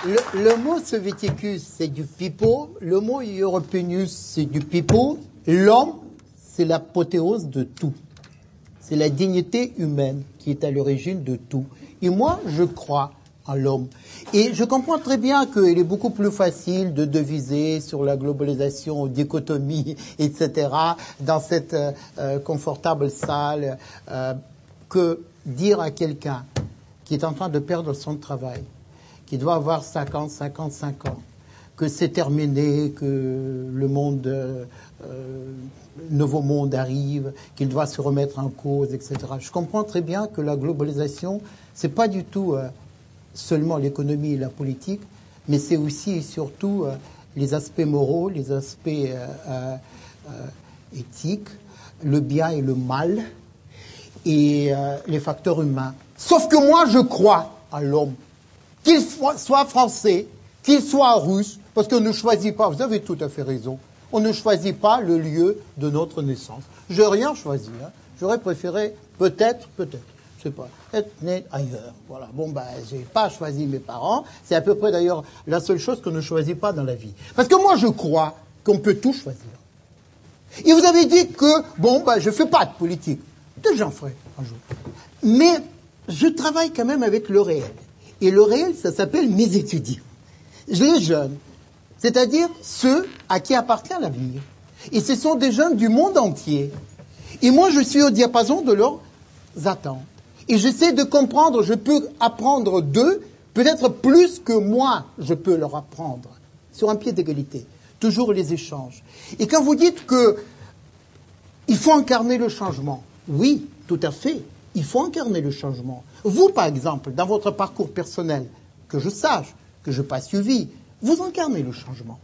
Le, mot soviéticus, c'est du pipeau. Le mot européus, c'est du pipeau. L'homme, c'est l'apothéose de tout. C'est la dignité humaine qui est à l'origine de tout. Et moi, je crois à l'homme. Et je comprends très bien qu'il est beaucoup plus facile de deviser sur la globalisation, dichotomie, (laughs) etc., dans cette euh, euh, confortable salle, euh, que dire à quelqu'un qui est en train de perdre son travail, qui doit avoir 50, 55 ans, que c'est terminé, que le euh, nouveau monde arrive, qu'il doit se remettre en cause, etc. Je comprends très bien que la globalisation c'est pas du tout euh, seulement l'économie et la politique, mais c'est aussi et surtout euh, les aspects moraux, les aspects euh, éthiques, le bien et le mal, et les facteurs humains. Sauf que moi, je crois à l'homme, qu'il soit français, qu'il soit russe, parce qu'on ne choisit pas, vous avez tout à fait raison, on ne choisit pas le lieu de notre naissance. Je n'ai rien choisi. Hein. J'aurais préféré peut-être, peut-être, sais pas, être né ailleurs. Voilà. Bon, ben, j'ai pas choisi mes parents. C'est à peu près d'ailleurs la seule chose qu'on ne choisit pas dans la vie. Parce que moi, je crois qu'on peut tout choisir. Et vous avez dit que, bon, ben, je fais pas de politique. Peut-être j'en ferai un jour. Mais je travaille quand même avec le réel. Et le réel, ça s'appelle mes étudiants. Les jeunes. C'est-à-dire ceux à qui appartient l'avenir. Et ce sont des jeunes du monde entier. Et moi, je suis au diapason de leurs attentes. Et j'essaie de comprendre, je peux apprendre d'eux, peut-être plus que moi, je peux leur apprendre, sur un pied d'égalité. Toujours les échanges. Et quand vous dites que il faut incarner le changement, oui, tout à fait, il faut incarner le changement. Vous, par exemple, dans votre parcours personnel, que je sache, que je n'ai pas suivi, vous incarnez le changement.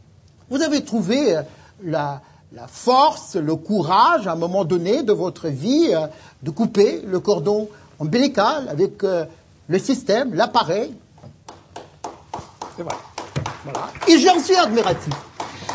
Vous avez trouvé euh, la, force, le courage, à un moment donné de votre vie, euh, de couper le cordon ombilical avec euh, le système, l'appareil. C'est vrai. Voilà. Et j'en suis admiratif.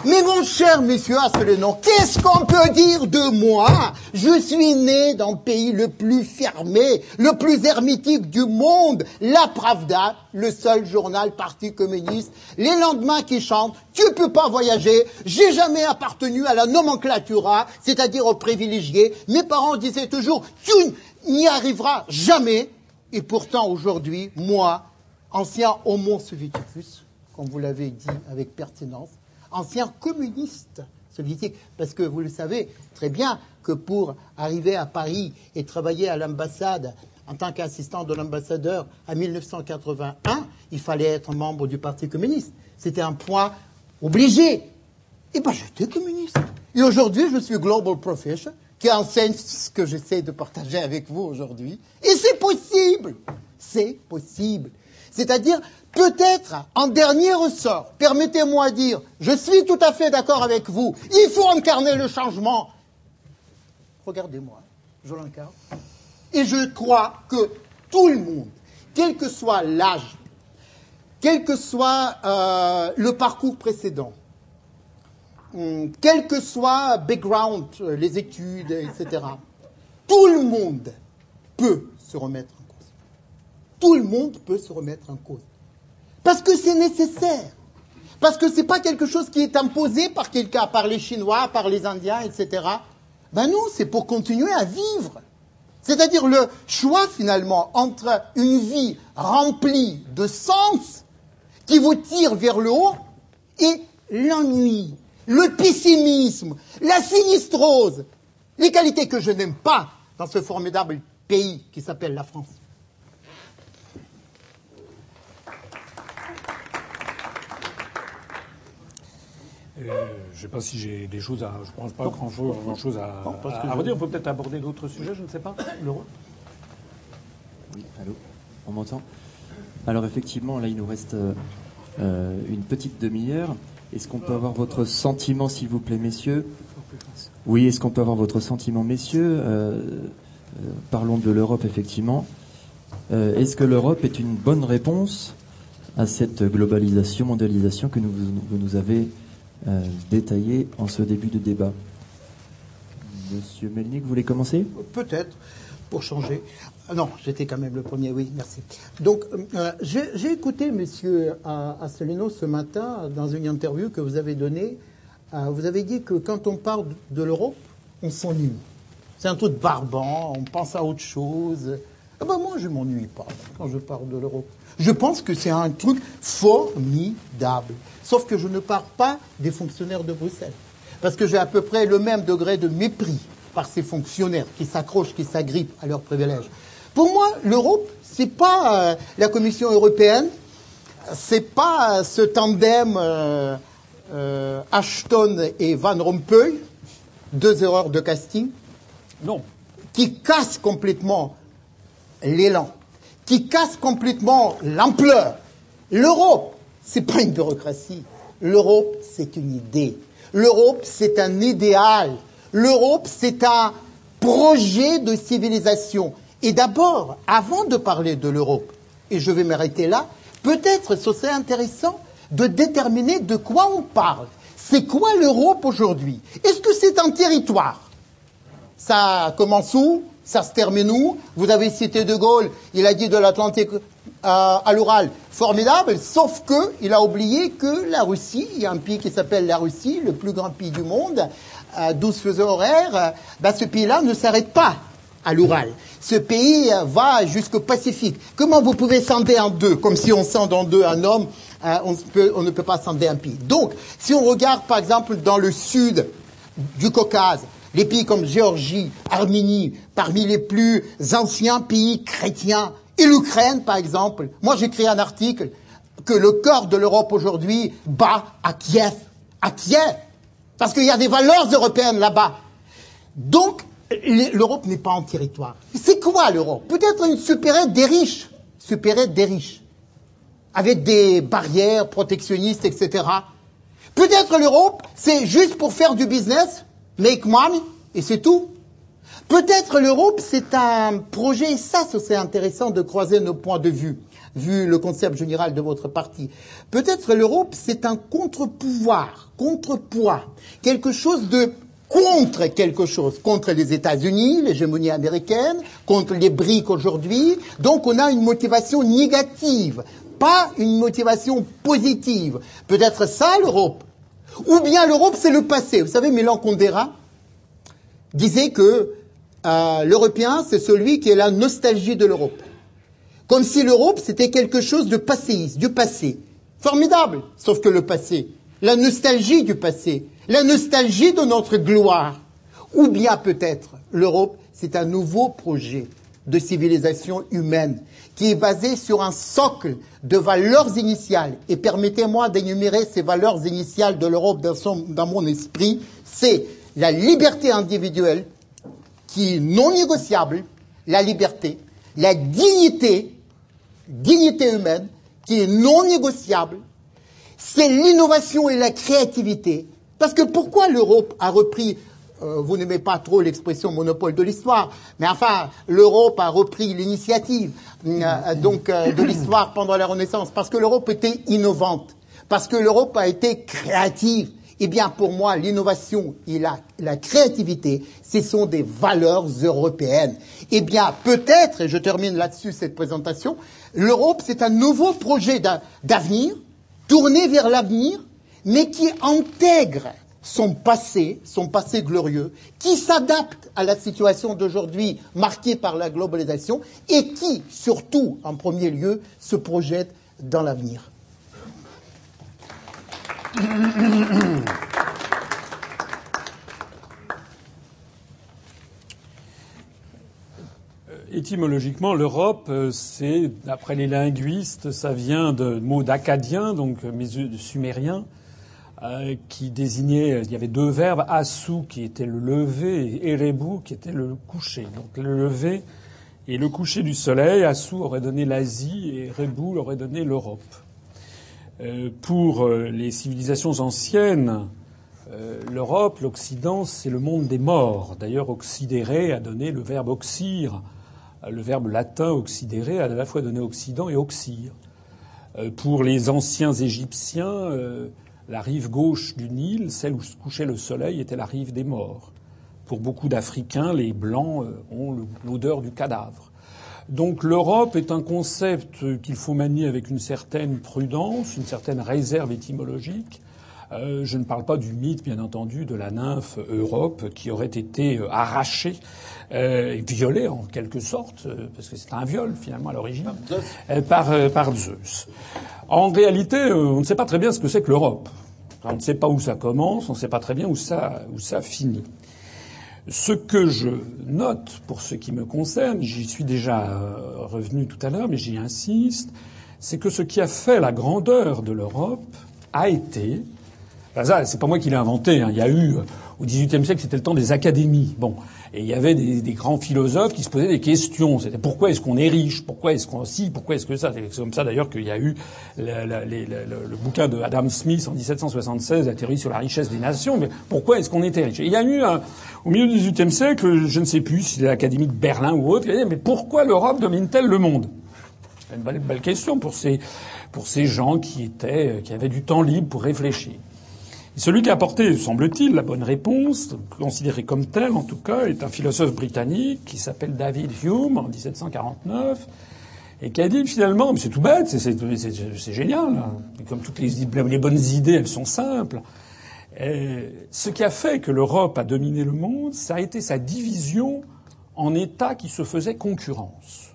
Mais mon cher monsieur Asselineau, qu'est-ce qu'on peut dire de moi? Je suis né dans le pays le plus fermé, le plus hermétique du monde, la Pravda, le seul journal parti communiste, les lendemains qui chantent, tu peux pas voyager, j'ai jamais appartenu à la nomenclatura, c'est-à-dire aux privilégiés. Mes parents disaient toujours, tu n'y arriveras jamais. Et pourtant aujourd'hui, moi, ancien homo soviéticus, comme vous l'avez dit avec pertinence, ancien communiste soviétique. Parce que vous le savez très bien que pour arriver à Paris et travailler à l'ambassade en tant qu'assistant de l'ambassadeur en 1981, il fallait être membre du Parti communiste. C'était un point obligé. Et bien j'étais communiste. Et aujourd'hui, je suis Global Professor, qui enseigne ce que j'essaie de partager avec vous aujourd'hui. Et c'est possible. C'est possible. C'est-à-dire, peut-être, en dernier ressort, permettez-moi de dire, je suis tout à fait d'accord avec vous, il faut incarner le changement. Regardez-moi, je l'incarne. Et je crois que tout le monde, quel que soit l'âge, quel que soit euh, le parcours précédent, quel que soit background, euh, les études, etc., tout le monde peut se remettre en cause. Tout le monde peut se remettre en cause. Parce que c'est nécessaire. Parce que ce n'est pas quelque chose qui est imposé par quelqu'un, par les Chinois, par les Indiens, etc. Ben non, c'est pour continuer à vivre. C'est-à-dire le choix finalement entre une vie remplie de sens qui vous tire vers le haut et l'ennui, le pessimisme, la sinistrose, les qualités que je n'aime pas dans ce formidable pays qui s'appelle la France. Euh, je ne sais pas si j'ai des choses à. Je pense pas grand chose, grand chose à, à, à redire. On peut peut-être aborder d'autres sujets, je ne sais pas. Laurent Oui, allô On m'entend? Alors effectivement, là, il nous reste euh, une petite demi-heure. Est-ce qu'on peut avoir votre sentiment, s'il vous plaît, messieurs Oui, est-ce qu'on peut avoir votre sentiment, messieurs euh, euh Parlons de l'Europe, effectivement. Euh, est-ce que l'Europe est une bonne réponse à cette globalisation, mondialisation que nous, vous nous avez euh, détaillé en ce début de débat? Monsieur Melnik, vous voulez commencer? Peut-être, pour changer. Ah non, j'étais quand même le premier, oui, merci. Donc, euh, j'ai écouté Monsieur Asselineau ce matin dans une interview que vous avez donnée. Euh, vous avez dit que quand on parle de l'Europe, on s'ennuie. C'est un truc barbant, on pense à autre chose. Ah ben moi, je m'ennuie pas quand je parle de l'Europe. Je pense que c'est un truc formidable. Sauf que je ne parle pas des fonctionnaires de Bruxelles. Parce que j'ai à peu près le même degré de mépris par ces fonctionnaires qui s'accrochent, qui s'agrippent à leurs privilèges. Pour moi, l'Europe, c'est pas euh, la Commission européenne, c'est pas euh, ce tandem euh, Ashton et Van Rompuy, deux erreurs de casting, Non. qui cassent complètement l'élan, qui cassent complètement l'ampleur. L'Europe, c'est pas une bureaucratie. L'Europe, c'est une idée. L'Europe, c'est un idéal. L'Europe, c'est un projet de civilisation. Et d'abord, avant de parler de l'Europe, et je vais m'arrêter là, peut-être ce serait intéressant de déterminer de quoi on parle. C'est quoi l'Europe aujourd'hui? Est-ce que c'est un territoire? Ça commence où? Ça se termine où? Vous avez cité De Gaulle, il a dit de l'Atlantique à, à l'Oural, formidable, sauf que il a oublié que la Russie, il y a un pays qui s'appelle la Russie, le plus grand pays du monde, 12 fuseaux horaires, ben ce pays-là ne s'arrête pas à l'Oural. Ce pays va jusqu'au Pacifique. Comment vous pouvez scinder en deux, comme si on scinde en deux un homme, euh, on, ne peut pas scinder un pays. Donc, si on regarde par exemple dans le sud du Caucase, les pays comme Géorgie, Arménie, parmi les plus anciens pays chrétiens, et l'Ukraine par exemple. Moi j'écris un article que le cœur de l'Europe aujourd'hui bat à Kiev, à Kiev, parce qu'il y a des valeurs européennes là-bas. Donc l'Europe n'est pas en territoire. C'est quoi l'Europe? Peut-être une supérette des riches, supérette des riches, avec des barrières protectionnistes, etc. Peut-être l'Europe, c'est juste pour faire du business, make money, et c'est tout. Peut-être l'Europe, c'est un projet, et ça, c'est intéressant de croiser nos points de vue, vu le concept général de votre parti. Peut-être l'Europe, c'est un contre-pouvoir, contrepoids, quelque chose de contre quelque chose, contre les États-Unis, l'hégémonie américaine, contre les briques aujourd'hui. Donc on a une motivation négative, pas une motivation positive. Peut-être ça l'Europe. Ou bien l'Europe c'est le passé. Vous savez, Milan Kundera disait que euh, l'Européen c'est celui qui est la nostalgie de l'Europe. Comme si l'Europe c'était quelque chose de passéiste, du passé. Formidable, sauf que le passé, la nostalgie du passé, la nostalgie de notre gloire. Ou bien peut-être l'Europe, c'est un nouveau projet de civilisation humaine qui est basé sur un socle de valeurs initiales. Et permettez-moi d'énumérer ces valeurs initiales de l'Europe dans, dans mon esprit. C'est la liberté individuelle qui est non négociable, la liberté, la dignité, dignité humaine qui est non négociable, c'est l'innovation et la créativité, parce que pourquoi l'Europe a repris euh, vous n'aimez pas trop l'expression monopole de l'histoire, mais enfin, l'Europe a repris l'initiative euh, donc euh, de l'histoire pendant la Renaissance. Parce que l'Europe était innovante, parce que l'Europe a été créative. Eh bien, pour moi, l'innovation et la, créativité, ce sont des valeurs européennes. Eh bien, peut-être, et je termine là-dessus cette présentation, l'Europe, c'est un nouveau projet d'avenir, tourné vers l'avenir, mais qui intègre son passé, son passé glorieux, qui s'adapte à la situation d'aujourd'hui marquée par la globalisation et qui, surtout, en premier lieu, se projette dans l'avenir. Étymologiquement, l'Europe, euh, c'est, d'après les linguistes, ça vient de mots d'acadien, donc euh, sumérien, euh, qui désignait, il y avait deux verbes, assou qui était le lever et erebu qui était le coucher. Donc le lever et le coucher du soleil, assou aurait donné l'Asie et erebu aurait donné l'Europe. Euh, pour euh, les civilisations anciennes, l'Europe, l'Occident, c'est le monde des morts. D'ailleurs, oxydéré a donné le verbe oxyre. Le verbe latin oxydéré a à la fois donné Occident et oxyre. Pour les anciens Égyptiens, la rive gauche du Nil, celle où se couchait le soleil, était la rive des morts. Pour beaucoup d'Africains, les Blancs euh, ont l'odeur du cadavre. Donc l'Europe est un concept qu'il faut manier avec une certaine prudence, une certaine réserve étymologique. Euh, je ne parle pas du mythe, bien entendu, de la nymphe Europe qui aurait été euh, arrachée euh, violée en quelque sorte, euh, parce que c'est un viol finalement à l'origine, par, par, Zeus. En réalité, on ne sait pas très bien ce que c'est que l'Europe. On ne sait pas où ça commence, on ne sait pas très bien où ça, où ça finit. Ce que je note pour ce qui me concerne, j'y suis déjà revenu tout à l'heure, mais j'y insiste, c'est que ce qui a fait la grandeur de l'Europe a été ça, c'est pas moi qui l'ai inventé. Hein. Il y a eu au XVIIIe siècle, c'était le temps des académies. Bon, et il y avait des, grands philosophes qui se posaient des questions. C'était pourquoi est-ce qu'on est riche? Pourquoi est-ce qu'on si Pourquoi est-ce que ça? C'est comme ça d'ailleurs qu'il y a eu le, bouquin de Adam Smith en 1776, la théorie sur la richesse des nations. Mais pourquoi est-ce qu'on était riche? Il y a eu au milieu du XVIIIe siècle, je ne sais plus si c'est l'Académie de Berlin ou autre, mais pourquoi l'Europe domine-t-elle le monde? Une belle, belle question pour ces pour ces gens qui étaient qui avaient du temps libre pour réfléchir. Celui qui a apporté, semble-t-il, la bonne réponse, considéré comme tel en tout cas, est un philosophe britannique qui s'appelle David Hume en 1749 et qui a dit finalement, c'est tout bête, c'est génial, hein. comme toutes les, les, bonnes idées, elles sont simples. Ce qui a fait que l'Europe a dominé le monde, ça a été sa division en États qui se faisaient concurrence.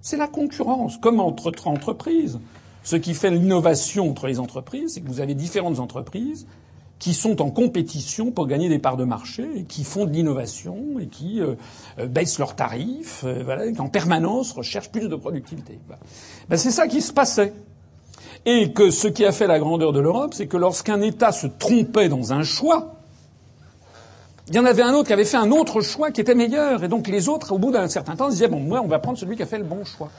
C'est la concurrence, comme entre entreprises. Ce qui fait l'innovation entre les entreprises, c'est que vous avez différentes entreprises qui sont en compétition pour gagner des parts de marché et qui font de l'innovation et qui euh, euh, baissent leurs tarifs, euh, qui en permanence recherchent plus de productivité. Ben, c'est ça qui se passait. Et que ce qui a fait la grandeur de l'Europe, c'est que lorsqu'un État se trompait dans un choix, il y en avait un autre qui avait fait un autre choix qui était meilleur. Et donc les autres, au bout d'un certain temps, disaient, bon, moi, on va prendre celui qui a fait le bon choix.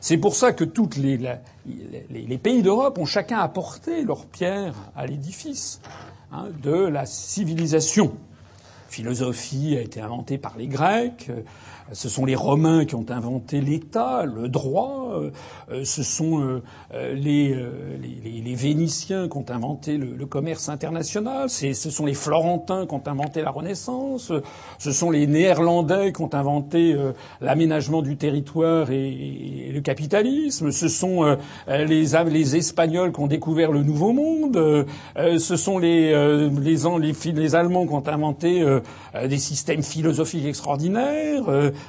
C'est pour ça que tous les, pays d'Europe ont chacun apporté leur pierre à l'édifice hein, de la civilisation. Philosophie a été inventée par les Grecs, ce sont les Romains qui ont inventé l'État, le droit. Euh, euh, ce sont euh, les, Vénitiens qui ont inventé le, commerce international. Ce sont les Florentins qui ont inventé la Renaissance. Ce sont les Néerlandais qui ont inventé l'aménagement du territoire et, et, le capitalisme. Ce sont les, Espagnols qui ont découvert le Nouveau Monde. Ce sont les, les Allemands qui ont inventé des systèmes philosophiques extraordinaires.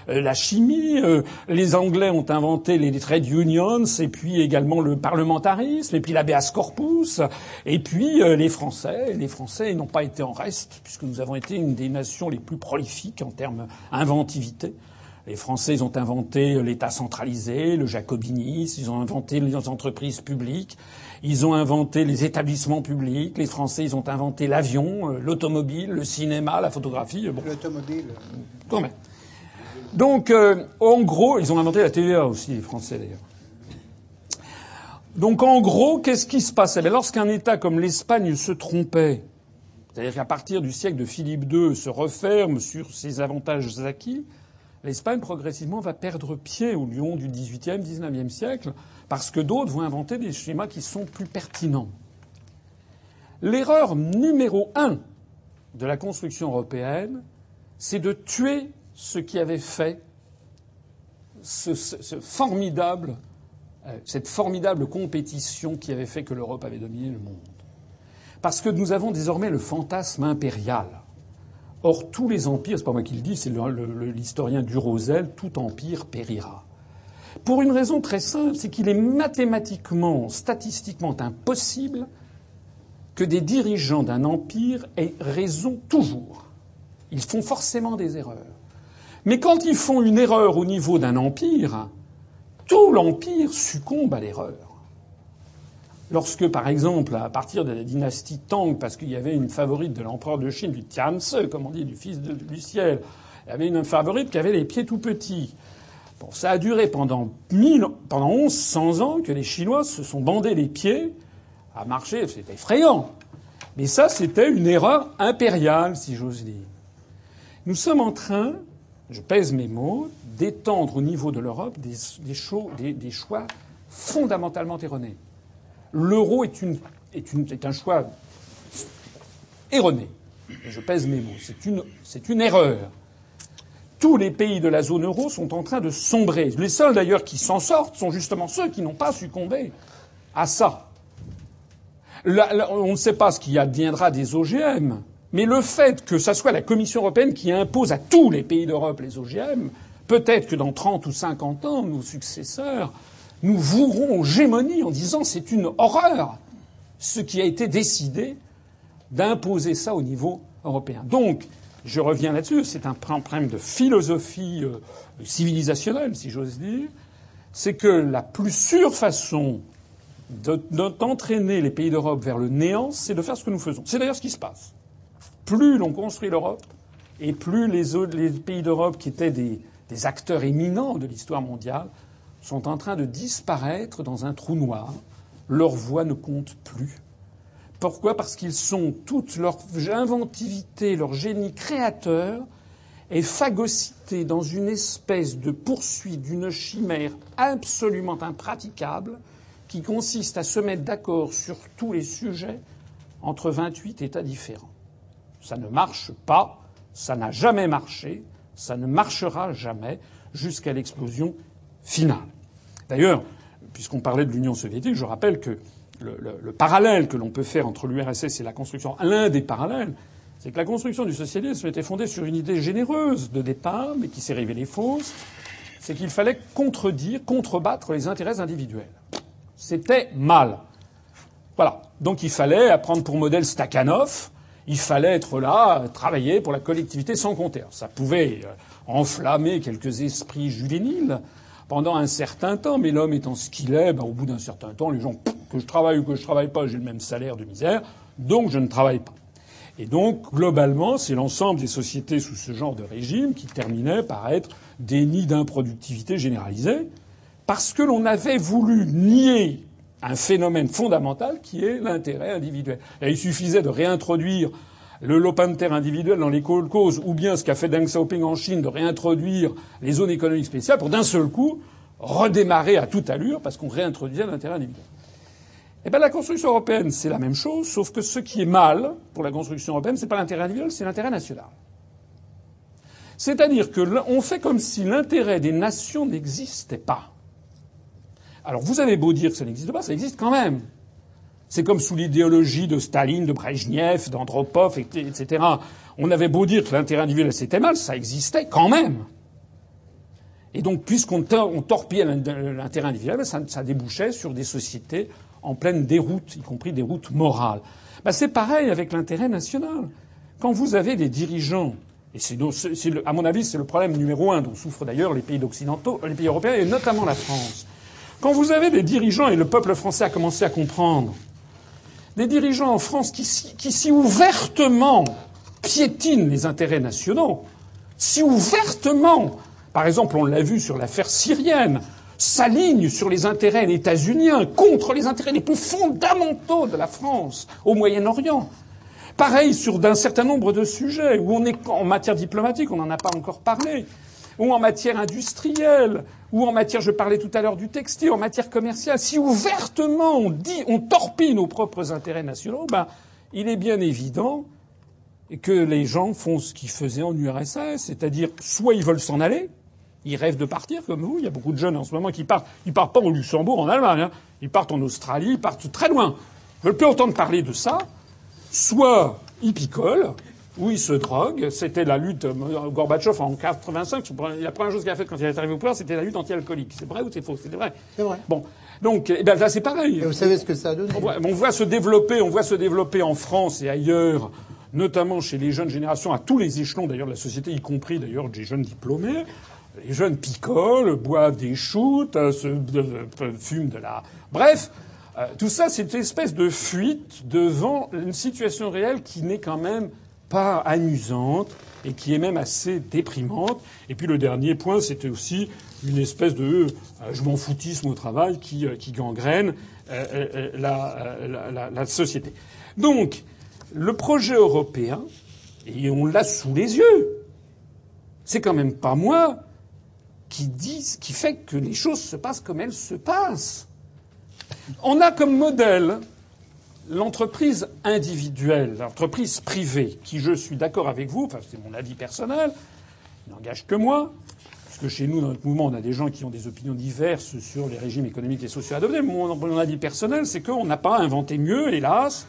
Euh, la chimie. Euh, les Anglais ont inventé les trade unions et puis également le parlementarisme et puis l'habeas corpus. Et puis euh, les Français, les Français n'ont pas été en reste puisque nous avons été une des nations les plus prolifiques en termes inventivité. Les Français, ils ont inventé l'État centralisé, le jacobinisme, ils ont inventé les entreprises publiques, ils ont inventé les établissements publics. Les Français, ils ont inventé l'avion, l'automobile, le cinéma, la photographie. Bon. L'automobile. Quand même. Donc, euh, en gros, ils ont inventé la TVA aussi, les Français d'ailleurs. Donc, en gros, qu'est-ce qui se passait? Ben, Lorsqu'un État comme l'Espagne se trompait, c'est-à-dire qu'à partir du siècle de Philippe II se referme sur ses avantages acquis, l'Espagne progressivement va perdre pied au lion du XVIIIe, XIXe siècle, parce que d'autres vont inventer des schémas qui sont plus pertinents. L'erreur numéro un de la construction européenne, c'est de tuer ce qui avait fait euh, cette formidable compétition qui avait fait que l'Europe avait dominé le monde. Parce que nous avons désormais le fantasme impérial. Or, tous les empires, c'est pas moi qui le dis, c'est l'historien Durosel, tout empire périra. Pour une raison très simple, c'est qu'il est mathématiquement, statistiquement impossible que des dirigeants d'un empire aient raison toujours. Ils font forcément des erreurs. Mais quand ils font une erreur au niveau d'un empire, tout l'empire succombe à l'erreur. Lorsque, par exemple, à partir de la dynastie Tang, parce qu'il y avait une favorite de l'empereur de Chine, du Tianse, comme on dit, du fils du ciel, il y avait une favorite qui avait les pieds tout petits. Bon, ça a duré pendant, pendant 1100 ans que les Chinois se sont bandés les pieds à marcher. C'était effrayant. Mais ça, c'était une erreur impériale, si j'ose dire. Nous sommes en train je pèse mes mots, d'étendre au niveau de l'Europe des, choix fondamentalement erronés. L'euro est, un choix erroné. je pèse mes mots. C'est une, c'est une erreur. Tous les pays de la zone euro sont en train de sombrer. Les seuls d'ailleurs qui s'en sortent sont justement ceux qui n'ont pas succombé à ça. on ne sait pas ce qui adviendra des OGM. Mais le fait que ce soit la Commission européenne qui impose à tous les pays d'Europe les OGM, peut-être que dans 30 ou 50 ans, nos successeurs nous voueront aux gémonies en disant c'est une horreur ce qui a été décidé d'imposer ça au niveau européen. Donc, je reviens là-dessus, c'est un problème de philosophie euh, civilisationnelle, si j'ose dire, c'est que la plus sûre façon d'entraîner les pays d'Europe vers le néant, c'est de faire ce que nous faisons. C'est d'ailleurs ce qui se passe plus l'on construit l'Europe, et plus les, pays d'Europe qui étaient des, des acteurs éminents de l'histoire mondiale sont en train de disparaître dans un trou noir. Leur voix ne compte plus. Pourquoi? Parce qu'ils sont toute leur inventivité, leur génie créateur est phagocyté dans une espèce de poursuite d'une chimère absolument impraticable qui consiste à se mettre d'accord sur tous les sujets entre 28 États différents. Ça ne marche pas, ça n'a jamais marché, ça ne marchera jamais jusqu'à l'explosion finale. D'ailleurs, puisqu'on parlait de l'Union soviétique, je rappelle que le, parallèle que l'on peut faire entre l'URSS et la construction, l'un des parallèles, c'est que la construction du socialisme était fondée sur une idée généreuse de départ, mais qui s'est révélée fausse, c'est qu'il fallait contredire, contrebattre les intérêts individuels. C'était mal. Voilà. Donc il fallait prendre pour modèle Stakhanov. Il fallait être là, travailler pour la collectivité sans compter. ça pouvait euh, enflammer quelques esprits juvéniles pendant un certain temps, mais l'homme étant ce qu'il est, ben, au bout d'un certain temps, les gens, que je travaille ou que je travaille pas, j'ai le même salaire de misère, donc je ne travaille pas. Et donc, globalement, c'est l'ensemble des sociétés sous ce genre de régime qui terminaient par être des nids d'improductivité généralisée, parce que l'on avait voulu nier un phénomène fondamental qui est l'intérêt individuel. il suffisait de réintroduire le lopin de terre individuel dans les causes, ou bien ce qu'a fait Deng Xiaoping en Chine de réintroduire les zones économiques spéciales pour d'un seul coup redémarrer à toute allure parce qu'on réintroduisait l'intérêt individuel. Eh bien, la construction européenne, c'est la même chose, sauf que ce qui est mal pour la construction européenne, c'est pas l'intérêt individuel, c'est l'intérêt national. C'est-à-dire que on fait comme si l'intérêt des nations n'existait pas. Alors vous avez beau dire que ça n'existe pas, ça existe quand même. C'est comme sous l'idéologie de Staline, de Brejnev, d'Andropov, etc. On avait beau dire que l'intérêt individuel c'était mal, ça existait quand même. Et donc, puisqu'on torpillait l'intérêt individuel, ça, ça, débouchait sur des sociétés en pleine déroute, y compris des routes morales. Ben, c'est pareil avec l'intérêt national. Quand vous avez des dirigeants, et c'est, à mon avis, c'est le problème numéro un dont souffrent d'ailleurs les pays occidentaux, les pays européens et notamment la France. Quand vous avez des dirigeants, et le peuple français a commencé à comprendre, des dirigeants en France qui, si ouvertement piétinent les intérêts nationaux, si ouvertement, par exemple, on l'a vu sur l'affaire syrienne, s'alignent sur les intérêts états-uniens contre les intérêts les plus fondamentaux de la France au Moyen-Orient. Pareil sur d'un certain nombre de sujets où on est en matière diplomatique, on n'en a pas encore parlé, ou en matière industrielle, ou en matière, je parlais tout à l'heure du textile, en matière commerciale, si ouvertement on dit, on torpille nos propres intérêts nationaux, ben, il est bien évident que les gens font ce qu'ils faisaient en URSS, c'est-à-dire soit ils veulent s'en aller, ils rêvent de partir comme vous. Il y a beaucoup de jeunes en ce moment qui partent. Ils partent pas au Luxembourg, en Allemagne. Hein. Ils partent en Australie, ils partent très loin. Ils veulent plus entendre parler de ça. Soit ils picolent, ou ils se droguent. C'était la lutte. Euh, Gorbatchev en 85, la première chose qu'il a faite quand il est arrivé au pouvoir, c'était la lutte anti-alcoolique. C'est vrai ou c'est faux? C'est vrai. C'est vrai. Bon, donc eh ben, là c'est pareil. Et vous savez ce que ça a donné? On voit, on voit se développer, on voit se développer en France et ailleurs, notamment chez les jeunes générations, à tous les échelons d'ailleurs de la société, y compris d'ailleurs des jeunes diplômés, les jeunes picolent, boivent des shoots, euh, se, fument de la. Bref, euh, tout ça, c'est une espèce de fuite devant une situation réelle qui n'est quand même pas amusante et qui est même assez déprimante. Et puis le dernier point, c'était aussi une espèce de euh, je m'en foutisme au travail qui, qui gangrène la, la, la, société. Donc, le projet européen, et on l'a sous les yeux, c'est quand même pas moi qui dit, qui fait que les choses se passent comme elles se passent. On a comme modèle l'entreprise individuelle, l'entreprise privée, qui, je suis d'accord avec vous, enfin c'est mon avis personnel, n'engage que moi, parce que chez nous, dans notre mouvement, on a des gens qui ont des opinions diverses sur les régimes économiques et sociaux adoptés. Mon, mon avis personnel, c'est qu'on n'a pas inventé mieux, hélas,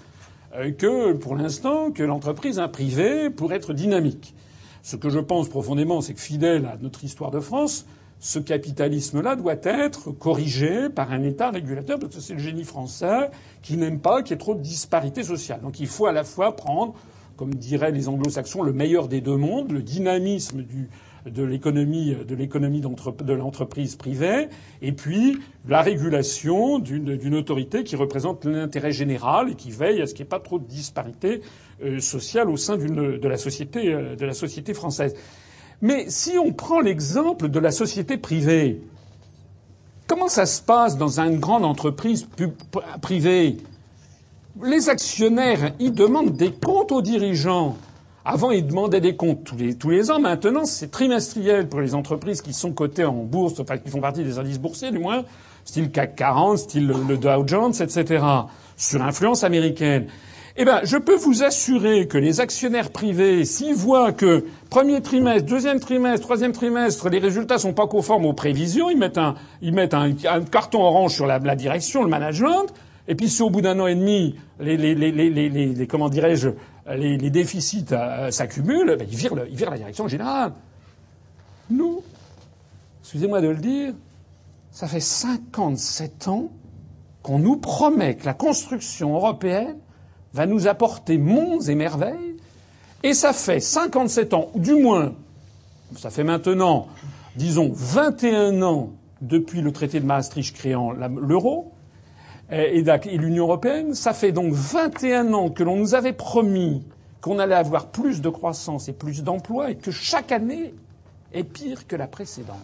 euh, que, pour l'instant, que l'entreprise privée pour être dynamique. Ce que je pense profondément, c'est que fidèle à notre histoire de France, ce capitalisme-là doit être corrigé par un État régulateur, parce que c'est le génie français qui n'aime pas qu'il y ait trop de disparités sociales. Donc il faut à la fois prendre, comme diraient les anglo-saxons, le meilleur des deux mondes, le dynamisme du, de l'économie de l'économie de l'entreprise privée et puis la régulation d'une autorité qui représente l'intérêt général et qui veille à ce qu'il n'y ait pas trop de disparités euh, sociales au sein de la société euh, de la société française. Mais si on prend l'exemple de la société privée, comment ça se passe dans une grande entreprise privée? Les actionnaires, ils demandent des comptes aux dirigeants. Avant, ils demandaient des comptes tous les, tous les ans. Maintenant, c'est trimestriel pour les entreprises qui sont cotées en bourse, enfin qui font partie des indices boursiers du moins, style CAC 40, style le Dow Jones, etc., sur influence américaine. Eh bien, je peux vous assurer que les actionnaires privés, s'ils voient que premier trimestre, deuxième trimestre, troisième trimestre, les résultats sont pas conformes aux prévisions, ils mettent un, ils mettent un, carton orange sur la, la, direction, le management, et puis si au bout d'un an et demi, les, les, les, les comment dirais-je, les, déficits euh, s'accumulent, ben, ils, virent le, ils virent la direction générale. Nous, excusez-moi de le dire, ça fait 57 ans qu'on nous promet que la construction européenne va nous apporter monts et merveilles, et ça fait 57 ans, ou du moins, ça fait maintenant, disons, 21 ans depuis le traité de Maastricht créant l'euro et l'Union européenne, ça fait donc 21 ans que l'on nous avait promis qu'on allait avoir plus de croissance et plus d'emplois et que chaque année est pire que la précédente.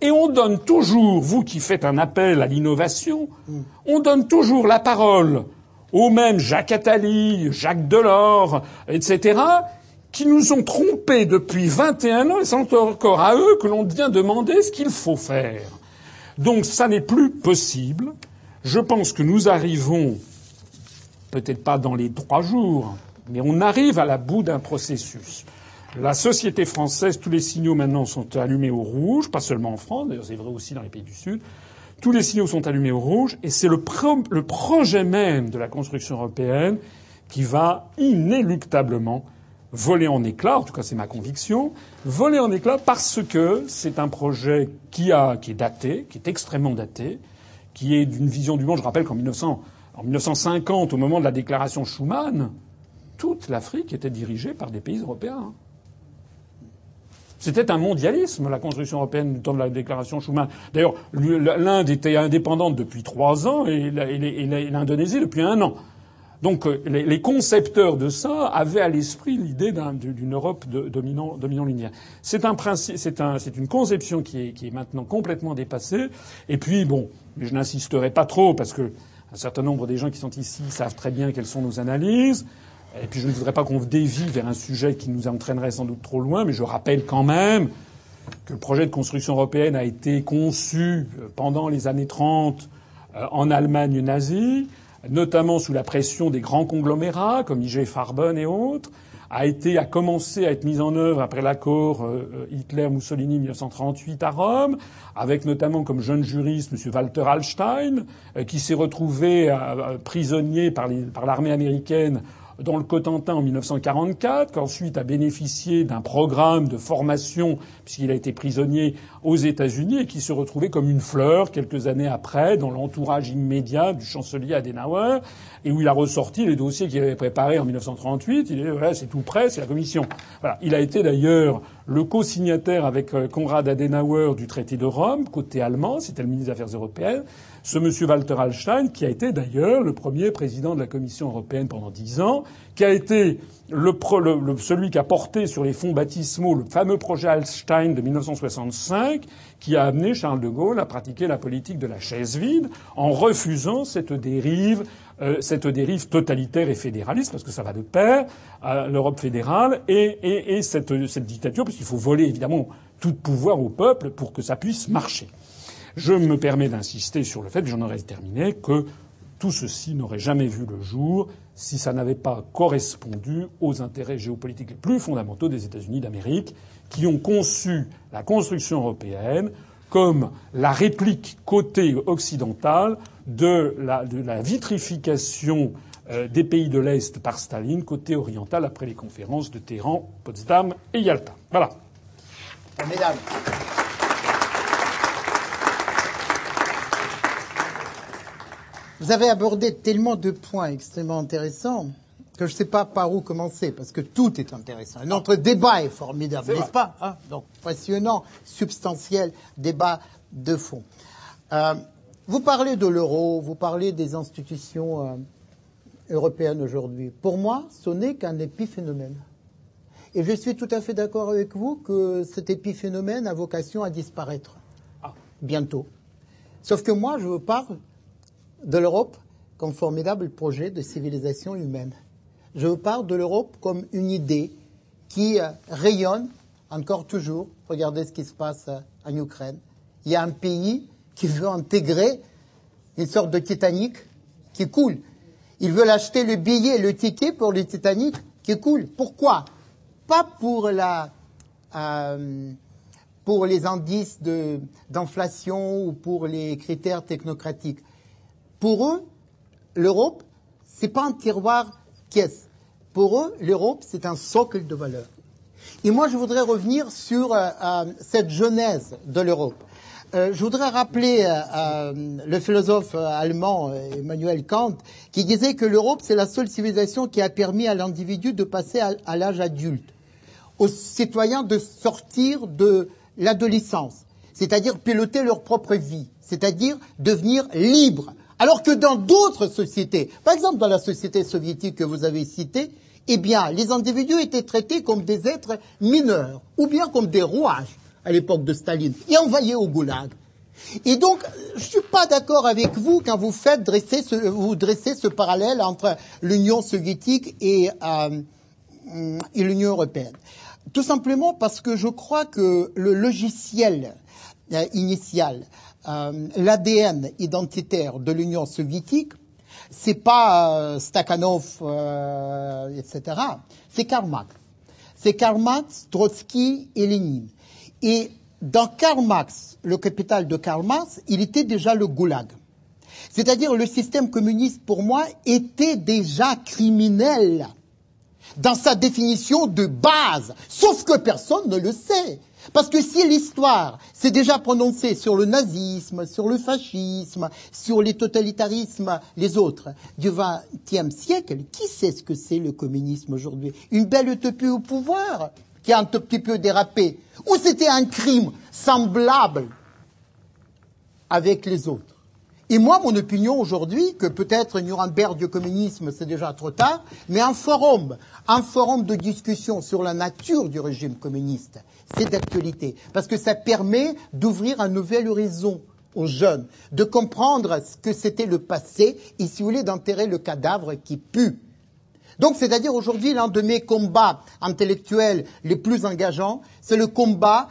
Et on donne toujours, vous qui faites un appel à l'innovation, on donne toujours la parole aux mêmes Jacques Attali, Jacques Delors, etc., qui nous ont trompés depuis 21 ans et c'est encore à eux que l'on vient demander ce qu'il faut faire. Donc ça n'est plus possible. Je pense que nous arrivons, peut-être pas dans les trois jours, mais on arrive à la bout d'un processus. La société française, tous les signaux maintenant sont allumés au rouge, pas seulement en France, d'ailleurs c'est vrai aussi dans les pays du Sud. Tous les signaux sont allumés au rouge, et c'est le, projet même de la construction européenne qui va inéluctablement voler en éclats, en tout cas c'est ma conviction, voler en éclats parce que c'est un projet qui, a, qui est daté, qui est extrêmement daté, qui est d'une vision du monde. Je rappelle qu'en 1950, au moment de la déclaration Schuman, toute l'Afrique était dirigée par des pays européens. C'était un mondialisme, la construction européenne du temps de la déclaration Schuman. D'ailleurs, l'Inde était indépendante depuis trois ans et l'Indonésie depuis un an. Donc euh, les, concepteurs de ça avaient à l'esprit l'idée d'une Europe dominant, dominant C'est un principe, c'est un, une conception qui est, qui est, maintenant complètement dépassée. Et puis bon, je n'insisterai pas trop parce que un certain nombre des gens qui sont ici savent très bien quelles sont nos analyses. Et puis je ne voudrais pas qu'on dévie vers un sujet qui nous entraînerait sans doute trop loin, mais je rappelle quand même que le projet de construction européenne a été conçu euh, pendant les années 30 euh, en Allemagne nazie notamment sous la pression des grands conglomérats comme IG Farben et autres, a été a commencé à être mise en œuvre après l'accord euh, Hitler-Mussolini 1938 à Rome, avec notamment comme jeune juriste M. Walter Hallstein, qui s'est retrouvé prisonnier par l'armée américaine dans le Cotentin en 1944, qu'ensuite a bénéficié d'un programme de formation puisqu'il a été prisonnier aux États-Unis et qui se retrouvait comme une fleur quelques années après dans l'entourage immédiat du chancelier Adenauer et où il a ressorti les dossiers qu'il avait préparés en 1938. Il dit voilà, c'est tout prêt, c'est la commission. Voilà. Il a été d'ailleurs le co-signataire avec euh, Konrad Adenauer du traité de Rome, côté allemand, c'était le ministre des Affaires européennes. Ce monsieur Walter Hallstein, qui a été d'ailleurs le premier président de la Commission européenne pendant dix ans, qui a été celui qui a porté sur les fonds baptismaux le fameux projet Hallstein de 1965, qui a amené Charles de Gaulle à pratiquer la politique de la chaise vide en refusant cette dérive euh, totalitaire et fédéraliste, parce que ça va de pair, à l'Europe fédérale et, et, et cette, cette, dictature, puisqu'il faut voler évidemment tout pouvoir au peuple pour que ça puisse marcher. Je me permets d'insister sur le fait, j'en aurais terminé, que tout ceci n'aurait jamais vu le jour si ça n'avait pas correspondu aux intérêts géopolitiques les plus fondamentaux des États-Unis d'Amérique, qui ont conçu la construction européenne comme la réplique côté occidental de la, vitrification euh, des pays de l'Est par Staline côté oriental après les conférences de Téhéran, Potsdam et Yalta. Voilà. Mesdames. Vous avez abordé tellement de points extrêmement intéressants que je ne sais pas par où commencer, parce que tout est intéressant. Notre débat est formidable, n'est-ce pas hein? Donc, passionnant, substantiel, débat de fond. Euh, vous parlez de l'euro, vous parlez des institutions euh, européennes aujourd'hui. Pour moi, ce n'est qu'un épiphénomène. Et je suis tout à fait d'accord avec vous que cet épiphénomène a vocation à disparaître ah. bientôt. Sauf que moi, je parle de l'Europe comme formidable projet de civilisation humaine. Je parle de l'Europe comme une idée qui euh, rayonne encore toujours. Regardez ce qui se passe euh, en Ukraine. Il y a un pays qui veut intégrer une sorte de Titanic qui coule. Ils veulent acheter le billet, le ticket pour le Titanic qui coule. Pourquoi? Pas pour la euh, pour les indices d'inflation ou pour les critères technocratiques. Pour eux, l'Europe, c'est pas un tiroir caisse. Pour eux, l'Europe, c'est un socle de valeurs. Et moi, je voudrais revenir sur euh, euh, cette genèse de l'Europe. euh, je voudrais rappeler le philosophe allemand Emmanuel Kant qui disait que l'Europe, c'est la seule civilisation qui a permis à l'individu de passer à l'âge adulte, aux citoyens de sortir de l'adolescence, c'est-à-dire piloter leur propre vie, c'est-à-dire devenir libres. Alors que dans d'autres sociétés, par exemple dans la société soviétique que vous avez citée, eh bien, les individus étaient traités comme des êtres mineurs, ou bien comme des rouages à l'époque de Staline, et envoyés au goulag. Et donc, je ne suis pas d'accord avec vous quand vous faites dresser ce, vous dressez ce parallèle entre l'Union soviétique et, euh, et l'Union européenne. Tout simplement parce que je crois que le logiciel euh, initial, euh, l'ADN identitaire de l'Union soviétique, c'est pas euh, Stakhanov, euh, etc. C'est Karl Marx. C'est Karl Marx, Trotsky et Lénine. Et dans Karl Marx, le capital de Karl Marx, il était déjà le goulag. C'est-à-dire le système communiste, pour moi, était déjà criminel dans sa définition de base, sauf que personne ne le sait. Parce que si l'histoire s'est déjà prononcée sur le nazisme, sur le fascisme, sur les totalitarismes, les autres du XXe siècle, qui sait ce que c'est le communisme aujourd'hui? Une belle utopie au pouvoir qui a un tout petit peu dérapé? Ou c'était un crime semblable avec les autres? Et moi, mon opinion aujourd'hui, que peut-être Nuremberg du communisme, c'est déjà trop tard, mais un forum, un forum de discussion sur la nature du régime communiste, c'est d'actualité. Parce que ça permet d'ouvrir un nouvel horizon aux jeunes, de comprendre ce que c'était le passé et, si vous voulez, d'enterrer le cadavre qui pue. Donc, c'est-à-dire aujourd'hui, l'un de mes combats intellectuels les plus engageants, c'est le combat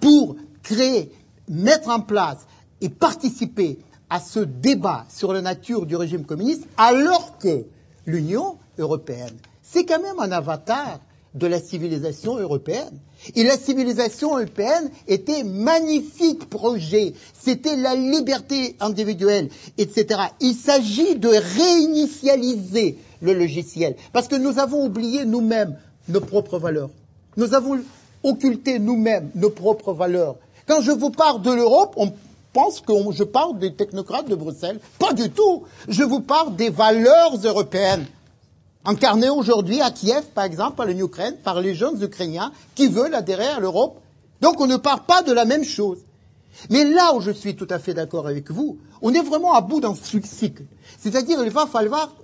pour créer, mettre en place et participer à ce débat sur la nature du régime communiste, alors que l'Union européenne, c'est quand même un avatar de la civilisation européenne. Et la civilisation européenne était magnifique projet. C'était la liberté individuelle, etc. Il s'agit de réinitialiser le logiciel. Parce que nous avons oublié nous-mêmes nos propres valeurs. Nous avons occulté nous-mêmes nos propres valeurs. Quand je vous parle de l'Europe, on pense que je parle des technocrates de Bruxelles. Pas du tout. Je vous parle des valeurs européennes incarnées aujourd'hui à Kiev, par exemple, par l'Ukraine, par les jeunes Ukrainiens qui veulent adhérer à l'Europe. Donc on ne parle pas de la même chose. Mais là où je suis tout à fait d'accord avec vous, on est vraiment à bout d'un cycle. C'est-à-dire il va falloir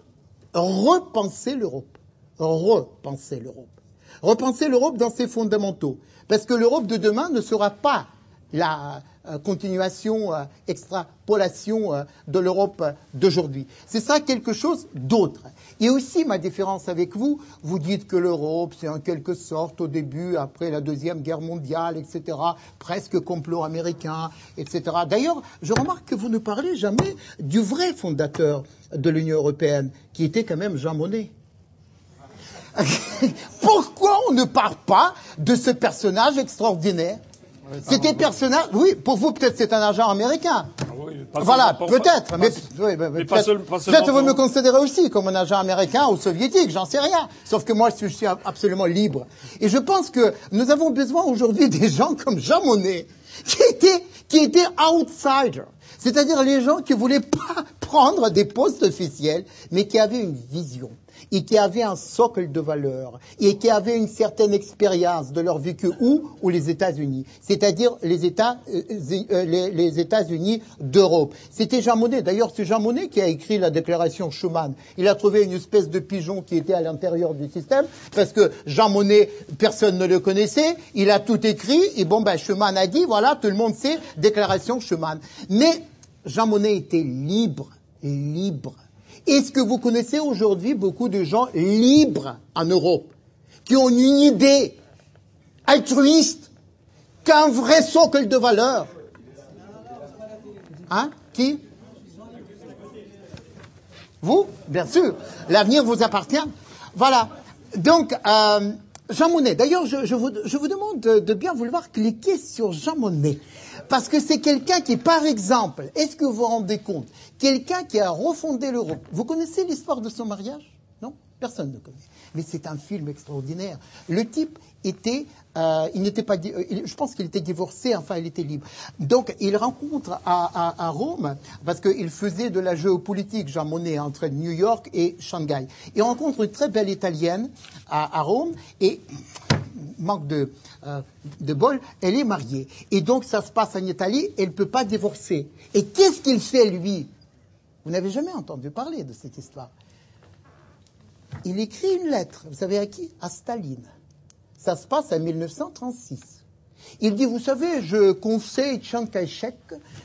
repenser l'Europe. Repenser l'Europe. Repenser l'Europe dans ses fondamentaux. Parce que l'Europe de demain ne sera pas la, euh, continuation, euh, extrapolation euh, de l'Europe d'aujourd'hui. C'est ça quelque chose d'autre. Et aussi ma différence avec vous, vous dites que l'Europe, c'est en quelque sorte au début, après la Deuxième Guerre mondiale, etc., presque complot américain, etc. D'ailleurs, je remarque que vous ne parlez jamais du vrai fondateur de l'Union européenne, qui était quand même Jean Monnet. (laughs) Pourquoi on ne parle pas de ce personnage extraordinaire? C'était personnage. Oui, pour vous peut-être c'est un agent américain. Ah voilà, peut-être. Mais, peut-être vous me considérez aussi comme un agent américain ou soviétique, j'en sais rien. Sauf que moi, je suis absolument libre. Et je pense que nous avons besoin aujourd'hui des gens comme Jean Monnet, qui étaient, qui étaient outsiders. C'est-à-dire les gens qui voulaient pas (laughs) prendre des postes officiels, mais qui avaient une vision et qui avaient un socle de valeurs et qui avaient une certaine expérience de leur vécu où ou les États-Unis, c'est-à-dire les États euh, euh, les, États-Unis d'Europe. C'était Jean Monnet. D'ailleurs, c'est Jean Monnet qui a écrit la déclaration Schuman. Il a trouvé une espèce de pigeon qui était à l'intérieur du système parce que Jean Monnet, personne ne le connaissait. Il a tout écrit et bon ben Schuman a dit voilà, tout le monde sait déclaration Schuman. Mais Jean Monnet était libre, libre est-ce que vous connaissez aujourd'hui beaucoup de gens libres en Europe, qui ont une idée altruiste, qu'un vrai socle de valeur Hein? Qui? Vous? Bien sûr. L'avenir vous appartient. Voilà. Donc, euh, Jean Monnet. D'ailleurs, je, vous, demande de, de, bien vouloir cliquer sur Jean Monnet. Parce que c'est quelqu'un qui, par exemple, est-ce que vous vous rendez compte, quelqu'un qui a refondé l'Europe. Vous connaissez l'histoire de son mariage? Non? Personne ne connaît. Mais c'est un film extraordinaire. Le type était, euh, il n'était pas, euh, je pense qu'il était divorcé, enfin il était libre. Donc il rencontre à, Rome, parce qu'il faisait de la géopolitique, Jean Monnet, entre New York et Shanghai. Il rencontre une très belle italienne à, à Rome et manque de, euh, de bol, elle est mariée. Et donc ça se passe en Italie, elle ne peut pas divorcer. Et qu'est-ce qu'il fait lui? Vous n'avez jamais entendu parler de cette histoire. Il écrit une lettre, vous savez à qui? À Staline. Ça se passe en 1936. Il dit, vous savez, je conseille Chiang Kai-shek,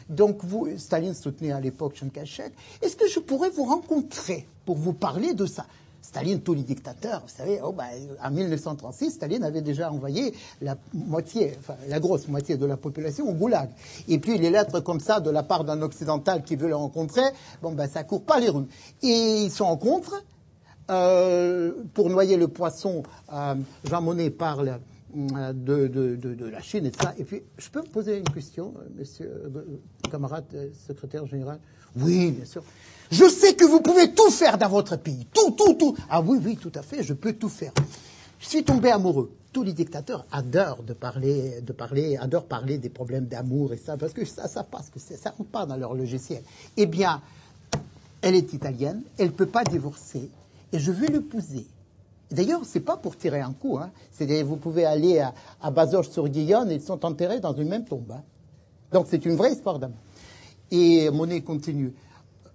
donc vous, Staline soutenait à l'époque Chiang Kai-shek, est-ce que je pourrais vous rencontrer pour vous parler de ça? Staline, tous les dictateurs, vous savez, oh, bah, en 1936, Staline avait déjà envoyé la moitié, enfin, la grosse moitié de la population au goulag. Et puis les lettres comme ça de la part d'un occidental qui veut le rencontrer, bon, ben, ça court pas les rues. Et ils se rencontrent, euh, pour noyer le poisson, euh, Jean Monnet parle euh, de, de, de, la Chine et ça. Et puis, je peux vous poser une question, monsieur, camarade secrétaire général? Oui, bien sûr. Je sais que vous pouvez tout faire dans votre pays. Tout, tout, tout. Ah oui, oui, tout à fait, je peux tout faire. Je suis tombé amoureux. Tous les dictateurs adorent de parler, de parler, adorent parler des problèmes d'amour et ça, parce que ça, ça passe, que ça rentre pas dans leur logiciel. Eh bien, elle est italienne, elle ne peut pas divorcer, et je veux l'épouser. D'ailleurs, c'est pas pour tirer un coup. Hein. vous pouvez aller à, à sur guillaume ils sont enterrés dans une même tombe. Hein. Donc c'est une vraie histoire d'amour. Et Monet continue.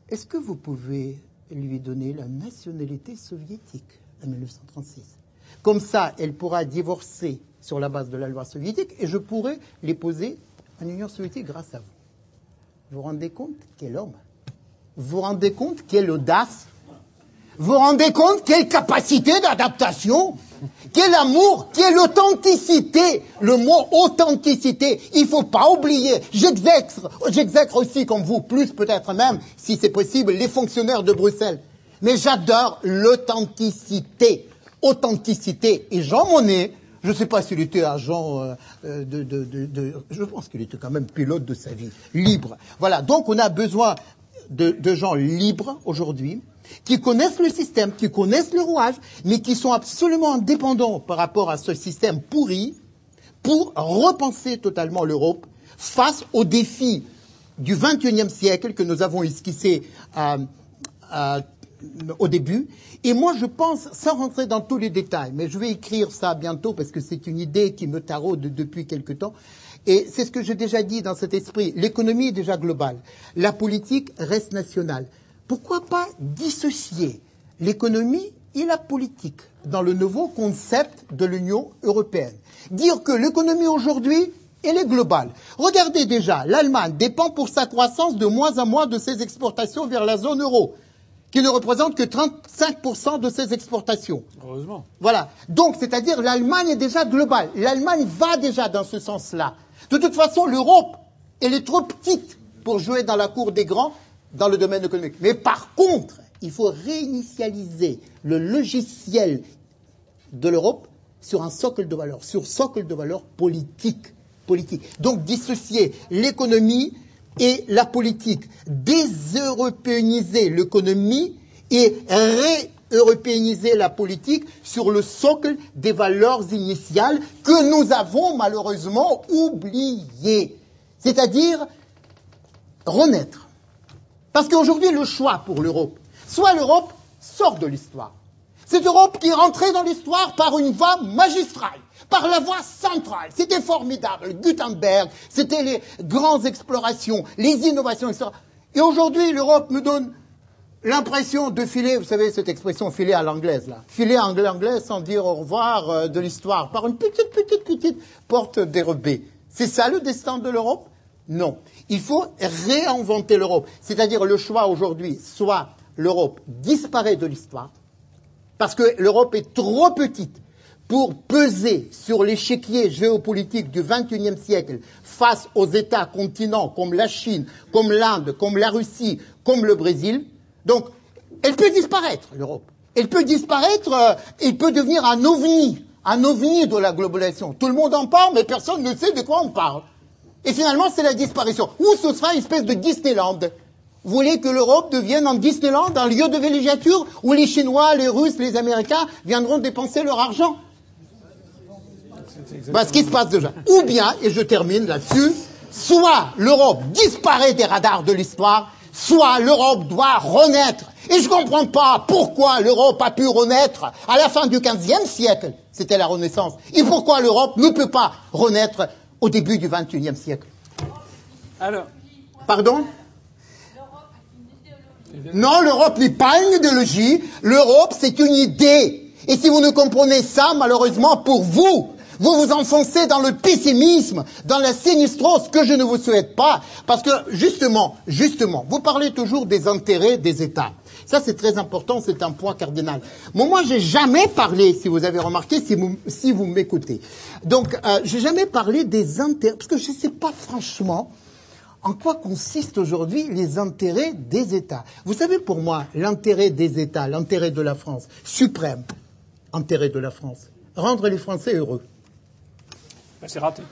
Est-ce que vous pouvez lui donner la nationalité soviétique en 1936 Comme ça, elle pourra divorcer sur la base de la loi soviétique et je pourrai l'épouser en Union soviétique grâce à vous. Vous vous rendez compte Quel homme? Vous vous rendez compte Quelle audace vous vous rendez compte quelle capacité d'adaptation Quel amour Quelle authenticité Le mot authenticité, il faut pas oublier. J'exècre, j'exècre aussi comme vous, plus peut-être même, si c'est possible, les fonctionnaires de Bruxelles. Mais j'adore l'authenticité. Authenticité. Et Jean Monnet, je ne sais pas s'il était agent euh, euh, de, de, de, de, Je pense qu'il était quand même pilote de sa vie, libre. Voilà, donc on a besoin de, de gens libres aujourd'hui, qui connaissent le système, qui connaissent le rouage, mais qui sont absolument indépendants par rapport à ce système pourri pour repenser totalement l'Europe face aux défis du XXIe siècle que nous avons esquissé euh, euh, au début. Et moi, je pense, sans rentrer dans tous les détails, mais je vais écrire ça bientôt parce que c'est une idée qui me taraude depuis quelque temps. Et c'est ce que j'ai déjà dit dans cet esprit. L'économie est déjà globale. La politique reste nationale pourquoi pas dissocier l'économie et la politique dans le nouveau concept de l'Union européenne? Dire que l'économie aujourd'hui, elle est globale. Regardez déjà, l'Allemagne dépend pour sa croissance de moins en moins de ses exportations vers la zone euro, qui ne représente que 35% de ses exportations. Heureusement. Voilà. Donc, c'est-à-dire l'Allemagne est déjà globale. L'Allemagne va déjà dans ce sens-là. De toute façon, l'Europe, elle est trop petite pour jouer dans la cour des grands dans le domaine économique. Mais par contre, il faut réinitialiser le logiciel de l'Europe sur un socle de valeurs, sur socle de valeurs politique. politique. Donc dissocier l'économie et la politique, déseuropéaniser l'économie et ré-européaniser la politique sur le socle des valeurs initiales que nous avons malheureusement oubliées. C'est-à-dire renaître parce qu'aujourd'hui, le choix pour l'Europe, soit l'Europe sort de l'histoire. Cette Europe qui est rentrée dans l'histoire par une voie magistrale, par la voie centrale. C'était formidable. Gutenberg, c'était les grandes explorations, les innovations, etc. Et aujourd'hui, l'Europe me donne l'impression de filer, vous savez, cette expression filer à l'anglaise, là. Filer à l'anglaise sans dire au revoir euh, de l'histoire, par une petite, petite, petite porte dérobée. C'est ça le destin de l'Europe? Non. Il faut réinventer l'Europe. C'est-à-dire le choix aujourd'hui, soit l'Europe disparaît de l'histoire, parce que l'Europe est trop petite pour peser sur l'échiquier géopolitique du XXIe siècle face aux États continents comme la Chine, comme l'Inde, comme la Russie, comme le Brésil. Donc, elle peut disparaître, l'Europe. Elle peut disparaître, euh, elle peut devenir un ovni, un ovni de la globalisation. Tout le monde en parle, mais personne ne sait de quoi on parle. Et finalement, c'est la disparition. Ou ce sera une espèce de Disneyland? Vous voulez que l'Europe devienne en Disneyland, un lieu de villégiature où les Chinois, les Russes, les Américains viendront dépenser leur argent? Bah, Ce qui se passe déjà. Ou bien, et je termine là-dessus, soit l'Europe disparaît des radars de l'histoire, soit l'Europe doit renaître. Et je ne comprends pas pourquoi l'Europe a pu renaître à la fin du XVe siècle. C'était la Renaissance. Et pourquoi l'Europe ne peut pas renaître au début du XXIe siècle. Alors. Pardon? Non, l'Europe n'est pas une idéologie. L'Europe, c'est une idée. Et si vous ne comprenez ça, malheureusement pour vous, vous vous enfoncez dans le pessimisme, dans la sinistrose que je ne vous souhaite pas. Parce que, justement, justement, vous parlez toujours des intérêts des États. Ça, c'est très important, c'est un point cardinal. Moi, moi, j'ai jamais parlé, si vous avez remarqué, si vous, si vous m'écoutez. Donc, euh, j'ai jamais parlé des intérêts, parce que je ne sais pas franchement en quoi consistent aujourd'hui les intérêts des États. Vous savez, pour moi, l'intérêt des États, l'intérêt de la France, suprême, intérêt de la France, rendre les Français heureux. Ben, c'est raté.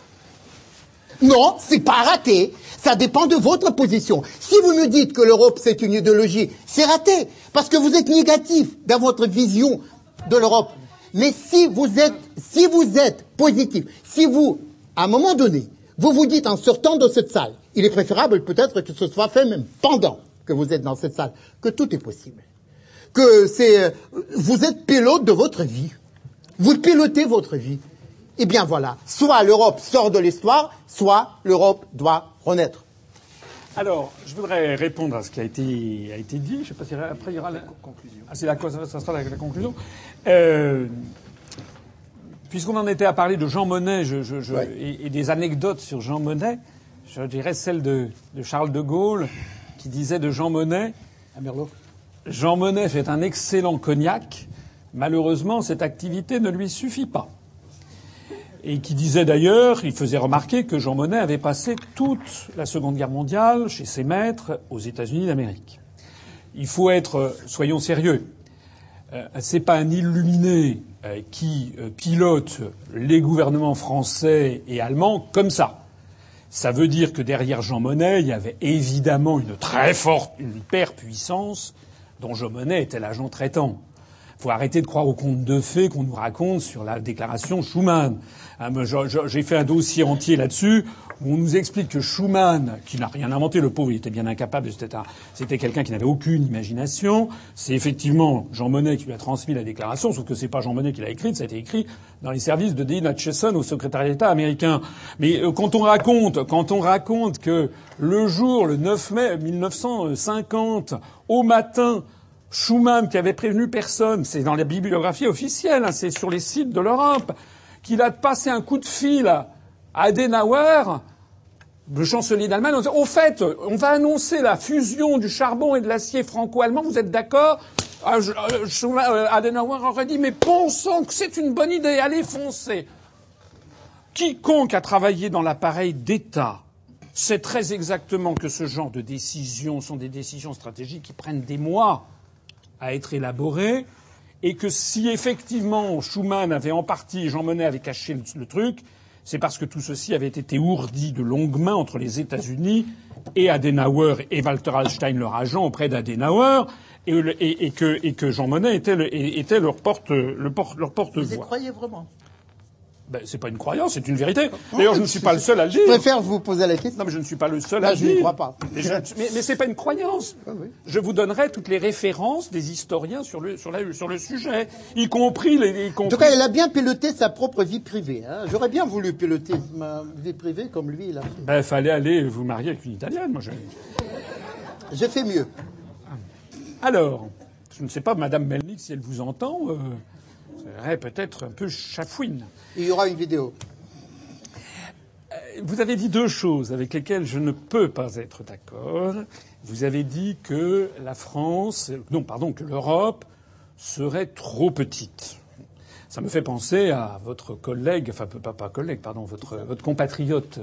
Non, c'est pas raté. Ça dépend de votre position. Si vous me dites que l'Europe c'est une idéologie, c'est raté. Parce que vous êtes négatif dans votre vision de l'Europe. Mais si vous êtes, si vous êtes positif, si vous, à un moment donné, vous vous dites en sortant de cette salle, il est préférable peut-être que ce soit fait même pendant que vous êtes dans cette salle, que tout est possible. Que c'est, vous êtes pilote de votre vie. Vous pilotez votre vie. Eh bien voilà, soit l'Europe sort de l'histoire, soit l'Europe doit renaître. Alors, je voudrais répondre à ce qui a été, a été dit. Je ne sais pas si après il y aura la conclusion. Ah, c'est la, ça sera la, conclusion. Euh, puisqu'on en était à parler de Jean Monnet je, je, je, et, et, des anecdotes sur Jean Monnet, je dirais celle de, de, Charles de Gaulle qui disait de Jean Monnet à Merlot. Jean Monnet fait un excellent cognac. Malheureusement, cette activité ne lui suffit pas et qui disait d'ailleurs, il faisait remarquer que Jean Monnet avait passé toute la Seconde Guerre mondiale chez ses maîtres aux États-Unis d'Amérique. Il faut être, soyons sérieux, euh, c'est pas un illuminé euh, qui euh, pilote les gouvernements français et allemands comme ça. Ça veut dire que derrière Jean Monnet, il y avait évidemment une très forte, une hyper-puissance dont Jean Monnet était l'agent traitant faut arrêter de croire aux contes de fées qu'on nous raconte sur la déclaration Schuman. Hein, j'ai fait un dossier entier là-dessus où on nous explique que Schuman, qui n'a rien inventé, le pauvre, il était bien incapable, c'était quelqu'un qui n'avait aucune imagination. C'est effectivement Jean Monnet qui lui a transmis la déclaration, sauf que c'est pas Jean Monnet qui l'a écrite, ça a été écrit dans les services de Dean Hutchison au secrétariat d'État américain. Mais euh, quand on raconte, quand on raconte que le jour, le 9 mai 1950, au matin, Schuman, qui avait prévenu personne, c'est dans la bibliographie officielle, hein, c'est sur les sites de l'Europe, qu'il a passé un coup de fil à Adenauer, le chancelier d'Allemagne, en disant Au fait, on va annoncer la fusion du charbon et de l'acier franco-allemand, vous êtes d'accord? Ah, euh, euh, Adenauer aurait dit Mais pensons que c'est une bonne idée, allez foncer. Quiconque a travaillé dans l'appareil d'État sait très exactement que ce genre de décisions sont des décisions stratégiques qui prennent des mois à être élaboré et que si effectivement Schuman avait en partie, Jean Monnet avait caché le, truc, c'est parce que tout ceci avait été ourdi de longue main entre les États-Unis et Adenauer et Walter Hallstein, leur agent, auprès d'Adenauer, et, que, et que Jean Monnet était, le, était leur porte-voix. Porte Vous y croyez vraiment? Ben, c'est pas une croyance, c'est une vérité. D'ailleurs, je ne suis pas le seul à le dire. Je préfère vous poser la question. Non, mais je ne suis pas le seul à le dire. Je ne crois pas. Mais, mais, c'est pas une croyance. Ah. Je vous donnerai toutes les références des historiens sur le, sur, la, sur le sujet, y compris les. Y compris... En tout cas, il a bien piloté sa propre vie privée. Hein. J'aurais bien voulu piloter ma vie privée comme lui, il a fait. Ben, fallait aller vous marier avec une italienne, moi. Je... J'ai fait mieux. Alors, je ne sais pas, Madame Melnik, si elle vous entend. Euh serait peut-être un peu chafouine. Il y aura une vidéo. Euh, vous avez dit deux choses avec lesquelles je ne peux pas être d'accord. Vous avez dit que la France, non, pardon, que l'Europe serait trop petite. Ça me fait penser à votre collègue, enfin pas, pas collègue, pardon, votre, votre compatriote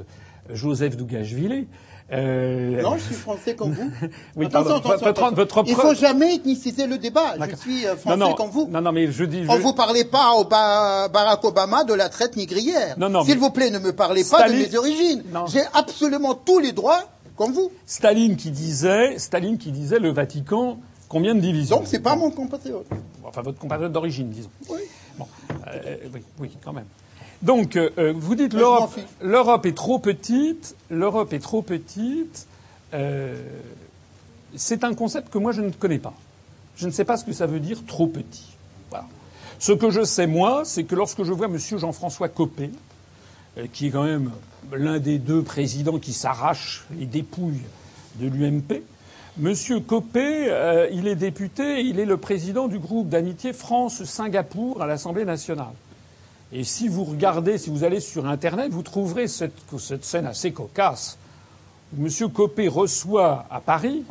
Joseph Dougashvili, euh... Non, je suis français comme vous. (laughs) oui, attention, votre, Il faut jamais ethniciser le débat. Je suis euh, français non, non, comme vous. Non, non, mais je dis. Je... On vous parlez pas au Barack Obama de la traite négrière. Non, non. S'il vous plaît, ne me parlez pas de mes origines. J'ai absolument tous les droits comme vous. Staline qui disait, Staline qui disait le Vatican, combien de divisions Donc c'est pas mon compatriote. Enfin, votre compatriote d'origine, disons. Oui. Bon, euh, oui, oui, quand même. Donc, euh, euh, vous dites l'Europe, est trop petite. L'Europe est trop petite. euh, c'est un concept que moi je ne connais pas. Je ne sais pas ce que ça veut dire trop petit. Voilà. Ce que je sais moi, c'est que lorsque je vois Monsieur Jean-François Copé, qui est quand même l'un des deux présidents qui s'arrachent les dépouilles de l'UMP. Monsieur Copé, euh, il est député, il est le président du groupe d'amitié France-Singapour à l'Assemblée nationale. Et si vous regardez, si vous allez sur Internet, vous trouverez cette, cette scène assez cocasse où Monsieur Copé reçoit à Paris,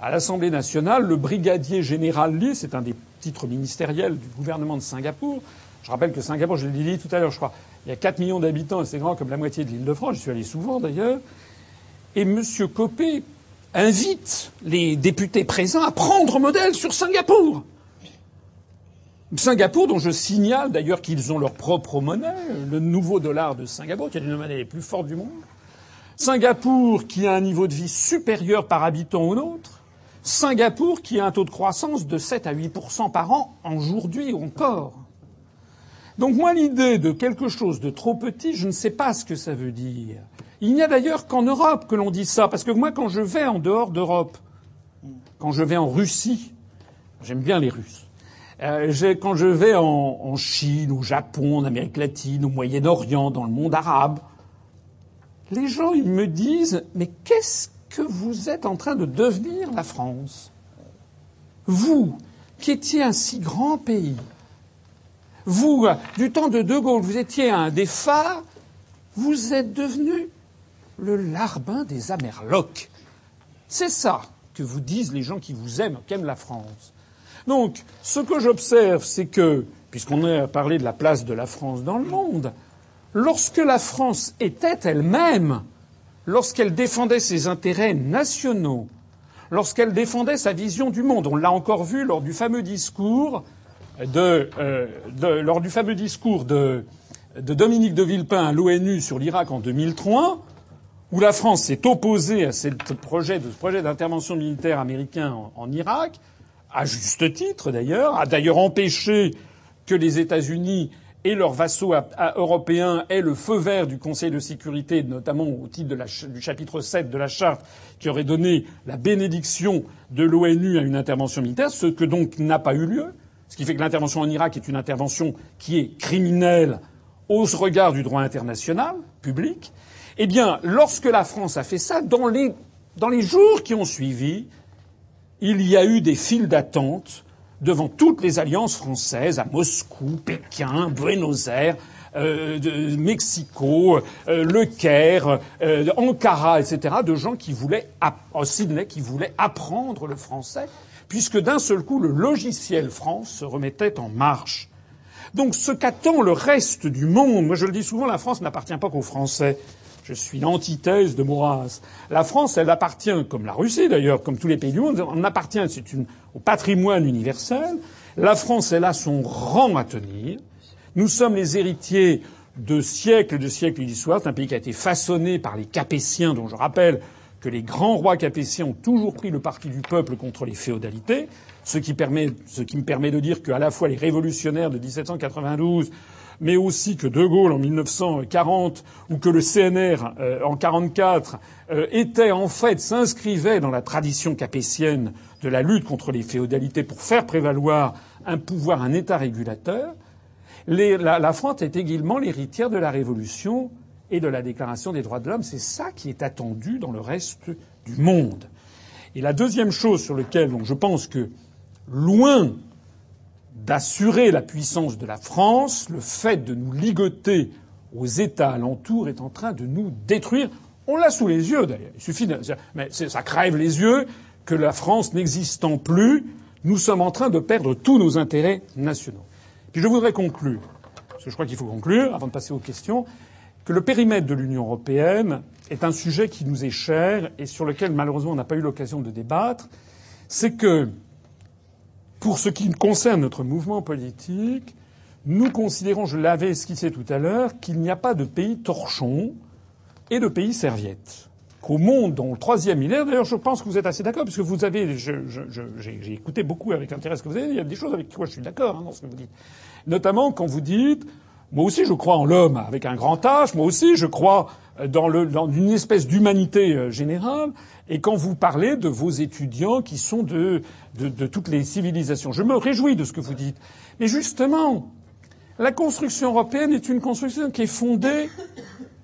à l'Assemblée nationale, le brigadier général Lee, c'est un des titres ministériels du gouvernement de Singapour. Je rappelle que Singapour, je l'ai dit tout à l'heure, je crois, il y a 4 millions d'habitants c'est grand comme la moitié de l'île de France. Je suis allé souvent d'ailleurs. Et M. Copé invite les députés présents à prendre modèle sur Singapour. Singapour, dont je signale d'ailleurs qu'ils ont leur propre monnaie, le nouveau dollar de Singapour, qui est une des monnaies les plus fortes du monde. Singapour, qui a un niveau de vie supérieur par habitant au nôtre. Singapour, qui a un taux de croissance de 7 à 8% par an aujourd'hui encore. Donc moi, l'idée de quelque chose de trop petit, je ne sais pas ce que ça veut dire. Il n'y a d'ailleurs qu'en Europe que l'on dit ça, parce que moi, quand je vais en dehors d'Europe, quand je vais en Russie, j'aime bien les Russes. Euh, quand je vais en, Chine, au Japon, en Amérique latine, au Moyen-Orient, dans le monde arabe, les gens, me disent, mais qu'est-ce que vous êtes en train de devenir la France? Vous, qui étiez un si grand pays, vous, du temps de De Gaulle, vous étiez un des phares, vous êtes devenu le larbin des Amerlocs. C'est ça que vous disent les gens qui vous aiment, qui aiment la France. Donc, ce que j'observe, c'est que, puisqu'on a parlé de la place de la France dans le monde, lorsque la France était elle-même, lorsqu'elle défendait ses intérêts nationaux, lorsqu'elle défendait sa vision du monde, on l'a encore vu lors du fameux discours de, euh, lors du fameux discours de, Dominique de Villepin à l'ONU sur l'Irak en 2003, où la France s'est opposée à ce projet, de, ce projet d'intervention militaire américain en, en Irak, à juste titre d'ailleurs, a d'ailleurs empêché que les États-Unis et leurs vassaux européens aient le feu vert du Conseil de sécurité, notamment au titre du chapitre 7 de la charte, qui aurait donné la bénédiction de l'ONU à une intervention militaire, ce que donc n'a pas eu lieu. Ce qui fait que l'intervention en Irak est une intervention qui est criminelle au regard du droit international public. Eh bien, lorsque la France a fait ça, dans les jours qui ont suivi, il y a eu des files d'attente devant toutes les alliances françaises à Moscou, Pékin, Buenos Aires, euh, Mexico, euh, Le Caire, euh, Ankara, etc., de gens qui voulaient, à Sydney, qui voulaient apprendre le français, puisque d'un seul coup, le logiciel France se remettait en marche. Donc ce qu'attend le reste du monde, moi je le dis souvent, la France n'appartient pas qu'aux Français. Je suis l'antithèse de Maurras. La France, elle appartient, comme la Russie d'ailleurs, comme tous les pays du monde, on appartient c'est une, au patrimoine universel. La France, elle a son rang à tenir. Nous sommes les héritiers de siècles de siècles d'histoire. C'est un pays qui a été façonné par les Capétiens, dont je rappelle que les grands rois capétiens ont toujours pris le parti du peuple contre les féodalités, ce qui, permet, ce qui me permet de dire qu'à la fois les révolutionnaires de 1792, mais aussi que De Gaulle en 1940 ou que le CNR euh, en 44 euh, étaient en fait s'inscrivaient dans la tradition capétienne de la lutte contre les féodalités pour faire prévaloir un pouvoir, un État régulateur. La, France est également l'héritière de la Révolution et de la Déclaration des droits de l'homme. C'est ça qui est attendu dans le reste du monde. Et la deuxième chose sur laquelle je pense que, loin d'assurer la puissance de la France, le fait de nous ligoter aux États alentours est en train de nous détruire. On l'a sous les yeux d'ailleurs. Il suffit de... Mais c'est- ça crève les yeux que la France n'existant plus, nous sommes en train de perdre tous nos intérêts nationaux. Puis je voudrais conclure, parce que je crois qu'il faut conclure avant de passer aux questions, que le périmètre de l'Union européenne est un sujet qui nous est cher et sur lequel malheureusement on n'a pas eu l'occasion de débattre. C'est que pour ce qui concerne notre mouvement politique, nous considérons, je l'avais esquissé tout à l'heure, qu'il n'y a pas de pays torchon et de pays serviette. qu'au monde, dans le troisième millénaire, d'ailleurs, je pense que vous êtes assez d'accord, parce que vous avez, j'ai écouté beaucoup avec intérêt ce que vous avez dit, il y a des choses avec quoi je suis d'accord hein, dans ce que vous dites. Notamment quand vous dites, moi aussi je crois en l'homme avec un grand H, moi aussi je crois dans, le, dans une espèce d'humanité euh, générale, et quand vous parlez de vos étudiants qui sont de, de, de toutes les civilisations. Je me réjouis de ce que vous dites. Mais justement, la construction européenne est une construction qui est fondée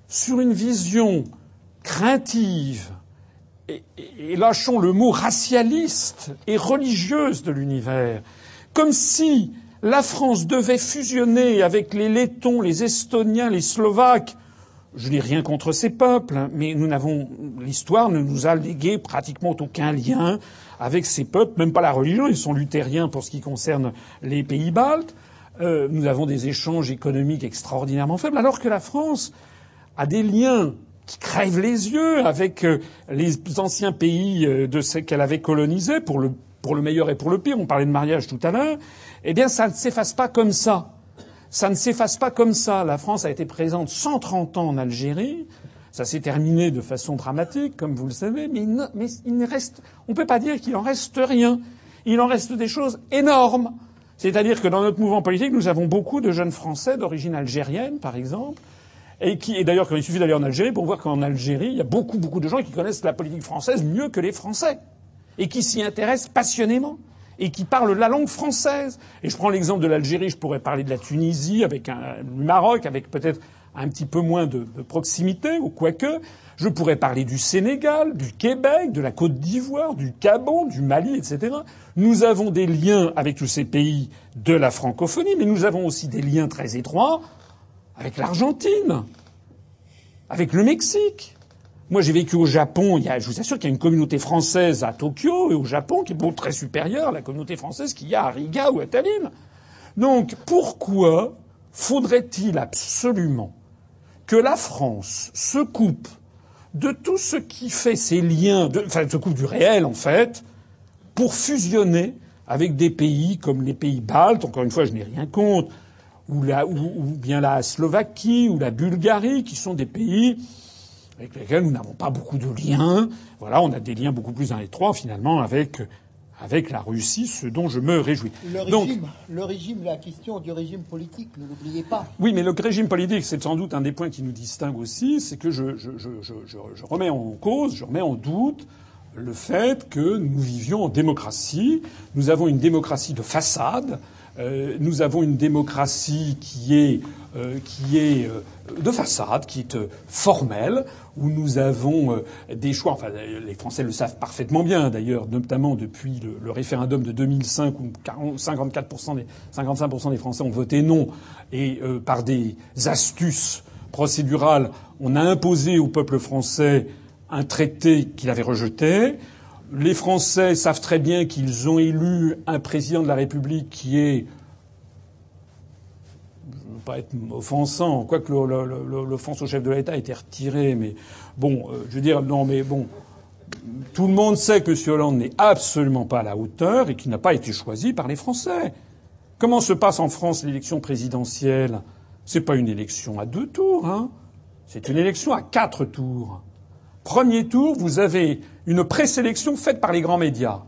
sur une vision craintive, et, et, lâchons le mot racialiste et religieuse de l'univers, comme si la France devait fusionner avec les Lettons, les Estoniens, les Slovaques. Je n'ai rien contre ces peuples, hein, mais nous n'avons, l'histoire ne nous a légué pratiquement aucun lien avec ces peuples, même pas la religion, ils sont luthériens pour ce qui concerne les pays baltes. Euh, nous avons des échanges économiques extraordinairement faibles, alors que la France a des liens qui crèvent les yeux avec euh, les anciens pays euh, de ce qu'elle avait colonisés, pour le, pour le meilleur et pour le pire. On parlait de mariage tout à l'heure. Eh bien, ça ne s'efface pas comme ça. Ça ne s'efface pas comme ça. La France a été présente 130 ans en Algérie. Ça s'est terminé de façon dramatique, comme vous le savez, mais, il, mais il reste, on ne peut pas dire qu'il en reste rien. Il en reste des choses énormes. C'est-à-dire que dans notre mouvement politique, nous avons beaucoup de jeunes Français d'origine algérienne, par exemple, et qui, et d'ailleurs, il suffit d'aller en Algérie pour voir qu'en Algérie, il y a beaucoup, beaucoup de gens qui connaissent la politique française mieux que les Français, et qui s'y intéressent passionnément, et qui parlent la langue française. Et je prends l'exemple de l'Algérie, je pourrais parler de la Tunisie, avec un, du Maroc, avec peut-être un petit peu moins de, de proximité, ou quoique. Je pourrais parler du Sénégal, du Québec, de la Côte d'Ivoire, du Gabon, du Mali, etc. Nous avons des liens avec tous ces pays de la francophonie, mais nous avons aussi des liens très étroits avec l'Argentine, avec le Mexique. Moi, j'ai vécu au Japon. Il y a, je vous assure qu'il y a une communauté française à Tokyo et au Japon qui est beaucoup très supérieure à la communauté française qu'il y a à Riga ou à Tallinn. Donc, pourquoi faudrait-il absolument que la France se coupe de tout ce qui fait ses liens, enfin, se coupe du réel en fait, pour fusionner avec des pays comme les pays baltes. Encore une fois, je n'ai rien contre, ou, la, ou, bien la Slovaquie ou la Bulgarie, qui sont des pays avec lesquels nous n'avons pas beaucoup de liens. Voilà, on a des liens beaucoup plus étroits finalement avec avec la Russie, ce dont je me réjouis. Le régime, Donc, le régime, la question du régime politique, ne l'oubliez pas. Oui, mais le régime politique, c'est sans doute un des points qui nous distingue aussi, c'est que je, je, je, je, remets en cause, je remets en doute le fait que nous vivions en démocratie. Nous avons une démocratie de façade. Euh, nous avons une démocratie qui est, qui est euh, de façade, qui est euh, formelle, où nous avons euh, des choix. Enfin, les Français le savent parfaitement bien, d'ailleurs, notamment depuis le, référendum de 2005 où 40, 54% des, 55% des Français ont voté non, et euh, par des astuces procédurales, on a imposé au peuple français un traité qu'il avait rejeté. Les Français savent très bien qu'ils ont élu un président de la République qui est pas être offensant, quoique l'offense au chef de l'État a été retirée, mais bon, euh, je veux dire, non, mais bon, tout le monde sait que M. Hollande n'est absolument pas à la hauteur et qu'il n'a pas été choisi par les Français. Comment se passe en France l'élection présidentielle? C'est pas une élection à deux tours, hein. C'est une élection à quatre tours. Premier tour, vous avez une présélection faite par les grands médias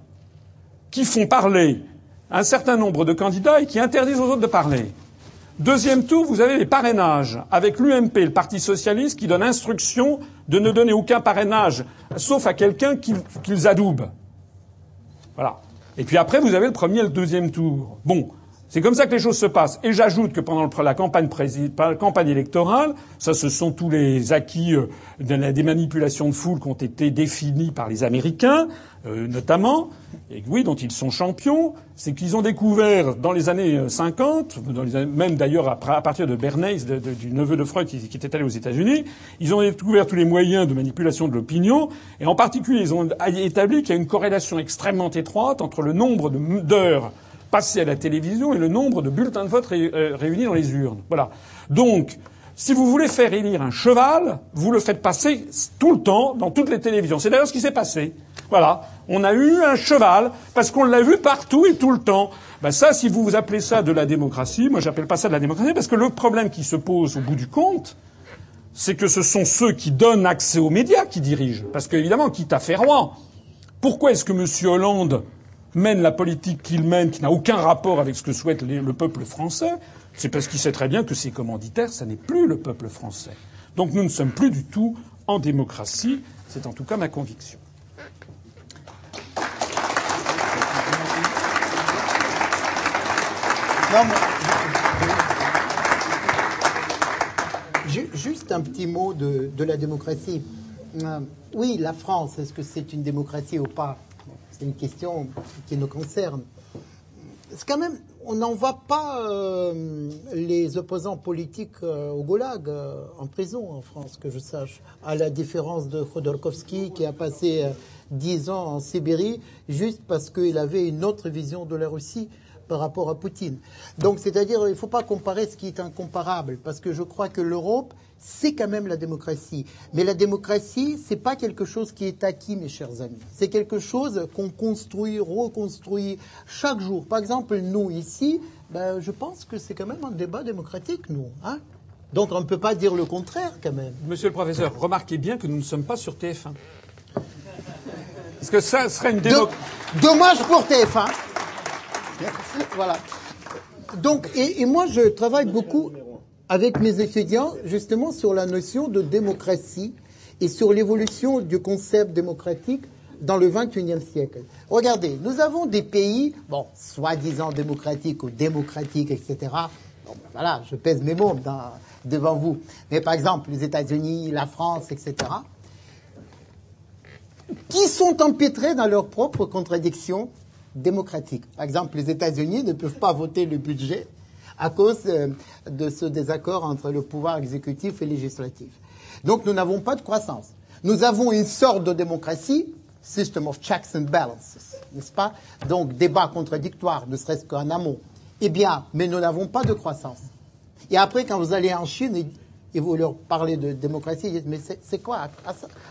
qui font parler un certain nombre de candidats et qui interdisent aux autres de parler. Deuxième tour, vous avez les parrainages avec l'UMP, le Parti socialiste, qui donne instruction de ne donner aucun parrainage, sauf à quelqu'un qu'ils adoubent. Voilà. Et puis après, vous avez le premier et le deuxième tour. Bon, c'est comme ça que les choses se passent. Et j'ajoute que pendant la campagne, campagne, électorale, ça ce sont tous les acquis euh, des manipulations de foule qui ont été définis par les Américains, euh, notamment, et oui, dont ils sont champions, c'est qu'ils ont découvert dans les années 50, euh, même d'ailleurs à, partir de Bernays, du neveu de Freud qui, qui était allé aux États-Unis, ils ont découvert tous les moyens de manipulation de l'opinion, et en particulier ils ont établi qu'il y a une corrélation extrêmement étroite entre le nombre d'heures passé à la télévision et le nombre de bulletins de vote euh, réunis dans les urnes. Voilà. Donc, si vous voulez faire élire un cheval, vous le faites passer tout le temps dans toutes les télévisions. C'est d'ailleurs ce qui s'est passé. Voilà. On a eu un cheval parce qu'on l'a vu partout et tout le temps. Ben ça, si vous vous appelez ça de la démocratie, moi j'appelle pas ça de la démocratie parce que le problème qui se pose au bout du compte, c'est que ce sont ceux qui donnent accès aux médias qui dirigent. Parce qu'évidemment, quitte à faire roi, pourquoi est-ce que M. Hollande mène la politique qu'il mène, qui n'a aucun rapport avec ce que souhaite le peuple français C'est parce qu'il sait très bien que ses commanditaires, ça n'est plus le peuple français. Donc nous ne sommes plus du tout en démocratie. C'est en tout cas ma conviction. Juste un petit mot de, la démocratie. Euh, oui, la France, est-ce que c'est une démocratie ou pas? C'est une question qui nous concerne. C'est quand même, on n'envoie pas euh, les opposants politiques euh, au goulag, en prison en France, que je sache, à la différence de Khodorkovsky qui a passé dix ans en Sibérie juste parce qu'il avait une autre vision de la Russie par rapport à Poutine. Donc, c'est-à-dire, il ne faut pas comparer ce qui est incomparable, parce que je crois que l'Europe, c'est quand même la démocratie. Mais la démocratie, c'est pas quelque chose qui est acquis, mes chers amis. C'est quelque chose qu'on construit, reconstruit chaque jour. Par exemple, nous ici, ben, je pense que c'est quand même un débat démocratique, nous. Hein Donc, on ne peut pas dire le contraire, quand même. Monsieur le professeur, remarquez bien que nous ne sommes pas sur TF1. Parce que ça serait une démocratie. Dommage pour TF1. (laughs) voilà. Donc, et, moi, je travaille beaucoup avec mes étudiants justement sur la notion de démocratie et sur l'évolution du concept démocratique dans le XXIe siècle. Regardez, nous avons des pays, bon, soi-disant démocratiques ou démocratiques, etc. Ben voilà, je pèse mes mots devant vous. Mais par exemple, les États-Unis, la France, etc. Qui sont empêtrés dans leurs propres contradictions démocratique. Par exemple, les États-Unis ne peuvent pas voter le budget à cause euh, de ce désaccord entre le pouvoir exécutif et législatif. Donc nous n'avons pas de croissance. Nous avons une sorte de démocratie, system of checks and balances, n'est-ce pas? Donc débat contradictoire, ne serait-ce qu'en amont. Eh bien, mais nous n'avons pas de croissance. Et après, quand vous allez en Chine, et vous leur parlez de démocratie, ils mais c'est quoi?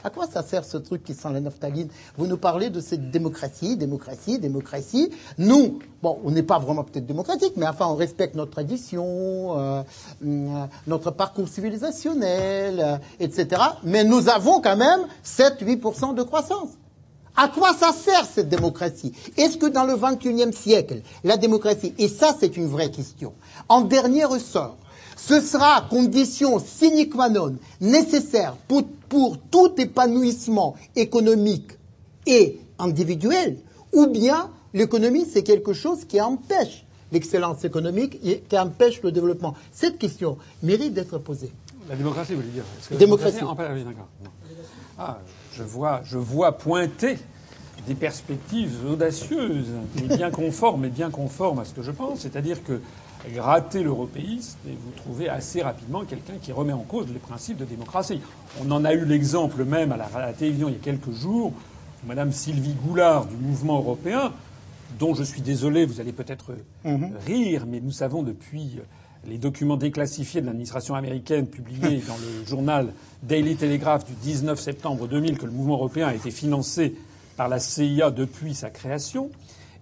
À, quoi ça sert ce truc qui sent la naphtaline? Vous nous parlez de cette démocratie, démocratie, démocratie. Nous, bon, on n'est pas vraiment peut-être démocratique, mais enfin on respecte notre tradition, euh, euh, notre parcours civilisationnel, euh, etc. Mais nous avons quand même 7-8% de croissance. À quoi ça sert cette démocratie? Est-ce que dans le XXIe siècle, la démocratie, et ça c'est une vraie question, en dernier ressort, ce sera condition sine qua non nécessaire pour, tout épanouissement économique et individuel, ou bien l'économie, c'est quelque chose qui empêche l'excellence économique et qui empêche le développement. Cette question mérite d'être posée. La démocratie, vous voulez dire Démocratie. Ah, je vois, je vois pointer des perspectives audacieuses, mais bien conformes, et bien conformes à ce que je pense. C'est-à-dire que gratter l'européiste et vous trouvez assez rapidement quelqu'un qui remet en cause les principes de démocratie. On en a eu l'exemple même à la, télévision il y a quelques jours, Madame Sylvie Goulard du mouvement européen, dont je suis désolé, vous allez peut-être mhm. rire, mais nous savons depuis les documents déclassifiés de l'administration américaine publiés (laughs) dans le journal Daily Telegraph du 19 septembre 2000 que le mouvement européen a été financé par la CIA depuis sa création.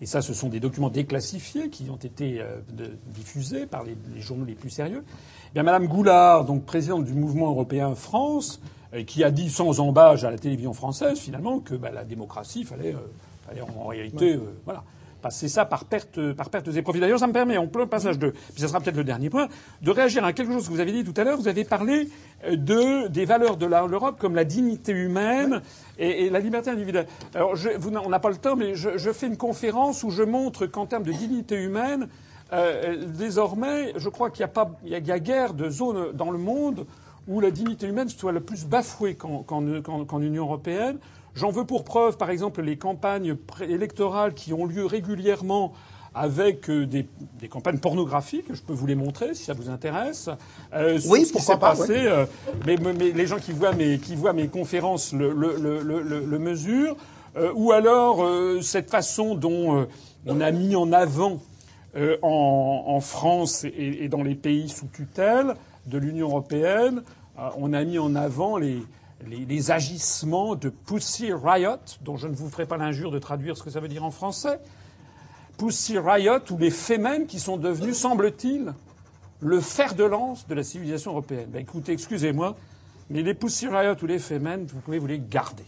Et ça, ce sont des documents déclassifiés qui ont été euh, diffusés par les, journaux les plus sérieux. Eh bien, Madame Goulard, donc présidente du mouvement européen France, euh, qui a dit sans embâche à la télévision française finalement que bah, la démocratie fallait, euh, fallait en réalité, voilà passer ça par perte, par perte et profits. D'ailleurs, ça me permet, en plein passage de, puis ça sera peut-être le dernier point, de réagir à quelque chose que vous avez dit tout à l'heure. Vous avez parlé de, des valeurs de l'Europe comme la dignité humaine et, la liberté individuelle. Alors, je, vous, on n'a pas le temps, mais je, je, fais une conférence où je montre qu'en termes de dignité humaine, euh, désormais, je crois qu'il n'y a pas, il y a, guère de zones dans le monde où la dignité humaine soit la plus bafouée qu'en Union européenne. J'en veux pour preuve, par exemple, les campagnes électorales qui ont lieu régulièrement avec euh, des, campagnes pornographiques. Je peux vous les montrer si ça vous intéresse. Euh, oui, ce qui s'est passé. Euh, mais, les gens qui voient mes, qui voient mes conférences le, le, le, le mesurent. ou alors cette façon dont on a mis en avant en, en, France et, et, dans les pays sous tutelle de l'Union européenne, on a mis en avant les, les, agissements de Pussy Riot, dont je ne vous ferai pas l'injure de traduire ce que ça veut dire en français. Pussy Riot, ou les Femen qui sont devenus, semble-t-il, le fer de lance de la civilisation européenne. Ben, écoutez, excusez-moi, Mais les poussuraillottes ou les fémènes, vous pouvez vous les garder.